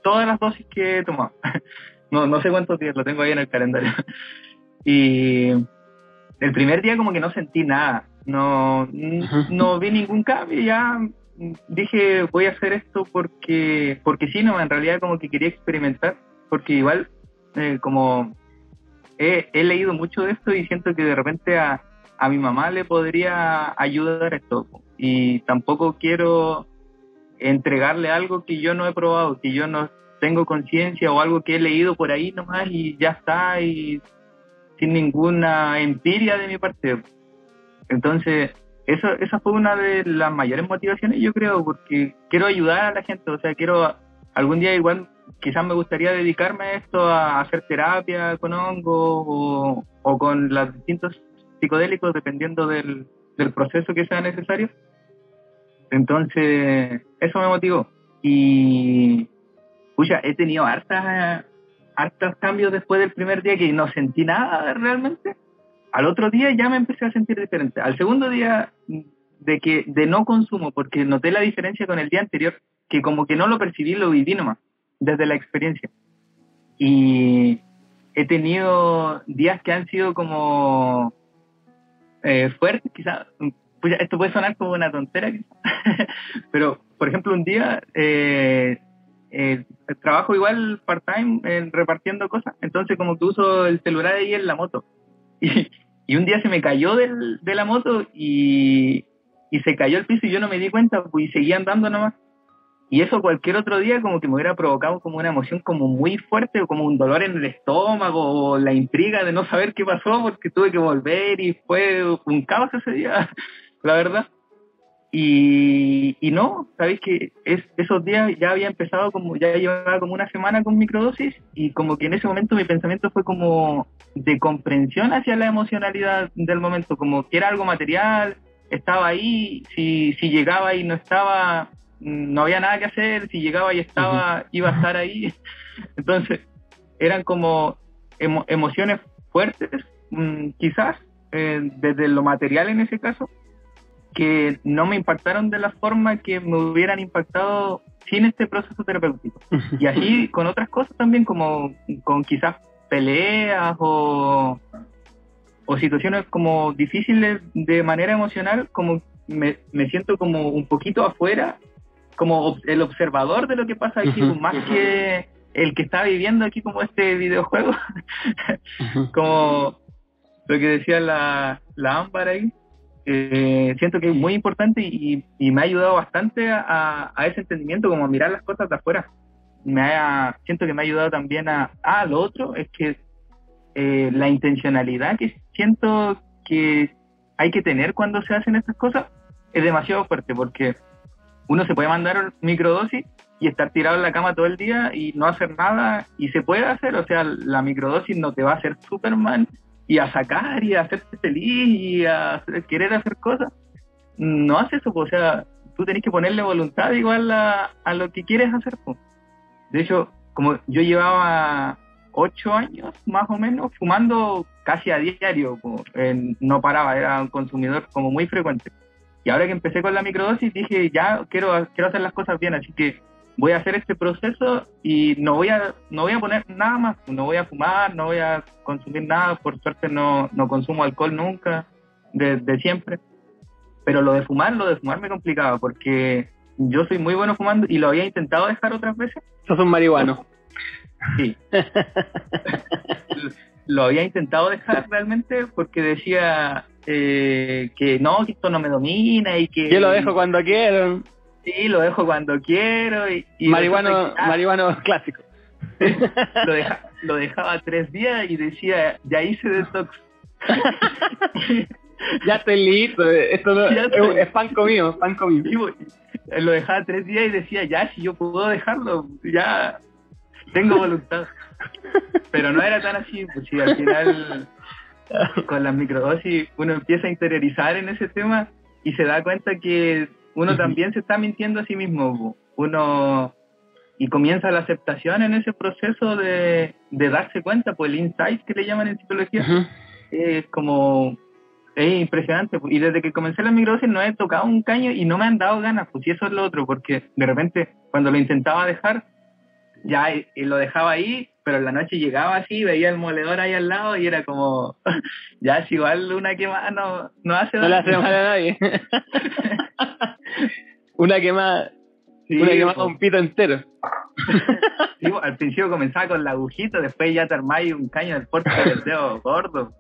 todas las dosis que he tomado. no, no sé cuántos días, lo tengo ahí en el calendario. y el primer día como que no sentí nada, no, no vi ningún cambio, ya dije voy a hacer esto porque, porque sí, no, en realidad como que quería experimentar, porque igual eh, como he, leído mucho de esto y siento que de repente a, a mi mamá le podría ayudar esto y tampoco quiero entregarle algo que yo no he probado, que yo no tengo conciencia o algo que he leído por ahí nomás y ya está y sin ninguna empiria de mi parte. Entonces, eso, esa fue una de las mayores motivaciones, yo creo, porque quiero ayudar a la gente, o sea, quiero algún día igual, quizás me gustaría dedicarme a esto, a hacer terapia con hongos o, con los distintos psicodélicos, dependiendo del, del proceso que sea necesario. Entonces, eso me motivó. Y, pucha, he tenido hartas cambios después del primer día que no sentí nada realmente. Al otro día ya me empecé a sentir diferente. Al segundo día de que de no consumo, porque noté la diferencia con el día anterior, que como que no lo percibí, lo viví nomás, desde la experiencia. Y he tenido días que han sido como eh, fuertes, quizás. Pues esto puede sonar como una tontera, pero por ejemplo, un día eh, eh, trabajo igual part-time repartiendo cosas, entonces como que uso el celular ahí en la moto. Y, un día se me cayó del, de la moto y, y se cayó el piso y yo no me di cuenta pues, y seguía andando nomás. Y eso cualquier otro día como que me hubiera provocado como una emoción como muy fuerte o como un dolor en el estómago o la intriga de no saber qué pasó porque tuve que volver y fue un caos ese día, la verdad. Y, y no, sabéis que es, esos días ya había empezado como, ya llevaba como una semana con microdosis y como que en ese momento mi pensamiento fue como de comprensión hacia la emocionalidad del momento, como que era algo material, estaba ahí, si, si llegaba y no estaba, no había nada que hacer, si llegaba y estaba, iba a estar ahí. Entonces, eran como emociones fuertes, mm, quizás, eh, desde lo material en ese caso, que no me impactaron de la forma que me hubieran impactado sin este proceso terapéutico. Y así con otras cosas también, como con quizás peleas o, o situaciones como difíciles de manera emocional, como me, me siento como un poquito afuera, como el observador de lo que pasa aquí, más que el que está viviendo aquí como este videojuego, como lo que decía la, la Ámbar ahí, eh, siento que es muy importante y, me ha ayudado bastante a, ese entendimiento, como a mirar las cosas de afuera. Me ha, siento que me ha ayudado también a... Ah, lo otro es que eh, la intencionalidad que siento que hay que tener cuando se hacen estas cosas es demasiado fuerte porque uno se puede mandar microdosis y estar tirado en la cama todo el día y no hacer nada y se puede hacer, o sea, la microdosis no te va a hacer Superman y a sacar y a hacerte feliz y a querer hacer cosas, no hace eso, o sea, tú tenés que ponerle voluntad igual a, a lo que quieres hacer. De hecho, como yo llevaba ocho años más o menos fumando casi a diario, no paraba, era un consumidor como muy frecuente. Y ahora que empecé con la microdosis dije, ya quiero, quiero hacer las cosas bien, así que voy a hacer este proceso y no voy a no voy a poner nada más, no voy a fumar, no voy a consumir nada, por suerte no, no consumo alcohol nunca, desde siempre. Pero lo de fumar, lo de fumar me complicaba porque yo soy muy bueno fumando y lo había intentado dejar otras veces. Sos un marihuano. Sí. lo había intentado dejar realmente porque decía eh, que no, que esto no me domina y que... Yo lo dejo cuando quiero. Sí, lo dejo cuando quiero. Y, marihuano, marihuano clásico. lo, lo dejaba tres días y decía, ya hice detox. ya estoy listo, esto no, es, pan comido, pan comido. lo dejaba tres días y decía, ya, si yo puedo dejarlo, ya tengo voluntad. Pero no era tan así, pues si al final con las microdosis uno empieza a interiorizar en ese tema y se da cuenta que uno también se está mintiendo a sí mismo. Uno y comienza la aceptación en ese proceso de, darse cuenta, pues el insight que le llaman en psicología es como es impresionante. Y desde que comencé la microdosis no he tocado un caño y no me han dado ganas, pues y eso es lo otro, porque de repente cuando lo intentaba dejar, ya y lo dejaba ahí, pero en la noche llegaba así, veía el moledor ahí al lado y era como, ya es igual una quemada no, no hace No le hace mal a nadie. una quemada, sí, una quemada un pito entero. al principio comenzaba con la agujita, después ya te armáis un caño del porte del dedo gordo.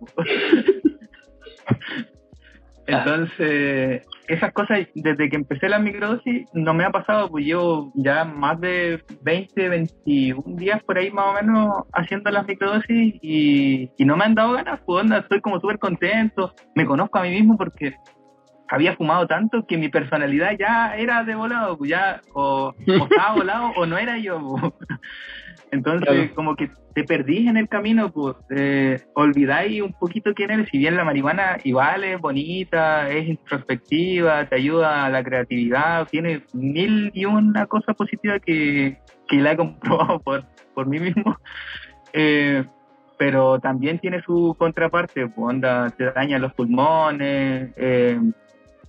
Entonces, esas cosas, desde que empecé la microdosis, no me ha pasado, pues llevo ya más de 20, 21 días por ahí más o menos haciendo las microdosis y, no me han dado ganas, pues onda, estoy como súper contento, me conozco a mí mismo porque había fumado tanto que mi personalidad ya era de volado, pues ya o, estaba volado o no era yo. Pues. Entonces, como que te perdís en el camino, pues eh, olvidáis un poquito quién eres. Si bien la marihuana igual es bonita, es introspectiva, te ayuda a la creatividad, tiene mil y una cosa positiva que, que la he comprobado por, por mí mismo. Eh, pero también tiene su contraparte, pues onda, te daña los pulmones, eh,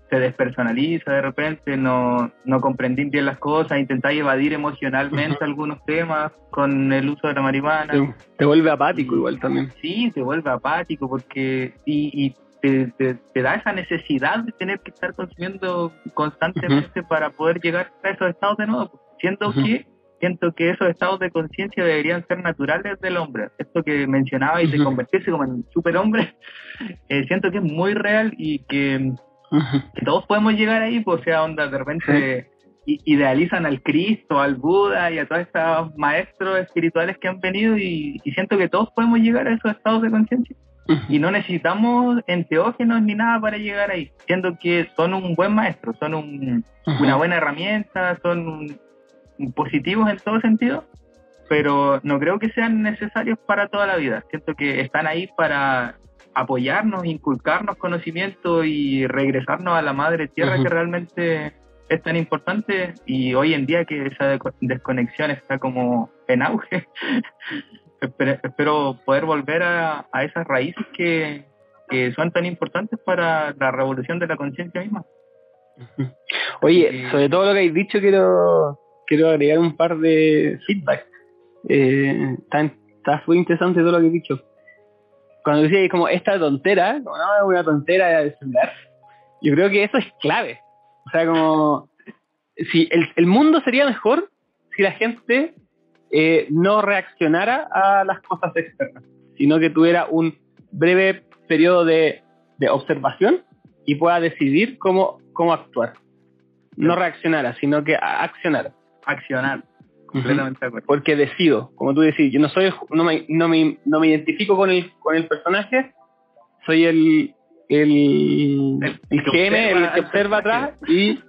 se despersonaliza de repente, no, no comprendí bien las cosas, intentáis evadir emocionalmente algunos temas con el uso de la marihuana. Te, vuelve apático igual también. Sí, te vuelve apático porque y, y te, te, da esa necesidad de tener que estar consumiendo constantemente para poder llegar a esos estados de nuevo, siendo que siento que esos estados de conciencia deberían ser naturales del hombre. Esto que mencionaba y de convertirse como en superhombre, eh, siento que es muy real y que que todos podemos llegar ahí, pues, o sea, onda, de repente idealizan al Cristo, al Buda y a todos estos maestros espirituales que han venido y, siento que todos podemos llegar a esos estados de conciencia. Y no necesitamos enteógenos ni nada para llegar ahí, siendo que son un buen maestro, son una buena herramienta, son positivos en todo sentido, pero no creo que sean necesarios para toda la vida. Siento que están ahí para apoyarnos, inculcarnos conocimiento y regresarnos a la madre tierra que realmente es tan importante y hoy en día que esa desconexión está como en auge. espero, poder volver a, esas raíces que, son tan importantes para la revolución de la conciencia misma. Oye, sobre todo lo que habéis dicho, quiero, quiero agregar un par de feedback. Eh, está, está muy interesante todo lo que he dicho cuando decía como esta tontera, como no, es una tontera de celular, yo creo que eso es clave. O sea, como si el, el mundo sería mejor si la gente eh, no reaccionara a las cosas externas, sino que tuviera un breve periodo de, de observación y pueda decidir cómo, cómo actuar. No reaccionara, sino que accionara. Accionar. Completamente de acuerdo. Porque decido, como tú decís, yo no soy, no me, no me, no me identifico con el, con el personaje, soy el, el, el, el GM, el que observa atrás y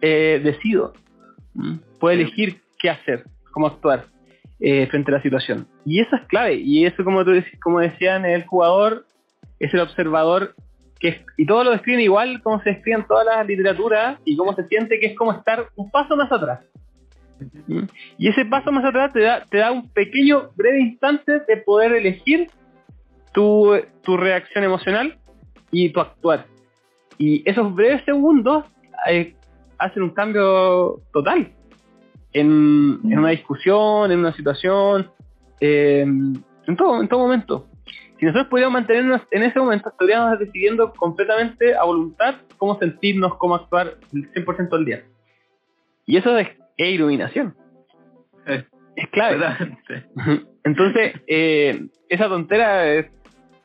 eh, decido. Puedo elegir qué hacer, cómo actuar eh, frente a la situación. Y eso es clave. Y eso, como tú como decían, el jugador es el observador que y todos lo describen igual como se describen todas las literaturas y cómo se siente que es como estar un paso más atrás. Y ese paso más atrás te da, un pequeño, breve instante de poder elegir tu, tu reacción emocional y tu actuar. Y esos breves segundos eh, hacen un cambio total. en, una discusión, en una situación, eh, en, todo, en todo momento. Si nosotros pudiéramos mantenernos en ese momento, estaríamos decidiendo completamente a voluntad cómo sentirnos, cómo actuar el 100% del día. Y eso es, iluminación. Es, clave. Entonces, eh, esa tontera es,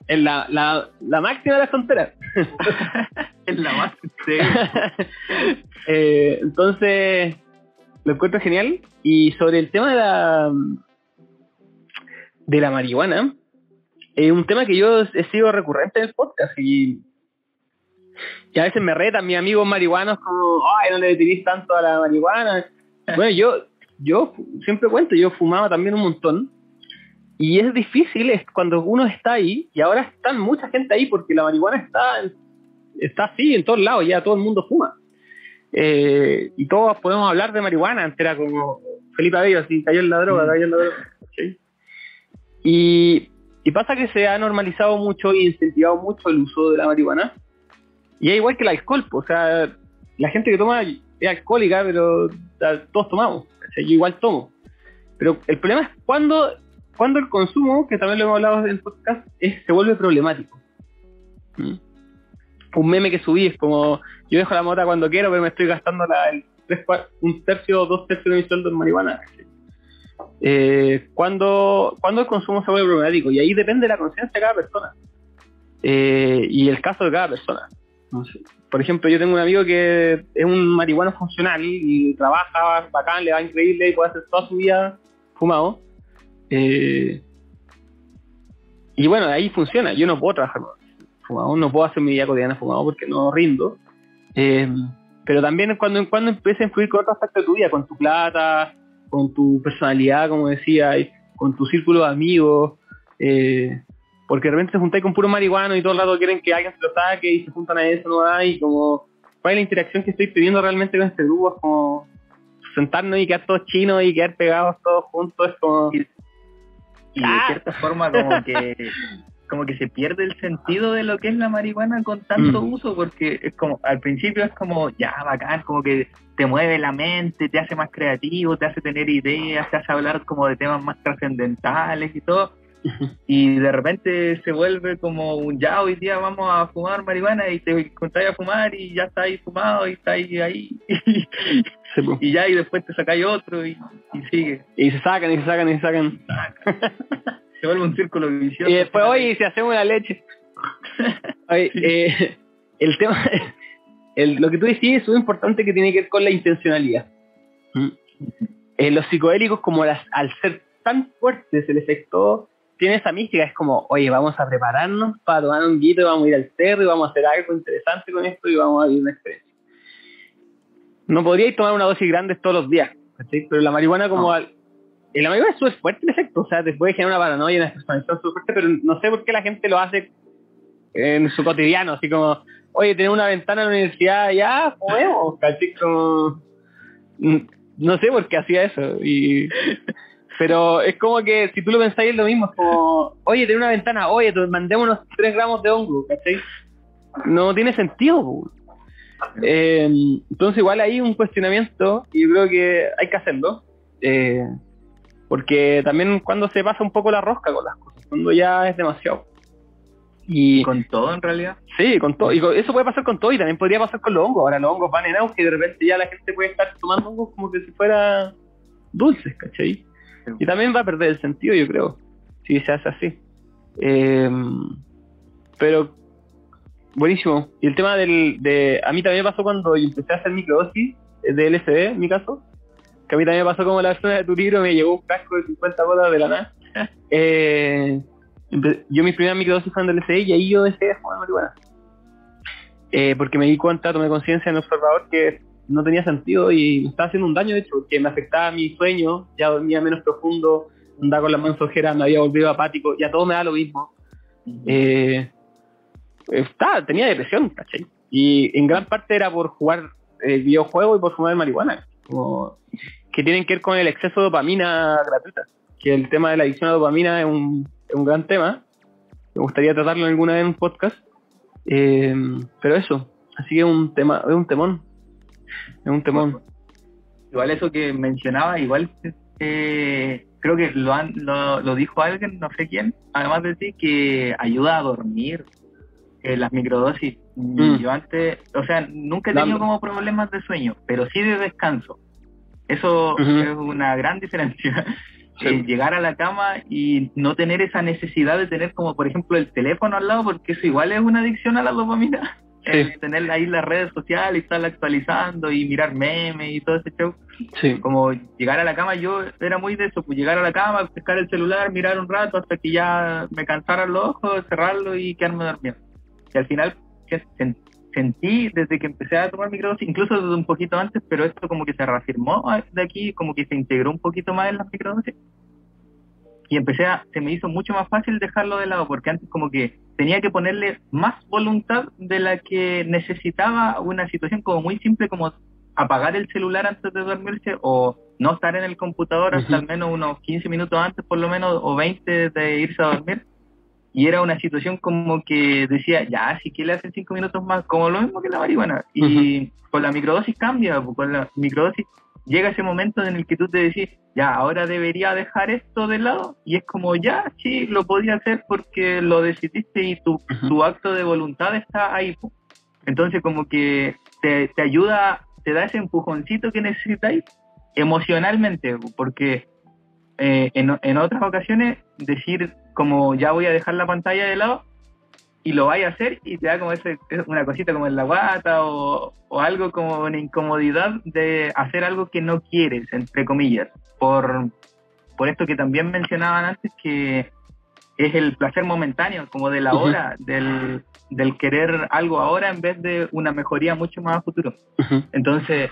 la, la, la, máxima de las tonteras. es la más. eh, entonces, lo encuentro genial. Y sobre el tema de la, de la marihuana, es un tema que yo he sido recurrente en el podcast y, y a veces me retan mis amigos marihuanos como, ay, no le detenís tanto a la marihuana. Bueno, yo, yo siempre cuento, yo fumaba también un montón. Y es difícil es cuando uno está ahí, y ahora están mucha gente ahí porque la marihuana está, está así en todos lados, ya todo el mundo fuma. Eh, y todos podemos hablar de marihuana, antes era como Felipe Abello, así cayó en la droga, cayó en la droga. Y, y pasa que se ha normalizado mucho y incentivado mucho el uso de la marihuana. Y es igual que el alcohol, pues, o sea, la gente que toma alcohólica, pero todos tomamos. yo igual tomo. Pero el problema es cuando, cuando el consumo, que también lo hemos hablado en el podcast, es, se vuelve problemático. ¿Mm? Un meme que subí es como, yo dejo la mota cuando quiero, pero me estoy gastando la, el un tercio o dos tercios de mi sueldo en marihuana eh, cuando, cuando el consumo se vuelve problemático y ahí depende de la conciencia de cada persona eh, y el caso de cada persona. Por ejemplo, yo tengo un amigo que es un marihuano funcional y trabaja bacán, le va increíble y puede hacer toda su vida fumado. Eh, y bueno, ahí funciona. Yo no puedo trabajar fumado, no puedo hacer mi vida cotidiana fumado porque no rindo. Eh, pero también cuando en cuando empieza a influir con otros aspectos de tu vida, con tu plata, con tu personalidad, como decía, con tu círculo de amigos, eh, porque de repente se juntáis con puro marihuano y todo el rato quieren que alguien se lo saque y se juntan a eso, no hay, como, ¿cuál es la interacción que estoy teniendo realmente con este grupo? Es como sentarnos y quedar todos chinos y quedar pegados todos juntos, es como... Y, de ¡Ah! cierta forma como que como que se pierde el sentido de lo que es la marihuana con tanto mm. uso, porque es como, al principio es como, ya, bacán, como que te mueve la mente, te hace más creativo, te hace tener ideas, te hace hablar como de temas más trascendentales y todo, y de repente se vuelve como un ya hoy día vamos a fumar marihuana y te encontráis a fumar y ya está ahí fumado y está ahí, ahí. y ya y después te sacáis otro y, sigue. Y se sacan y se sacan y se sacan. Se vuelve un círculo vicioso. Y después oye si hacemos la leche oye, eh, el tema el, lo que tú decís es muy importante que tiene que ver con la intencionalidad. Eh, los psicodélicos como las, al ser tan fuertes el efecto tiene esa mística, es como, oye, vamos a prepararnos para tomar un guito, vamos a ir al cerro y vamos a hacer algo interesante con esto y vamos a vivir una experiencia. No podríais tomar una dosis grande todos los días, pero la marihuana como... Al, la marihuana es súper fuerte el efecto, o sea, te puede generar una paranoia, una expansión súper fuerte, pero no sé por qué la gente lo hace en su cotidiano, así como, oye, tener una ventana en la universidad, ya, podemos, ¿cachai? Como... No sé por qué hacía eso, y... Pero es como que si tú lo pensáis es lo mismo, es como, oye, tiene una ventana, oye, mandémonos 3 gramos de hongo, ¿cachai? No tiene sentido, eh, entonces igual hay un cuestionamiento y yo creo que hay que hacerlo. Eh, porque también cuando se pasa un poco la rosca con las cosas, cuando ya es demasiado. Y con todo en realidad. Sí, con todo. Y eso puede pasar con todo y también podría pasar con los hongos. Ahora los hongos van en auge y de repente ya la gente puede estar tomando hongos como que si fuera dulces, ¿cachai? Y también va a perder el sentido, yo creo, si se hace así. Em, pero, buenísimo. Y el tema del, de... A mí también me pasó cuando empecé a hacer microdosis de LSD, en mi caso, que a mí también me pasó como la persona de tu libro, me llegó un casco de 50 bolas de la nada. eh, yo mis primeras microdosis fueron de LSD y ahí yo dejé fumar marihuana. Eh, porque me di cuenta, tomé conciencia en el observador que no tenía sentido y me estaba haciendo un daño, de hecho, porque me afectaba mi sueño, ya dormía menos profundo, andaba con las manos ojeras, me había volvido apático, ya todo me da lo mismo. Eh, estaba, tenía depresión, ¿cachai? Y en gran parte era por jugar el eh, videojuego y por fumar marihuana, como, que tienen que ver con el exceso de dopamina gratuita, que el tema de la adicción a dopamina es un, es un gran tema, me gustaría tratarlo alguna vez en un podcast, eh, pero eso, así que es un tema, es un temón es un temón. igual eso que mencionaba, igual eh, creo que lo, han, lo, dijo alguien, no sé quién, además de ti, que ayuda a dormir. Eh, las microdosis. Mm. Yo antes, o sea, nunca he tenido como problemas de sueño, pero sí de descanso. Eso es una gran diferencia. Eh, llegar a la cama y no tener esa necesidad de tener como por ejemplo el teléfono al lado porque eso igual es una adicción a la dopamina eh, tener ahí las redes sociales y estar actualizando y mirar memes y todo ese show sí. como llegar a la cama yo era muy de eso pues llegar a la cama pescar el celular mirar un rato hasta que ya me cansaran los ojos cerrarlo y quedarme dormido y al final sentí desde que empecé a tomar microdosis, incluso desde un poquito antes, pero esto como que se reafirmó de aquí, como que se integró un poquito más en las microdosis. Y empecé a, se me hizo mucho más fácil dejarlo de lado, porque antes como que tenía que ponerle más voluntad de la que necesitaba una situación como muy simple como apagar el celular antes de dormirse o no estar en el computador hasta al menos unos 15 minutos antes por lo menos o 20 de irse a dormir. Y era una situación como que decía, ya, si que le hacen cinco minutos más, como lo mismo que la marihuana. Y con la microdosis cambia, pues, con la microdosis llega ese momento en el que tú te decís, ya, ahora debería dejar esto de lado, y es como, ya, sí, lo podía hacer porque lo decidiste y tu, tu acto de voluntad está ahí. Entonces como que te, te ayuda, te da ese empujoncito que necesitáis emocionalmente, porque eh, en, en otras ocasiones decir como ya voy a dejar la pantalla de lado y lo vaya a hacer y te da como ese, una cosita como en la guata o, algo como una incomodidad de hacer algo que no quieres, entre comillas, por, por esto que también mencionaban antes que es el placer momentáneo, como de la hora, del, del, querer algo ahora en vez de una mejoría mucho más a futuro. Entonces,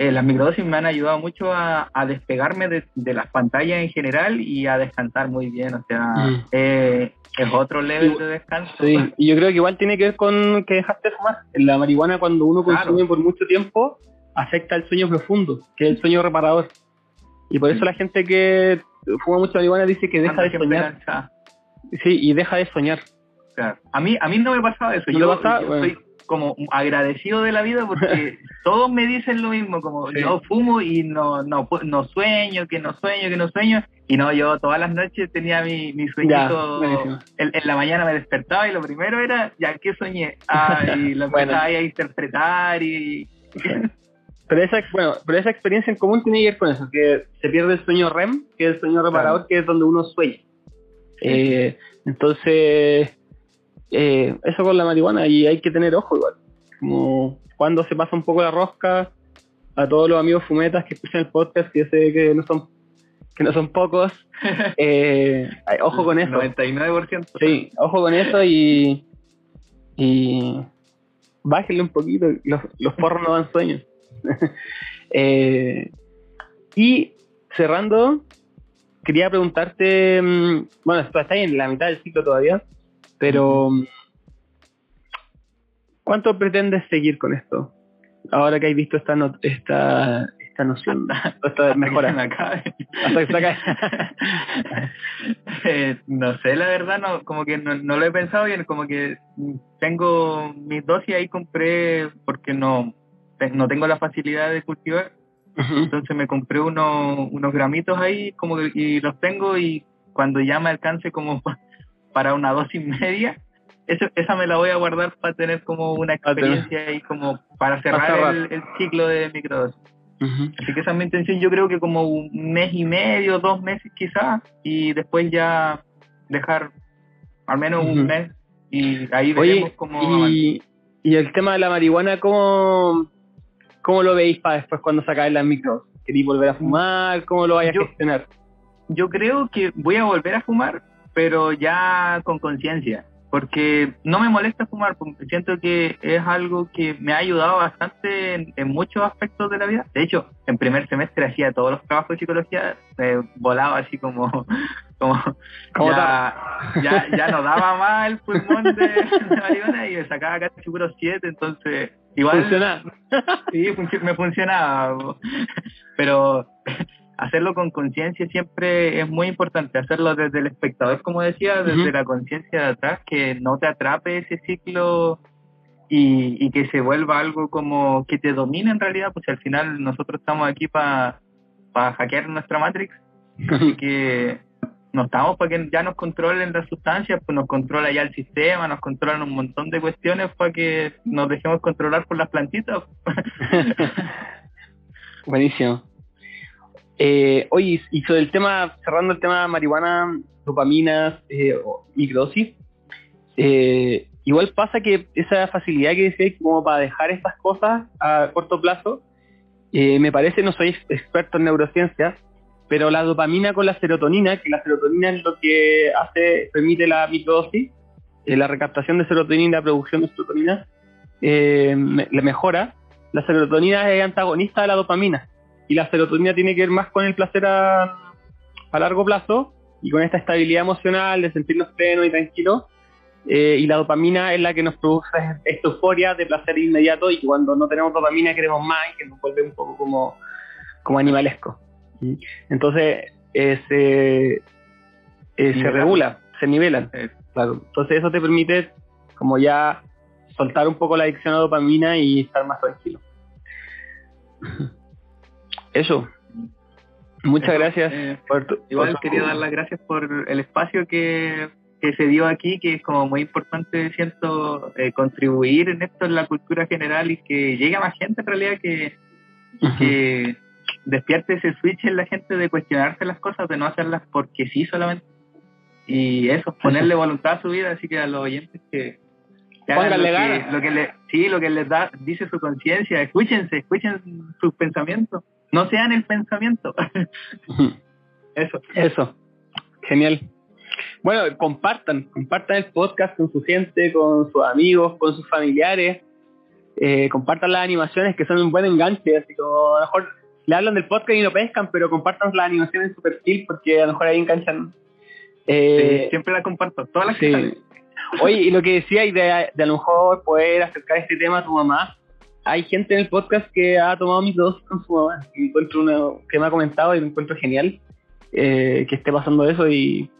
eh, las microdosis me han ayudado mucho a, despegarme de, las pantallas en general y a descansar muy bien. O sea, mm. eh, es otro level de descanso. Sí, y yo creo que igual tiene que ver con que dejaste de fumar. La marihuana, cuando uno consume por mucho tiempo, afecta el sueño profundo, que es el sueño reparador. Y por eso la gente que fuma mucha marihuana dice que deja de soñar. Sí, y deja de soñar. Claro. A mí, a mí no me pasaba eso. yo, soy como agradecido de la vida porque todos me dicen lo mismo, como yo fumo y no, no, no sueño, que no sueño, que no sueño. Y no, yo todas las noches tenía mi, mi sueñito, en, la mañana me despertaba y lo primero era, ya, ¿qué soñé? Ah, y lo empezaba a interpretar y... pero esa, bueno, pero esa experiencia en común tiene que ver con eso, que se pierde el sueño REM, que es el sueño reparador, que es donde uno sueña. Eh, entonces, eh, eso con la marihuana y hay que tener ojo igual. Como cuando se pasa un poco la rosca, a todos los amigos fumetas que escuchan el podcast, que sé que no son que no son pocos, eh, ojo con eso. 99%. Sí, ojo con eso y, y bájenle un poquito, los, los porros no dan sueños. eh, y cerrando, quería preguntarte, mm, bueno, está en la mitad del ciclo todavía, pero, ¿cuánto pretendes seguir con esto? Ahora que has visto esta, esta, esta noción, esta mejora. Hasta que se eh, no sé, la verdad, no, como que no, lo he pensado bien, como que tengo mis dosis ahí compré porque no, no tengo la facilidad de cultivar. Entonces me compré unos, unos gramitos ahí como que, y los tengo y cuando ya me alcance como para una dosis media, eso, esa me la voy a guardar para tener como una experiencia y como para cerrar el, ciclo de microdosis. Así que esa es mi intención, yo creo que como un mes y medio, dos meses quizás, y después ya dejar al menos un mes y ahí veremos cómo... Y, y el tema de la marihuana, ¿cómo, cómo lo veis para después cuando sacáis las micros? ¿Queréis volver a fumar? ¿Cómo lo vais a gestionar? Yo creo que voy a volver a fumar, pero ya con conciencia, porque no me molesta fumar, porque siento que es algo que me ha ayudado bastante en, muchos aspectos de la vida. De hecho, en primer semestre hacía todos los trabajos de psicología, eh, volaba así como, como ya, ya, ya, no daba más el pulmón de, marihuana y me sacaba casi seguro siete, entonces igual... Funcionaba. Sí, me funcionaba, pero hacerlo con conciencia siempre es muy importante, hacerlo desde el espectador, como decía, desde la conciencia de atrás, que no te atrape ese ciclo y, y que se vuelva algo como que te domine en realidad, pues al final nosotros estamos aquí para hackear nuestra Matrix y que no estamos para que ya nos controlen las sustancias, pues nos controla ya el sistema, nos controlan un montón de cuestiones para que nos dejemos controlar por las plantitas. Buenísimo. Eh, oye, y sobre el tema, cerrando el tema marihuana, dopaminas, eh, microdosis, eh, igual pasa que esa facilidad que decía como para dejar estas cosas a corto plazo, eh, me parece, no soy experto en neurociencia, pero la dopamina con la serotonina, que la serotonina es lo que hace, permite la microdosis, eh, la recaptación de serotonina y la producción de serotonina, eh, le mejora. La serotonina es antagonista de la dopamina y la serotonina tiene que ver más con el placer a, a largo plazo y con esta estabilidad emocional de sentirnos plenos y tranquilos. Eh, y la dopamina es la que nos produce esta euforia de placer inmediato y cuando no tenemos dopamina queremos más y que nos vuelve un poco como, como animalesco. Entonces eh, se, eh, se regula, se nivelan. Claro. Entonces eso te permite como ya soltar un poco la adicción a dopamina y estar más tranquilo. Eso. Muchas gracias. Eh, por tu, igual quería dar las gracias por el espacio que, que, se dio aquí, que es como muy importante, siento, eh, contribuir en esto en la cultura general y que llegue a más gente en realidad que, que despierte ese switch en la gente de cuestionarse las cosas, de no hacerlas porque sí solamente. Y eso, ponerle voluntad a su vida, así que a los oyentes que, que hagan lo que, lo que le, sí, lo que les da, dice su conciencia, escúchense, escuchen sus pensamientos, no sean el pensamiento. eso. Eso. Genial. Bueno, compartan, compartan el podcast con su gente, con sus amigos, con sus familiares. Eh, compartan las animaciones que son un buen enganche, así como a lo mejor le hablan del podcast y no pescan, pero compartan las animaciones en su perfil porque a lo mejor ahí enganchan. Eh, sí, siempre la comparto, todas las sí. que Oye, y lo que decía, y de, de, a lo mejor poder acercar este tema a tu mamá, hay gente en el podcast que ha tomado mis dosis con su mamá, y encuentro una, que me ha comentado y me encuentro genial eh, que esté pasando eso y,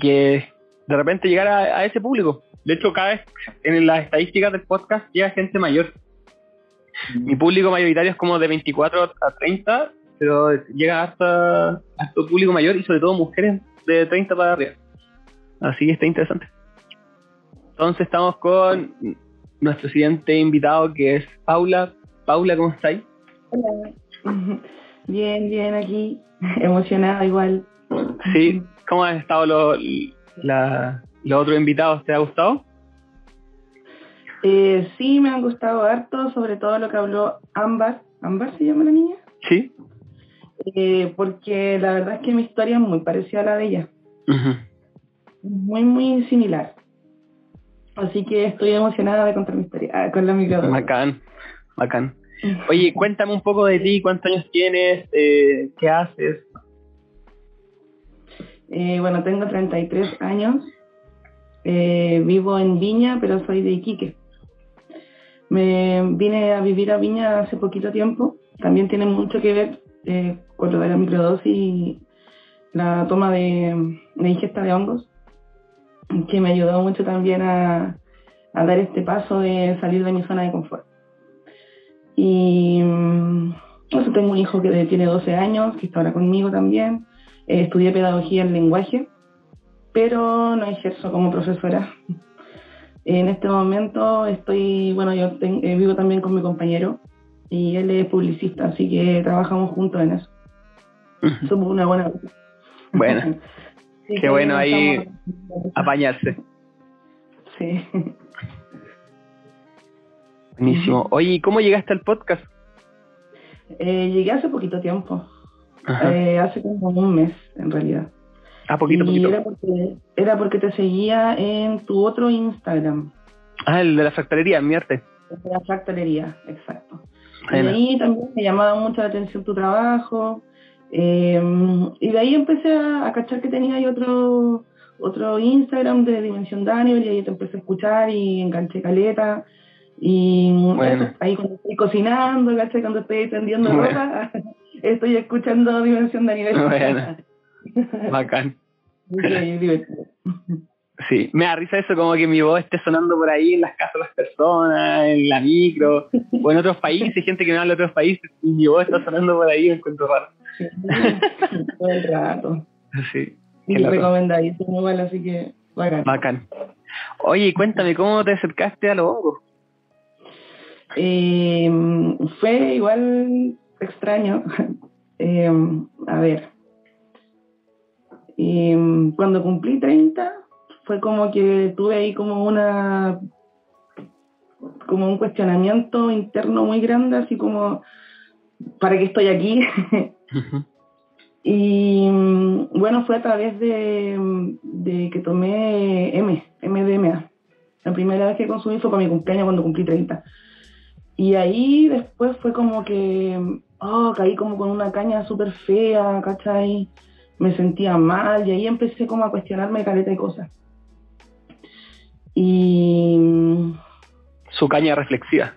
que de repente llegar a, ese público. De hecho, cada vez en las estadísticas del podcast llega gente mayor. Mi público mayoritario es como de 24 a 30, pero llega hasta, hasta público mayor y sobre todo mujeres de 30 para arriba. Así que está interesante. Entonces estamos con nuestro siguiente invitado que es Paula. Paula, ¿cómo estáis? Hola. Bien, bien, aquí. Emocionada igual. Sí, ¿cómo han estado los, la, los otros invitados? ¿Te ha gustado? Eh, sí, me han gustado harto, sobre todo lo que habló Ámbar. ¿Ámbar se llama la niña? Sí. Eh, porque la verdad es que mi historia es muy parecida a la de ella. Uh -huh. Muy, muy similar. Así que estoy emocionada de contar mi historia ah, con la microdosis. Bacán, bacán. Oye, cuéntame un poco de ti, cuántos años tienes, eh, qué haces. Eh, bueno, tengo 33 años. Eh, vivo en Viña, pero soy de Iquique. Me vine a vivir a Viña hace poquito tiempo. También tiene mucho que ver eh, con lo de la microdosis y la toma de, de ingesta de hongos que me ayudó mucho también a, a, dar este paso de salir de mi zona de confort. Y eso, tengo un hijo que tiene 12 años, que está ahora conmigo también. Eh, estudié pedagogía en lenguaje, pero no ejerzo como profesora. En este momento estoy, bueno, yo ten, eh, vivo también con mi compañero y él es publicista, así que trabajamos juntos en eso. Somos una buena. Bueno. Sí, Qué bueno ahí estamos... apañarse. Sí. Buenísimo. Oye, ¿cómo llegaste al podcast? Eh, llegué hace poquito tiempo. Eh, hace como un mes, en realidad. Ah, poquito, y poquito. Era porque, era porque te seguía en tu otro Instagram. Ah, el de la fractalería, mi arte. El de la fractalería, exacto. Bueno. Y ahí también me llamaba mucho la atención tu trabajo. Eh, y de ahí empecé a, a, cachar que tenía ahí otro, otro Instagram de Dimensión Daniel y ahí te empecé a escuchar y enganché caleta. Y bueno. ahí cuando estoy cocinando, ¿cachai? cuando estoy tendiendo bueno. ropa, estoy escuchando Dimensión Daniel. Bueno. Bacán. Sí, me da risa eso como que mi voz esté sonando por ahí en las casas de las personas, en la micro, o en otros países, gente que me habla de otros países, y mi voz está sonando por ahí, me encuentro raro. Sí, todo el rato. Sí. Y recomendadísimo igual, así que bacán. Bacán. Oye, cuéntame, ¿cómo te acercaste a los hongos? Eh, fue igual extraño. Eh, a ver, eh, cuando cumplí 30, fue como que tuve ahí como una como un cuestionamiento interno muy grande, así como, ¿para qué estoy aquí? y bueno, fue a través de, de, que tomé M, MDMA. La primera vez que consumí fue para mi cumpleaños cuando cumplí 30. Y ahí después fue como que, oh, caí como con una caña súper fea, ¿cachai? Me sentía mal y ahí empecé como a cuestionarme caleta de cosas. Y... Su caña reflexiva.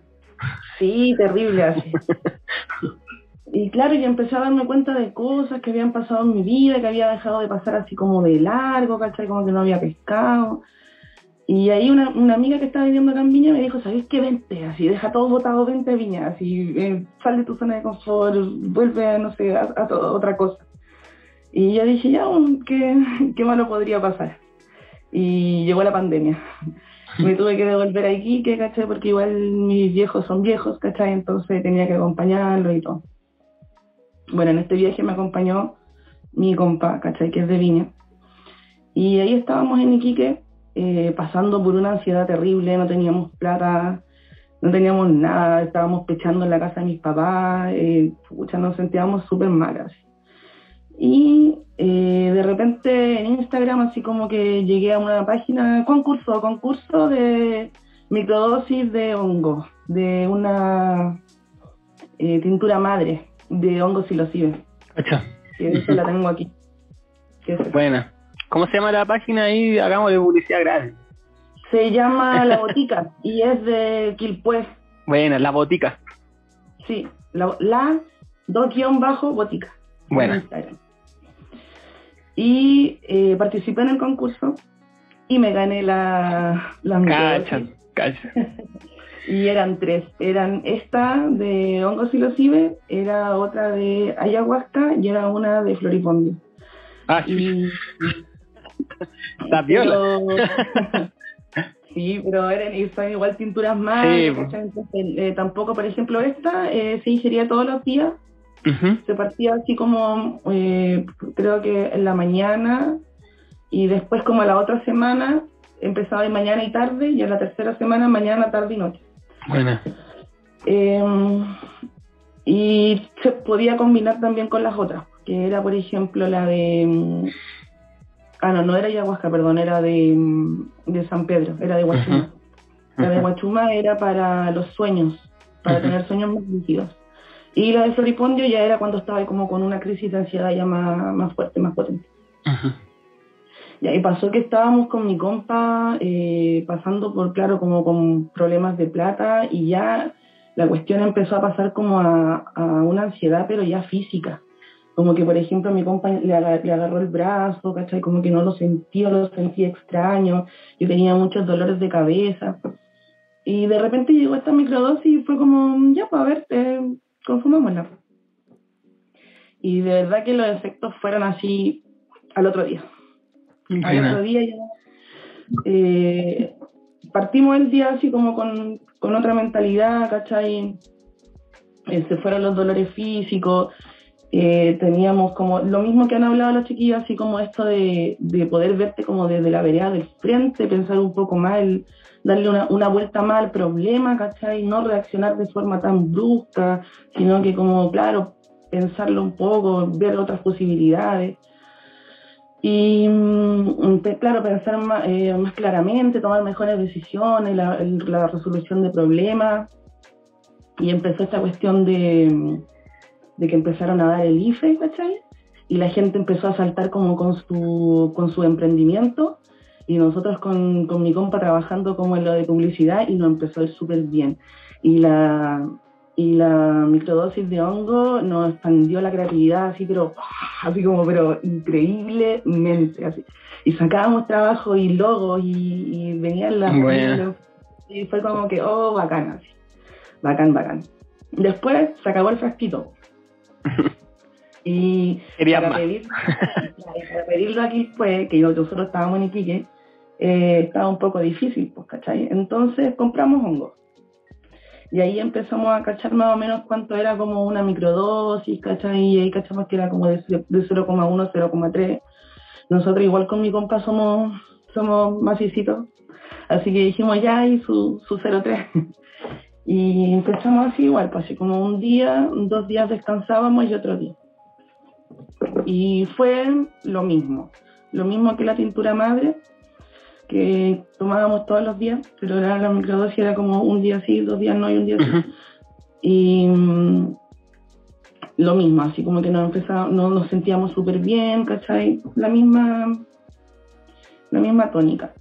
Sí, terrible así. y claro, yo empecé a darme cuenta de cosas que habían pasado en mi vida, que había dejado de pasar así como de largo, ¿cachai? Como que no había pescado. Y ahí una, una, amiga que estaba viviendo acá en Viña me dijo, ¿sabes qué? Vente, así, deja todo botado, vente a Viña, así, eh, sal de tu zona de confort, vuelve a, no sé, a, otra cosa. Y yo dije, ya, ¿qué, ¿qué malo podría pasar? Y llegó la pandemia. Me tuve que devolver a Iquique, ¿cachai? Porque igual mis viejos son viejos, ¿cachai? Entonces tenía que acompañarlo y todo. Bueno, en este viaje me acompañó mi compa, ¿cachai? Que es de Viña. Y ahí estábamos en Iquique eh, pasando por una ansiedad terrible, no teníamos plata, no teníamos nada, estábamos pechando en la casa de mis papás, eh, nos sentíamos súper malas. Y eh, de repente en Instagram así como que llegué a una página, concurso, concurso de microdosis de hongo, de una tintura madre de hongo silocibe. Que eso la tengo aquí. Buena. ¿Cómo se llama la página ahí? Hagamos de publicidad gratis. Se llama La Botica y es de Quilpué. Buena, La Botica. Sí, la, la dos guion bajo botica. Buena. Y eh, participé en el concurso y me gané la... la cacha, cacha. y eran tres. Eran esta de hongos silocibe, era otra de ayahuasca y era una de floripondio. Ah, y, sí, pero eran, son igual tinturas más. Eh, tampoco, por ejemplo, esta eh, se ingería todos los días. Se partía así como, eh, creo que en la mañana y después como a la otra semana empezaba de mañana y tarde y a la tercera semana mañana, tarde y noche. Buena. Em, y se podía combinar también con las otras, que era por ejemplo la de Ah, no, no era ayahuasca, perdón, era de, de San Pedro, era de Huachuma. La de Huachuma era para los sueños, para tener sueños más líquidos. Y la de Floripondio ya era cuando estaba como con una crisis de ansiedad ya más, más fuerte, más potente. Y pasó que estábamos con mi compa eh, pasando por, claro, como con problemas de plata y ya la cuestión empezó a pasar como a, una ansiedad, pero ya física. Como que, por ejemplo, mi compañero le, agarró el brazo, ¿cachai? Como que no lo sentía, lo sentía extraño. Yo tenía muchos dolores de cabeza. Y de repente llegó esta microdosis y fue como, ya, pues a ver, eh, consumámosla. Y de verdad que los efectos fueron así al otro día. Al otro día ya. Eh, partimos el día así como con, con otra mentalidad, ¿cachai? Se fueron los dolores físicos, eh, teníamos como lo mismo que han hablado las chiquillas, así como esto de, de, poder verte como desde la vereda del frente, pensar un poco más, darle una, una, vuelta más al problema, ¿cachai? No reaccionar de forma tan brusca, sino que como, claro, pensarlo un poco, ver otras posibilidades. Y mm, claro, pensar más, eh, más, claramente, tomar mejores decisiones, la, la resolución de problemas. Y empezó esta cuestión de de que empezaron a dar el IFE, ¿cachai? Y la gente empezó a saltar como con su, con su emprendimiento y nosotros con, con mi compa trabajando como en lo de publicidad y nos empezó súper bien. Y, la, y la microdosis de hongo nos expandió la creatividad así, pero así como, pero increíblemente, así. Y sacábamos trabajo y logos y, venían las... Y fue como que, oh, bacán, así. Bacán, bacán. Después se acabó el frasquito. y para, pedir, para, pedirlo aquí fue, que nosotros estábamos en Iquique, eh, estaba un poco difícil, pues, ¿cachai? Entonces compramos hongos. Y ahí empezamos a cachar más o menos cuánto era como una microdosis, ¿cachai? Y ahí cachamos que era como de, 0,1, 0,3. Nosotros igual con mi compa somos, somos macicitos. Así que dijimos ya y su, su 0,3. y empezamos así igual, pues así como un día, dos días descansábamos y otro día. Y fue lo mismo. Lo mismo que la tintura madre, que tomábamos todos los días, pero era la microdosis era como un día sí, dos días no y un día sí. Y mm, lo mismo, así como que nos empezamos, no, nos sentíamos súper bien, ¿cachai? La misma, la misma tónica.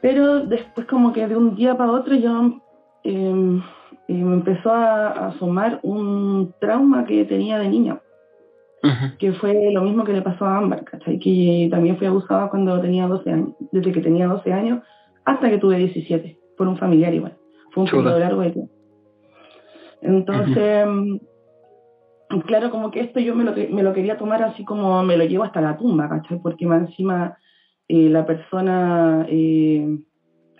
Pero después como que de un día para otro yo em, eh, me empezó a asomar un trauma que tenía de niña que fue lo mismo que le pasó a Ámbar, ¿cachai? Que también fui abusada cuando tenía 12 años, desde que tenía 12 años hasta que tuve 17, por un familiar igual. Fue un periodo largo de tiempo. Entonces, mm, claro, como que esto yo me lo, me lo quería tomar así como me lo llevo hasta la tumba, ¿cachai? Porque más encima eh, la persona eh,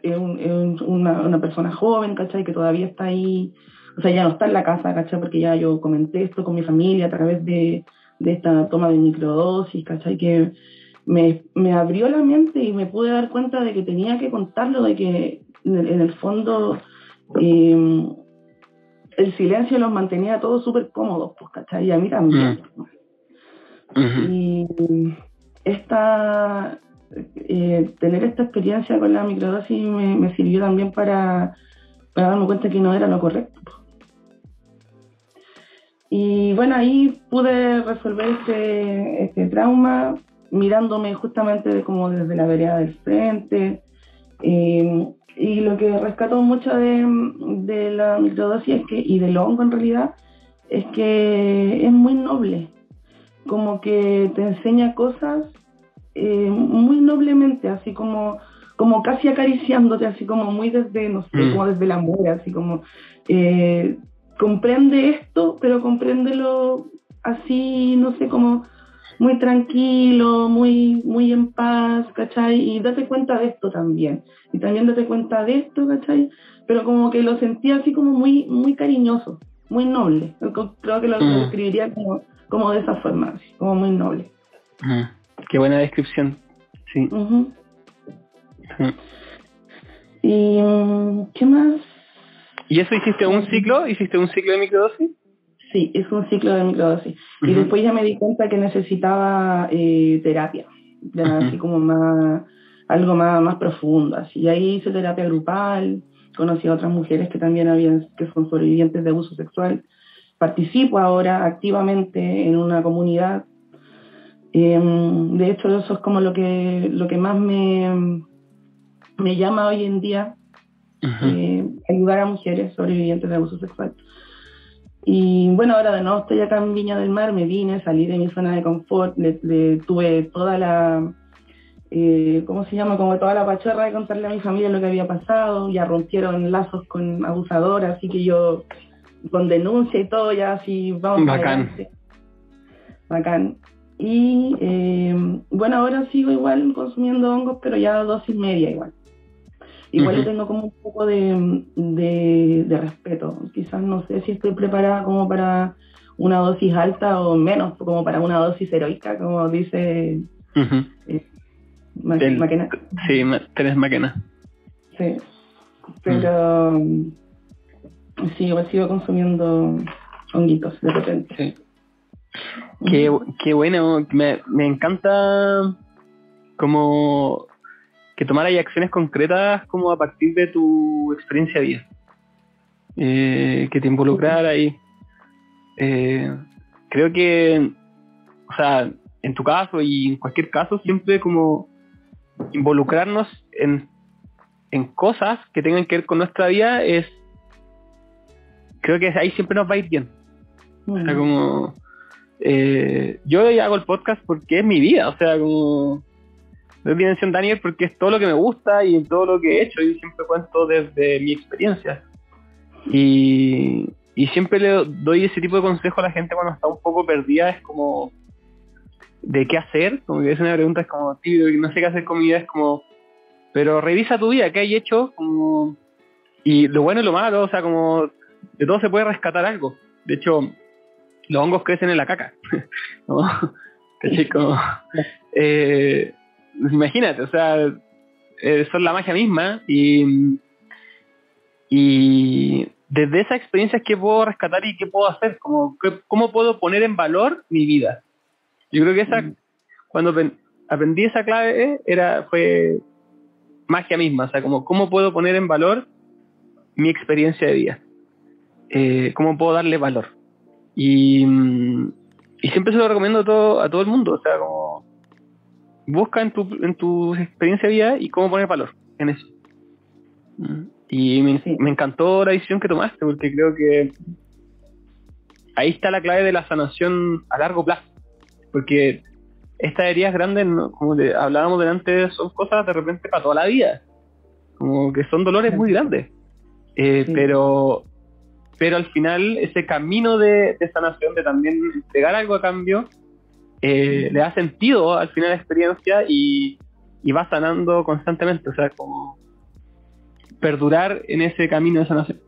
es, una, una, persona joven, ¿cachai? Que todavía está ahí, o sea, ya no está en la casa, ¿cachai? Porque ya yo comenté esto con mi familia a través de, de esta toma de microdosis, ¿cachai? Que me, me, abrió la mente y me pude dar cuenta de que tenía que contarlo, de que en el, fondo em, el silencio los mantenía todos súper cómodos, pues, ¿cachai? Y a mí también. Mm. Y esta, eh, tener esta experiencia con la microdosis me, me sirvió también para, para darme cuenta que no era lo correcto. Y bueno, ahí pude resolver este, este trauma mirándome justamente como desde la vereda del frente. Eh, y lo que rescató mucho de, de, la microdosis es que, y del hongo en realidad es que es muy noble. Como que te enseña cosas eh, muy noblemente, así como, como casi acariciándote, así como muy desde, no sé, mm. como desde el amor, así como eh, comprende esto, pero compréndelo así, no sé, como muy tranquilo, muy, muy en paz, ¿cachai? Y date cuenta de esto también. Y también date cuenta de esto, ¿cachai? Pero como que lo sentía así como muy, muy cariñoso, muy noble. Creo que lo, mm. describiría como, como de esa forma, así, como muy noble. Qué buena descripción, sí. ¿Y mm, qué más? ¿Y eso hiciste un ciclo? ¿Hiciste un ciclo de microdosis? Sí, es un ciclo de microdosis. Y después ya me di cuenta que necesitaba eh, terapia, así como más, algo más, más profundo. Así. Y ahí hice terapia grupal, conocí a otras mujeres que también habían, que son sobrevivientes de abuso sexual. Participo ahora activamente en una comunidad. Em, de hecho, eso es como lo que, lo que más me, me llama hoy en día eh, ayudar a mujeres sobrevivientes de abuso sexual. Y bueno, ahora de nuevo estoy acá en Viña del Mar, me vine, salí de mi zona de confort, le, tuve toda la, eh, ¿cómo se llama? Como toda la pachorra de contarle a mi familia lo que había pasado, ya rompieron lazos con abusadoras, así que yo con denuncia y todo, ya así vamos Bacán. Bacán. Y eh, bueno, ahora sigo igual consumiendo hongos, pero ya dosis media igual. Igual yo tengo como un poco de, de, respeto. Quizás no sé si estoy preparada como para una dosis alta o menos, como para una dosis heroica, como dice eh, Maquena. Sí, tenés Maquena. Sí, pero sí, igual sigo consumiendo honguitos de repente. Sí. Qué, qué bueno, me, me encanta como que tomarais acciones concretas como a partir de tu experiencia de vida. Eh, que te involucrara ahí. Eh, creo que, o sea, en tu caso y en cualquier caso, siempre como involucrarnos en, en cosas que tengan que ver con nuestra vida es creo que ahí siempre nos va a ir bien. O sea, como... Eh, yo hago el podcast porque es mi vida, o sea, como... Doy Dimensión Daniel porque es todo lo que me gusta y todo lo que he hecho y siempre cuento desde mi experiencia. Y, y siempre le doy ese tipo de consejo a la gente cuando está un poco perdida, es como de qué hacer, como que es una pregunta es como, tío, no sé qué hacer con mi vida, es como, pero revisa tu vida, qué hay hecho, como, y lo bueno y lo malo, o sea, como, de todo se puede rescatar algo. De hecho, los hongos crecen en la caca, ¿no? Como, eh, imagínate, o sea, eh, son la magia misma y, y desde esa experiencia que puedo rescatar y qué puedo hacer, como, cómo puedo poner en valor mi vida. Yo creo que esa, mm. cuando aprendí esa clave, era, fue magia misma, o sea, como cómo puedo poner en valor mi experiencia de vida, eh, cómo puedo darle valor. Y, y, siempre se lo recomiendo a todo, a todo el mundo, o sea, como busca en tu, en tu experiencia de vida y cómo poner valor en eso. Y me, me encantó la decisión que tomaste, porque creo que ahí está la clave de la sanación a largo plazo porque estas heridas grandes, como hablábamos delante, son cosas de repente para toda la vida. Como que son dolores muy grandes. Eh, pero pero al final ese camino de, sanación, de también entregar algo a cambio, eh, le da sentido al final la experiencia y, va sanando constantemente. O sea, como perdurar en ese camino de sanación.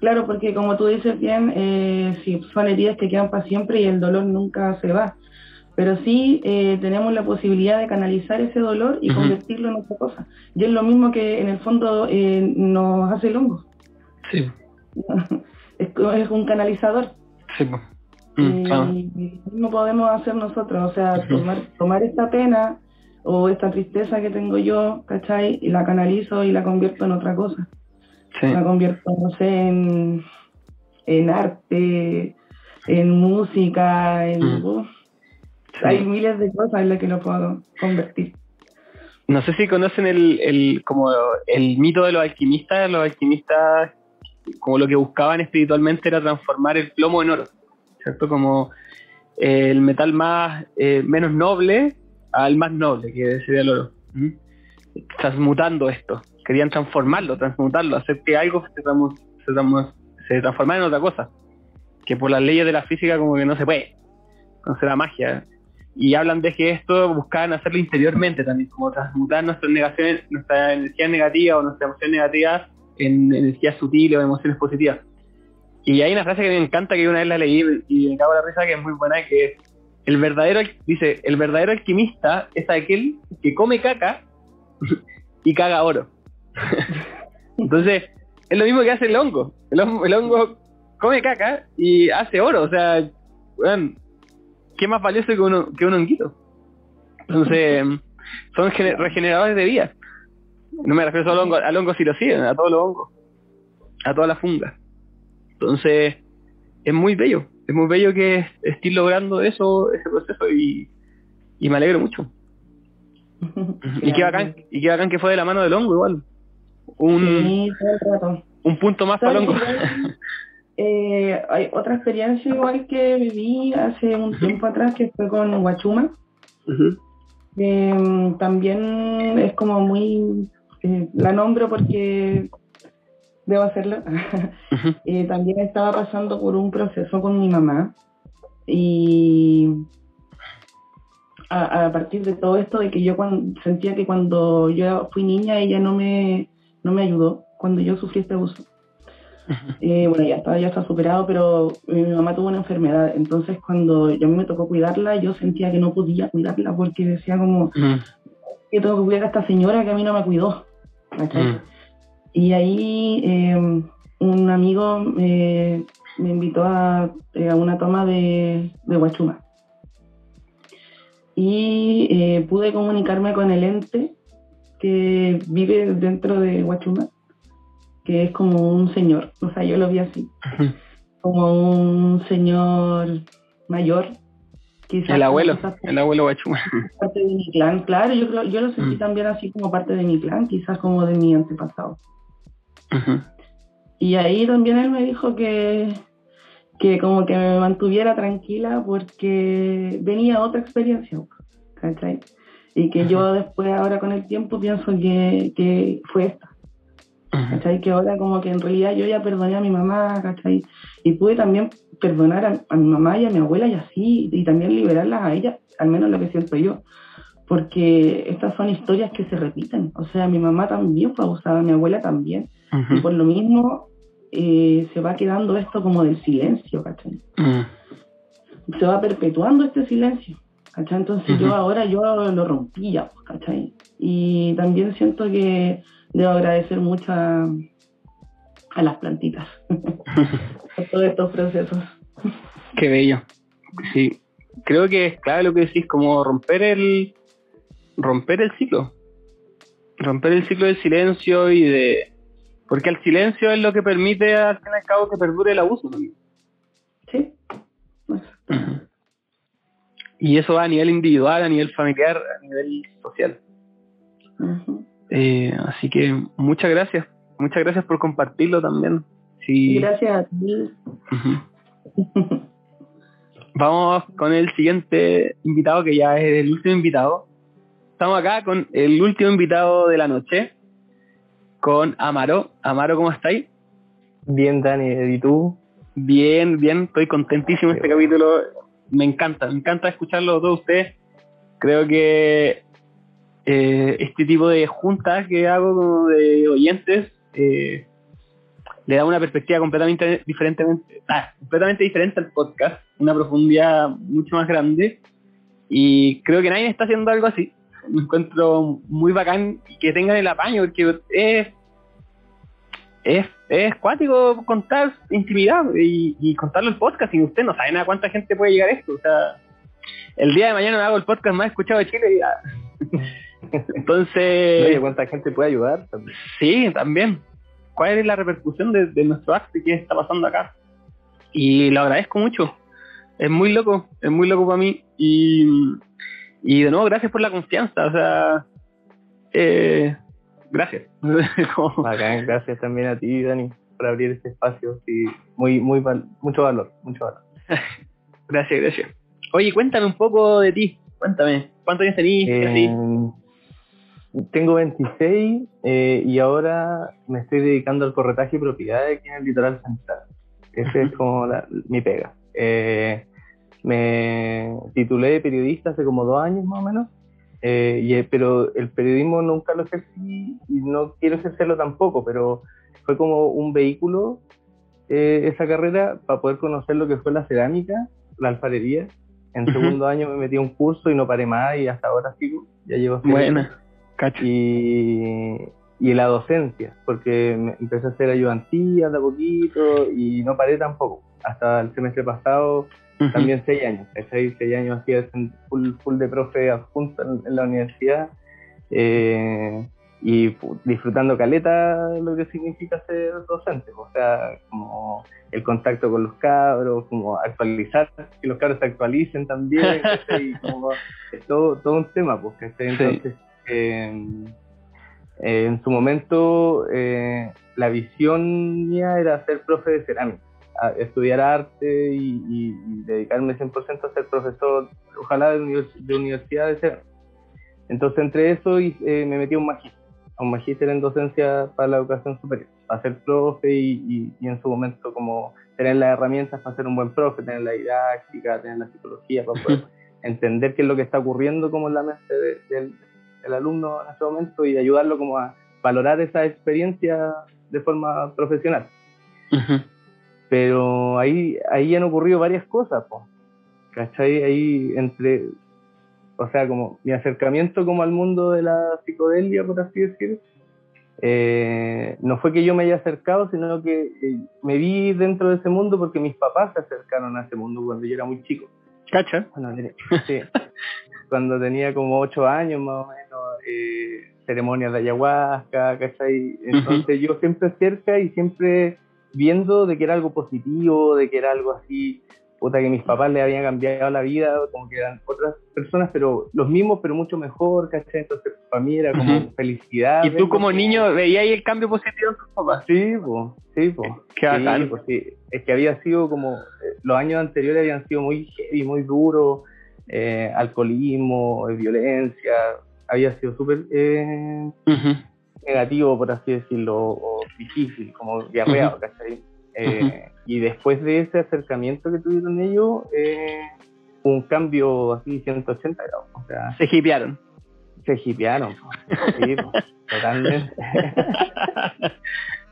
Claro, porque como tú dices bien, eh, sí, son heridas que quedan para siempre y el dolor nunca se va. Pero sí eh, tenemos la posibilidad de canalizar ese dolor y convertirlo en otra cosa. Y es lo mismo que en el fondo eh, nos hace el hongo. Sí. es, un canalizador. Sí. Mm, y, no podemos hacer nosotros, o sea, tomar, tomar esta pena o esta tristeza que tengo yo, ¿cachai? Y la canalizo y la convierto en otra cosa. La convierto, no sé, en, en arte, en música, en... Mm. Hay miles de cosas en las que lo puedo convertir. No sé si conocen el, el, como el mito de los alquimistas. Los alquimistas, como lo que buscaban espiritualmente era transformar el plomo en oro, ¿cierto? Como el metal más eh, menos noble al más noble, que sería el oro. Transmutando esto querían transformarlo, transmutarlo, hacer que algo se, se, transformara en otra cosa. Que por las leyes de la física como que no se puede. No será magia. Y hablan de que esto buscaban hacerlo interiormente también, como transmutar nuestras negaciones, nuestra energía negativa o nuestra emoción negativa en energías sutiles o emociones positivas. Y hay una frase que me encanta que una vez la leí y me cago la risa que es muy buena, que el verdadero, dice, el verdadero alquimista es aquel que come caca y caga oro. Entonces, es lo mismo que hace el hongo. El, hongo. come caca y hace oro. O sea, ¿qué más valioso que, uno, que un honguito? Entonces, son regeneradores de vida. No me refiero solo al hongo, al hongo a todos los hongos, a todas las fungas. Entonces, es muy bello. Es muy bello que estés logrando eso, ese proceso y, y me alegro mucho. y qué bacán, y qué bacán que fue de la mano del hongo igual un, un punto más para Longo. Eh, hay otra experiencia igual que viví hace un tiempo atrás que fue con Huachuma. Em, también es como muy, eh, la nombro porque debo hacerlo. Eh, también estaba pasando por un proceso con mi mamá y a, partir de todo esto de que yo sentía que cuando yo fui niña ella no me no me ayudó cuando yo sufrí este abuso. Eh, bueno, ya está, ya está superado, pero mi mamá tuvo una enfermedad, entonces cuando yo me tocó cuidarla, yo sentía que no podía cuidarla porque decía como que tengo que cuidar a esta señora que a mí no me cuidó. Y ahí eh, un amigo me invitó a, eh, a, una toma de, de Huachuma. Y pude comunicarme con el ente que vive dentro de Huachuma, que es como un señor, o sea, yo lo vi así, como un señor mayor. el abuelo, el abuelo Huachuma. Parte de mi clan, claro, yo, yo lo sentí mm. también así como parte de mi clan, quizás como de mi antepasado. Y ahí también él me dijo que, que como que me mantuviera tranquila porque venía otra experiencia, ¿cachai? Y que yo después, ahora con el tiempo, pienso que, que fue esta. ¿Cachai? Que ahora como que en realidad yo ya perdoné a mi mamá, ¿cachai? Y pude también perdonar a, a mi mamá y a mi abuela y así, y también liberarlas a ellas, al menos lo que siento yo porque estas son historias que se repiten. O sea, mi mamá también fue abusada, mi abuela también. Y por lo mismo eh, se va quedando esto como del silencio, ¿cachai? Se va perpetuando este silencio, ¿cachai? Entonces yo ahora yo lo rompí ya, pues, ¿cachai? Y también siento que debo agradecer mucho a, a las plantitas por todos estos procesos. Qué bello. Sí, creo que es clave lo que decís, como romper el romper el ciclo. Romper el ciclo del silencio y de... Porque el silencio es lo que permite al fin y al cabo que perdure el abuso. Sí. Y eso va a nivel individual, a nivel familiar, a nivel social. Eh, así que muchas gracias. Muchas gracias por compartirlo también. Sí. Gracias a ti. Vamos con el siguiente invitado, que ya es el último invitado. Estamos acá con el último invitado de la noche, con Amaro. Amaro, ¿cómo estáis? Bien, Dani, ¿y tú? Bien, bien, estoy contentísimo este capítulo. Me encanta, me encanta escucharlo todos ustedes. Creo que eh, este tipo de juntas que hago como de oyentes eh, le da una perspectiva completamente diferente, ah, completamente diferente al podcast, una profundidad mucho más grande. Y creo que nadie está haciendo algo así me encuentro muy bacán que tengan el apaño, porque es, es, es cuático contar intimidad y, y contarlo el podcast, y usted no saben a cuánta gente puede llegar esto. O sea, el día de mañana me hago el podcast más escuchado de Chile ya. Entonces. ¿Cuánta gente puede ayudar? Sí, también. ¿Cuál es la repercusión de, de nuestro acto y qué está pasando acá? Y lo agradezco mucho. Es muy loco, es muy loco para mí. Y y de nuevo, gracias por la confianza, o sea, eh, gracias. gracias también a ti, Dani, por abrir este espacio, sí, muy, muy, mucho valor, mucho valor. gracias, gracias. Oye, cuéntame un poco de ti, cuéntame, ¿cuántos años tenís? Eh, tengo 26 eh, y ahora me estoy dedicando al corretaje y propiedades aquí en el litoral central. Ese es como mi pega. Eh, me titulé de periodista hace como dos años más o menos, eh, y, pero el periodismo nunca lo ejercí y no quiero ejercerlo tampoco, pero fue como un vehículo eh, esa carrera para poder conocer lo que fue la cerámica, la alfarería. En segundo año me metí a un curso y no paré más y hasta ahora sigo, ya llevo Buena, Y, y la docencia, porque me empecé a hacer ayudantía de a poquito y no paré tampoco. Hasta el semestre pasado también seis años, seis, seis años así full, full de profe adjunto en, la universidad eh, y disfrutando caleta lo que significa ser docente, o sea, como el contacto con los cabros, como actualizar, que los cabros se actualicen también, y como es todo, todo un tema, pues, entonces em, eh, en su momento eh, la visión mía era ser profe de cerámica estudiar arte y, dedicarme 100% a ser profesor, ojalá de, de universidad de ser. Entonces, entre eso y, eh, me metí a un magíster, a un magíster en docencia para la educación superior, a ser profe y, en su momento como tener las herramientas para ser un buen profe, tener la didáctica, tener la psicología, para poder entender qué es lo que está ocurriendo como en la mente del, alumno en ese momento y ayudarlo como a valorar esa experiencia de forma profesional. Pero ahí, ahí han ocurrido varias cosas, pues. ¿Cachai? Ahí entre, o sea, como mi acercamiento como al mundo de la psicodelia, por así decir, eh, no fue que yo me haya acercado, sino que eh, me vi dentro de ese mundo porque mis papás se acercaron a ese mundo cuando yo era muy chico. ¿Cacha? Cuando tenía, sí, cuando tenía como ocho años más o menos, eh, ceremonias de ayahuasca, ¿cachai? Entonces yo siempre cerca y siempre viendo de que era algo positivo, de que era algo así puta que mis papás le habían cambiado la vida, como que eran otras personas, pero los mismos, pero mucho mejor, ¿cachai? Entonces para mí era como felicidad. ¿Y tú como niño veías ahí el cambio positivo en tus papás? Sí, pues, sí, pues. Qué. Sí, sí. Es que había sido como, eh, los años anteriores habían sido muy heavy, muy duros, eh, alcoholismo, violencia, había sido súper eh, negativo, por así decirlo, o difícil, como guerreado, ¿cachai? Eh, y después de ese acercamiento que tuvieron ellos, eh, un cambio así 180 grados. O sea, se hipearon. Se hipearon, sí, totalmente.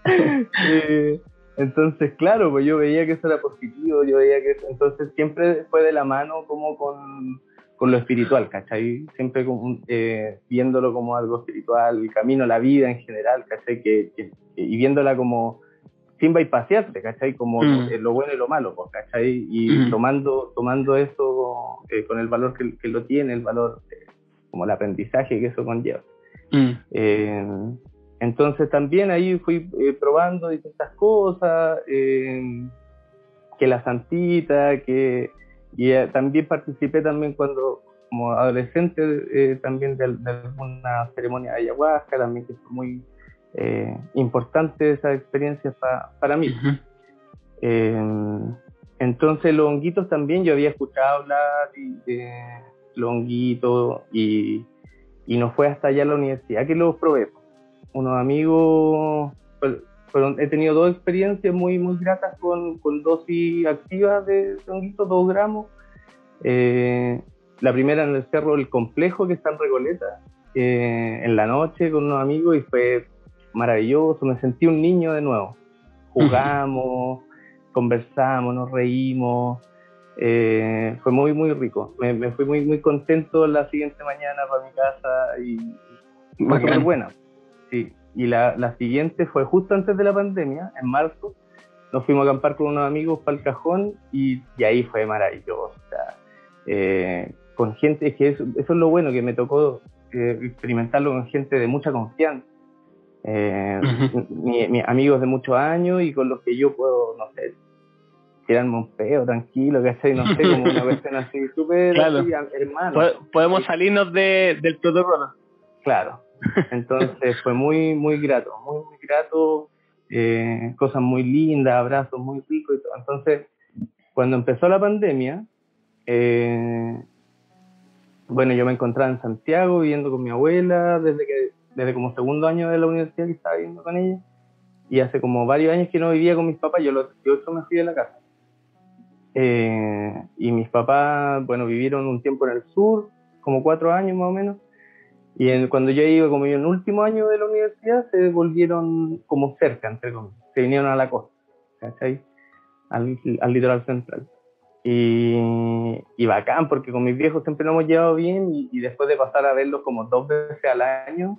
eh, entonces, claro, pues yo veía que eso era positivo, yo veía que eso, entonces siempre fue de la mano como con, con lo espiritual, ¿cachai? Siempre como, eh, viéndolo como algo espiritual, el camino, la vida en general, ¿cachai? Que, que, y viéndola como sin bypasearse, ¿cachai? Como Mm. eh, lo bueno y lo malo, pues, ¿cachai? Y Mm. tomando, tomando eso eh, con el valor que, que lo tiene, el valor, como el aprendizaje que eso conlleva. Mm. Entonces también ahí fui probando distintas cosas, que la santita, que y eh, también participé también cuando como adolescente eh, también de, de alguna ceremonia de ayahuasca también que fue muy eh, importante esa experiencia pa- para mí. Eh, entonces los honguitos también yo había escuchado hablar de los honguitos y, y no fue hasta allá a la universidad que los probé. Unos amigos, fueron- he tenido dos experiencias muy muy gratas con, con dosis activas de, honguitos, dos gramos. Eh, la primera en el Cerro El Complejo, que está en Recoleta, eh, en la noche con unos amigos y fue maravilloso, me sentí un niño de nuevo. Jugamos, conversamos, nos reímos, eh, fue muy, muy rico. Me, me fui muy, muy contento la siguiente mañana para mi casa y fue súper buena. Sí. Y la, la siguiente fue justo antes de la pandemia, en marzo. Nos fuimos a acampar con unos amigos para el cajón y, y ahí fue maravilloso. O sea, eh, con gente, es que eso, eso es lo bueno, que me tocó eh, experimentarlo con gente de mucha confianza. Eh, mi- mi- amigos de muchos años y con los que yo puedo, no sé, tirarme un peo tranquilo, ¿cachai? No sé, como una cuestión así, súper Claro. hermano. Po- Podemos salirnos de, del protocolo. Claro. Entonces fue muy, muy grato, muy, muy grato, eh, cosas muy lindas, abrazos muy ricos y todo. Entonces, cuando empezó la pandemia, eh, bueno, yo me encontraba en Santiago viviendo con mi abuela desde que desde como segundo año de la universidad que estaba viviendo con ella y hace como varios años que no vivía con mis papás, yo los 18 me fui de la casa. Eh, y mis papás, bueno, vivieron un tiempo en el sur, como cuatro años más o menos, y en- cuando yo iba como yo en el último año de la universidad, se volvieron como cerca, entre comillas, se vinieron a la costa, ¿cachai? Al, al litoral central. Y, y bacán, porque con mis viejos siempre nos hemos llevado bien y, y después de pasar a verlos como dos veces al año,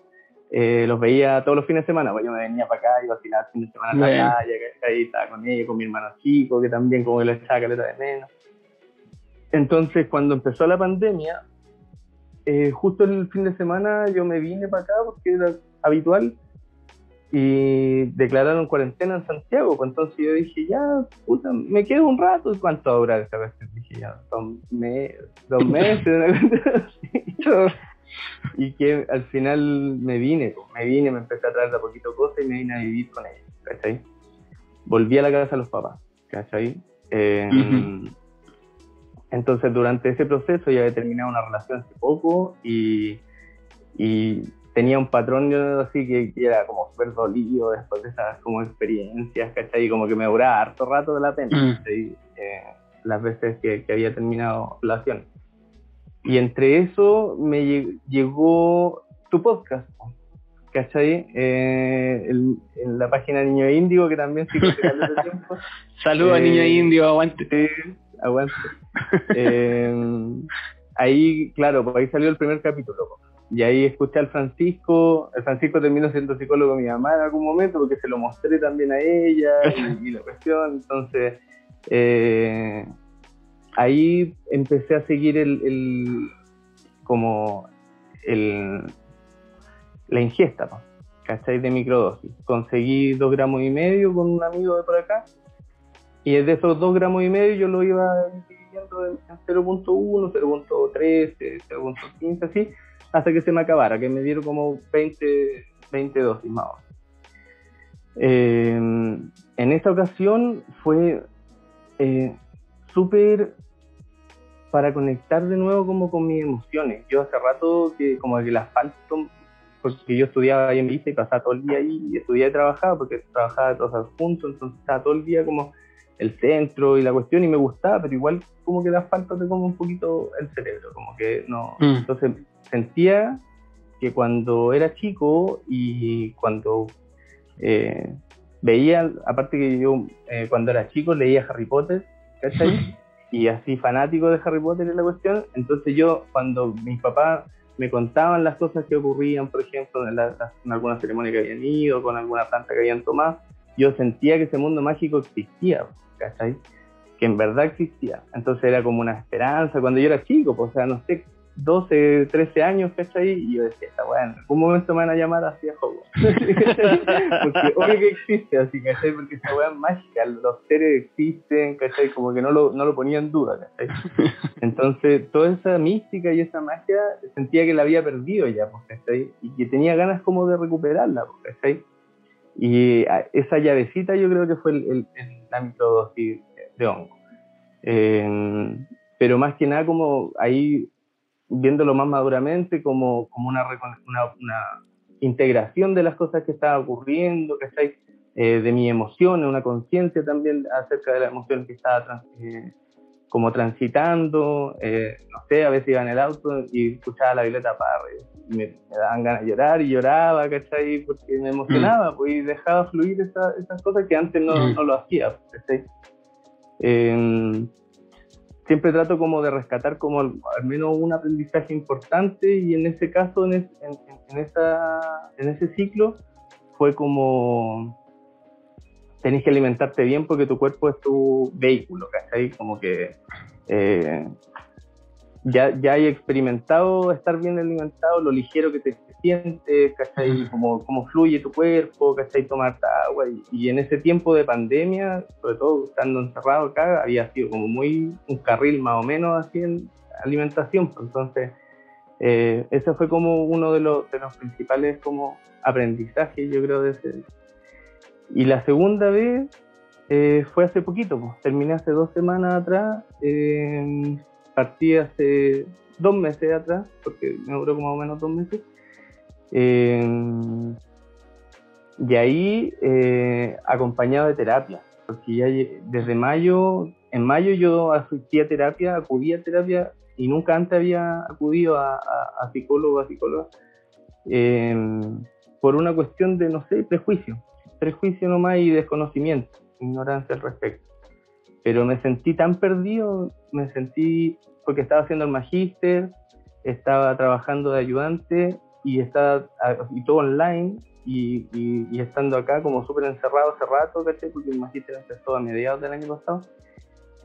eh, los veía todos los fines de semana, pues yo me venía para acá, iba a final fin de semana a la playa, ¿cachai? Estaba con ellos, con mi hermano chico, que también como que lo echaba caleta de menos. Entonces, cuando empezó la pandemia, eh, justo el fin de semana yo me vine para acá porque era habitual y declararon cuarentena en Santiago. Pues entonces yo dije, ya, puta, me quedo un rato. ¿Y ¿Cuánto durar esta vez? Dije, ya, dos, dos meses. y que al final me vine, pues, me vine, me empecé a traer de a poquito cosas y me vine a vivir con ellos, ¿cachai? Volví a la casa de los papás, ¿cachai? Eh, Ujú. Entonces, durante ese proceso ya había terminado una relación hace poco y, y tenía un patrón yo, así que, que era como súper dolido después de esas como experiencias, ¿cachai? Y como que me duraba harto rato de la pena, Mm. ¿cachai? Eh, las veces que, que había terminado relación. Y entre eso me lle- llegó tu podcast, ¿cachai? Eh, el- en la página Niño Índigo, que también sí que. Saludos a Eh, niño indio, aguante. Aguante. Eh, ahí, claro, pues ahí salió el primer capítulo. Y ahí escuché al Francisco. El Francisco terminó siendo psicólogo de mi mamá en algún momento porque se lo mostré también a ella y, la cuestión. Entonces, eh, ahí empecé a seguir el, el- como el, la ingesta, po, ¿cachai? De microdosis. Conseguí dos gramos y medio con un amigo de por acá Y de esos 2 gramos y medio yo lo iba dividiendo en 0.1, 0.13, 0.15, así, hasta que se me acabara, que me dieron como 20, 20 dosis más. Eh, en esta ocasión fue eh, súper para conectar de nuevo como con mis emociones. Yo hace rato que como que las falto, porque yo estudiaba ahí en Vista y pasaba todo el día ahí y estudiaba y trabajaba, porque trabajaba todos juntos, entonces estaba todo el día como el centro y la cuestión y me gustaba, pero igual como que las falta de como un poquito el cerebro, como que no. Mm. Entonces sentía que cuando era chico y cuando eh, veía, aparte que yo eh, cuando era chico leía Harry Potter, ¿cachai? y así fanático de Harry Potter es la cuestión, entonces yo cuando mis papás me contaban las cosas que ocurrían, por ejemplo, en, en alguna ceremonia que habían ido, con alguna planta que habían tomado, yo sentía que ese mundo mágico existía, ¿cachai? Que en verdad existía. Entonces era como una esperanza cuando yo era chico, pues, o sea, no sé, 12, 13 años, ¿cachai? Y yo decía, bueno, en algún momento me van a llamar así a Hogwarts. porque obvio que existe, así, ¿cachai? Porque esa weá es mágica, los seres existen, ¿cachai? Como que no lo, no lo ponía en duda, ¿cachai? Entonces, toda esa mística y esa magia sentía que la había perdido ya, pues, ¿cachai? Y que tenía ganas como de recuperarla, pues, ¿cachai? Y ah, esa llavecita yo creo que fue el, el, ámbito de hongo. Eh, pero más que nada como ahí viéndolo más maduramente como, como una, una, integración de las cosas que estaban ocurriendo, que eh, de mi emoción, una conciencia también acerca de la emoción que estaba eh, como transitando, eh, no sé, a veces iba en el auto y escuchaba la Violeta Parra y me, daban ganas de llorar y lloraba, ¿cachai? Porque me emocionaba, mm. pues, y dejaba fluir esas cosas que antes no, mm. no lo hacía, ¿cachai? Eh, siempre trato como de rescatar como al, menos un aprendizaje importante y en ese caso, en, en, esa, en ese ciclo, fue como tenés que alimentarte bien porque tu cuerpo es tu vehículo, ¿cachai? Como que eh, ya, ya hay experimentado estar bien alimentado, lo ligero que te sientes, ¿cachai? Cómo, cómo fluye tu cuerpo, ¿cachai? Tomar agua. Y, en ese tiempo de pandemia, sobre todo estando encerrado acá, había sido como muy un carril más o menos así en alimentación. Entonces, eh, ese fue como uno de los, de los principales como aprendizajes, yo creo, de ese. Y la segunda vez eh, fue hace poquito, pues. terminé hace dos semanas atrás. Eh, partí hace dos meses atrás, porque me duró como más o menos dos meses. Y ahí eh, acompañado de terapia, porque ya desde mayo, en mayo yo asistí a terapia, acudí a terapia y nunca antes había acudido a, a, psicólogo, a psicóloga, eh, por una cuestión de, no sé, prejuicio, prejuicio nomás y desconocimiento, ignorancia al respecto pero me sentí tan perdido, me sentí, porque estaba haciendo el magíster, estaba trabajando de ayudante y, estaba, y todo online y, y, estando acá como súper encerrado hace rato, ¿caché? Porque el magíster empezó a mediados del año pasado.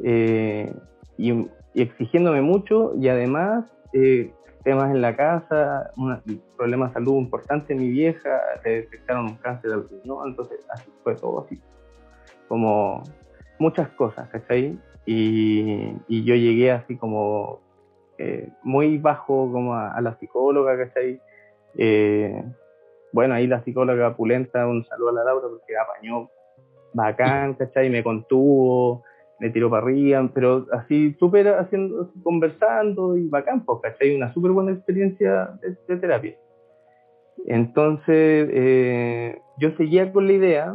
Eh, y, exigiéndome mucho y además eh, temas en la casa, un problema de salud importante mi vieja, le detectaron un cáncer del riñón, entonces así fue todo así, como muchas cosas, ¿cachai? Y, y yo llegué así como eh, muy bajo como a, la psicóloga, ¿cachai? Eh, bueno, ahí la psicóloga Pulenta, un saludo a la Laura porque apañó bacán, ¿cachai? Me contuvo, me tiró para arriba, pero así súper haciendo, conversando y bacán, pues, ¿cachai? Una súper buena experiencia de, terapia. Entonces, eh, yo seguía con la idea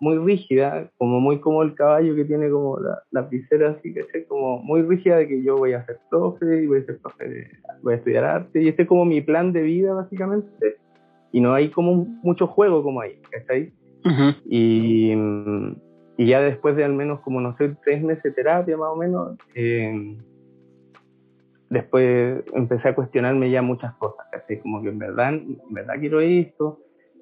muy rígida, como muy como el caballo que tiene como la, la visera así, que como muy rígida de que yo voy a ser profe y voy a ser profe, voy a estudiar arte y este es como mi plan de vida básicamente y no hay como mucho juego como ahí, ¿cachai? y, y ya después de al menos como no sé, tres meses de terapia más o menos, eh, después empecé a cuestionarme ya muchas cosas, ¿cachai? Como que en verdad, en verdad quiero esto,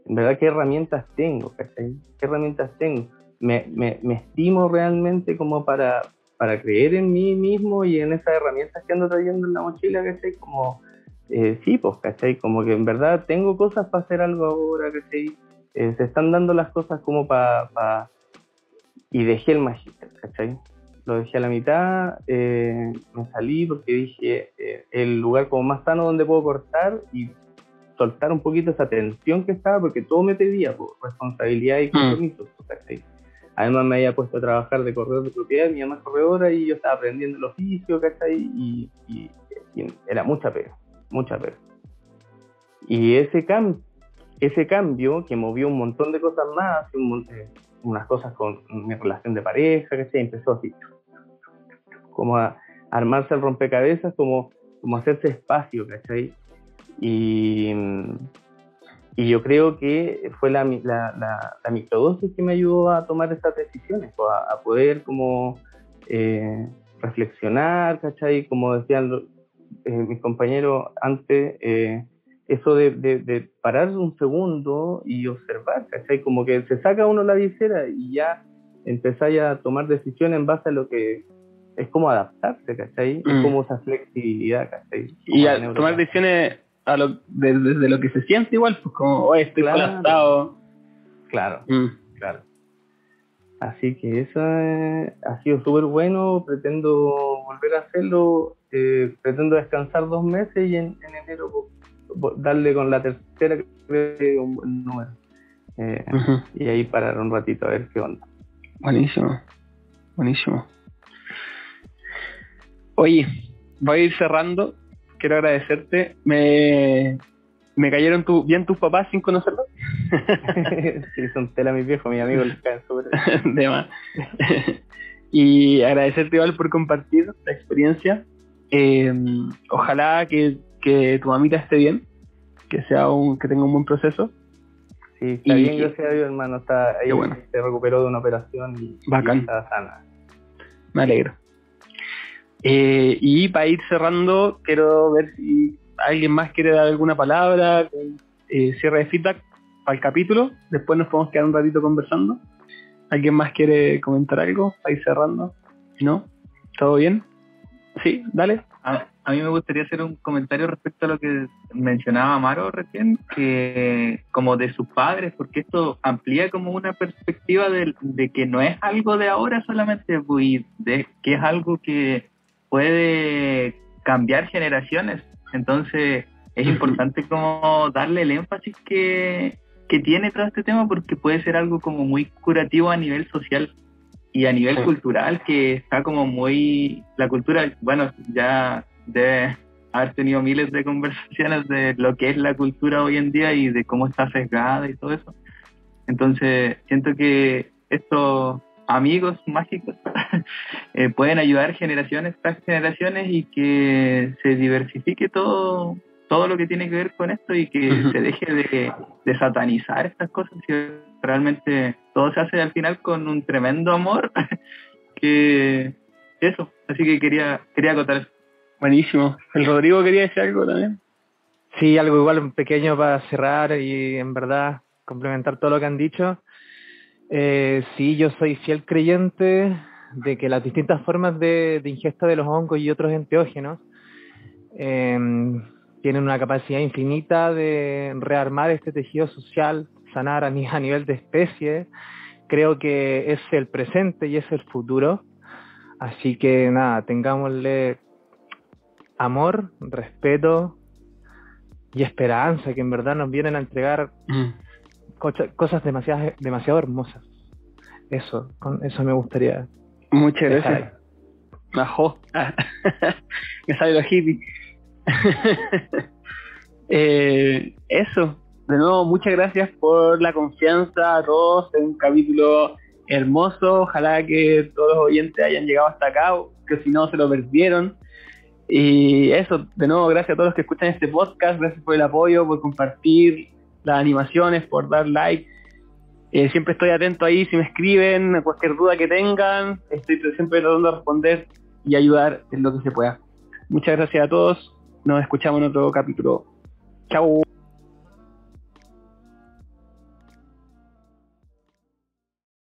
en verdad qué herramientas tengo, ¿Qué herramientas tengo? Me, me, me, estimo realmente como para, para creer en mí mismo y en esas herramientas que ando trayendo en la mochila, ¿cachai? Como, eh, sí, pues, ¿cachai? Como que en verdad tengo cosas para hacer algo ahora, ¿cachai? Eh, se están dando las cosas como para... y dejé el magíster, ¿cachai? Lo dejé a la mitad, eh, me salí porque dije, eh, el lugar como más sano donde puedo cortar y soltar un poquito esa tensión que estaba, porque todo me pedía por responsabilidad y mm. compromiso, ¿cachai? Además me había puesto a trabajar de corredor de propiedad, mi mamá es corredora y yo estaba aprendiendo el oficio, ¿cachai? Y, y, era mucha pega, mucha pega. Y ese, cam ese cambio que movió un montón de cosas más, unas cosas con mi relación de pareja, ¿cachai? Empezó así, como a armarse el rompecabezas, como, como hacerse espacio, ¿cachai? Y, y yo creo que fue la, la, la, microdosis que me ayudó a tomar esas decisiones, pues, a, poder como eh, reflexionar, ¿cachai? Como decían eh, mis compañeros antes, eh, eso de, de, parar un segundo y observar, ¿cachai? Como que se saca uno la visera y ya empezáis a tomar decisiones en base a lo que es como adaptarse, ¿cachai? Es mm. como esa flexibilidad, ¿cachai? y a tomar decisiones a lo, desde, lo que se siente igual, pues como, oh, estoy claro. Claro, mm. claro. Así que eso ha sido súper bueno, pretendo volver a hacerlo, eh, pretendo descansar dos meses y en, enero darle con la tercera que un buen número. Eh, y ahí parar un ratito a ver qué onda. Buenísimo, buenísimo. Oye, voy a ir cerrando quiero agradecerte. Me, me cayeron tu, bien tus papás sin conocerlos. sí, son tela mis viejos, mis amigos les caen súper. De más. y agradecerte igual por compartir la experiencia. Em, ojalá que, que, tu mamita esté bien, que sea un, que tenga un buen proceso. Sí, está bien, gracias a Dios, hermano. Está, ahí bueno. se recuperó de una operación y, y está sana. Me alegro. Eh, y para ir cerrando, quiero ver si alguien más quiere dar alguna palabra, eh, cierre de feedback para el capítulo. Después nos podemos quedar un ratito conversando. ¿Alguien más quiere comentar algo para ir cerrando? ¿No? ¿Todo bien? Sí, dale. A, a, mí me gustaría hacer un comentario respecto a lo que mencionaba Amaro recién, que como de sus padres, porque esto amplía como una perspectiva de, de que no es algo de ahora solamente, pues, de que es algo que puede cambiar generaciones. Entonces es importante como darle el énfasis que, que tiene todo este tema porque puede ser algo como muy curativo a nivel social y a nivel cultural que está como muy la cultura bueno ya debe haber tenido miles de conversaciones de lo que es la cultura hoy en día y de cómo está sesgada y todo eso. Entonces siento que esto amigos mágicos eh, pueden ayudar generaciones tras generaciones y que se diversifique todo todo lo que tiene que ver con esto y que se deje de, satanizar estas cosas y realmente todo se hace al final con un tremendo amor que eso. Así que quería quería acotar eso buenísimo el Rodrigo quería decir algo también sí algo igual pequeño para cerrar y en verdad complementar todo lo que han dicho eh, sí, yo soy fiel creyente de que las distintas formas de, ingesta de los hongos y otros enteógenos em, tienen una capacidad infinita de rearmar este tejido social, sanar a, a nivel de especie. Creo que es el presente y es el futuro. Así que nada, tengámosle amor, respeto y esperanza que en verdad nos vienen a entregar mm cosas demasiado, demasiado hermosas. Eso, con eso me gustaría. Muchas gracias. Majó. me sale los hippie. Eh, eso. De nuevo, muchas gracias por la confianza a todos en un capítulo hermoso. Ojalá que todos los oyentes hayan llegado hasta acá, que si no se lo perdieron. Y eso, de nuevo, gracias a todos los que escuchan este podcast, gracias por el apoyo, por compartir las animaciones, por dar like. Eh, siempre estoy atento ahí si me escriben, cualquier duda que tengan, estoy siempre tratando de responder y ayudar en lo que se pueda. Muchas gracias a todos, nos escuchamos en otro capítulo. Chao.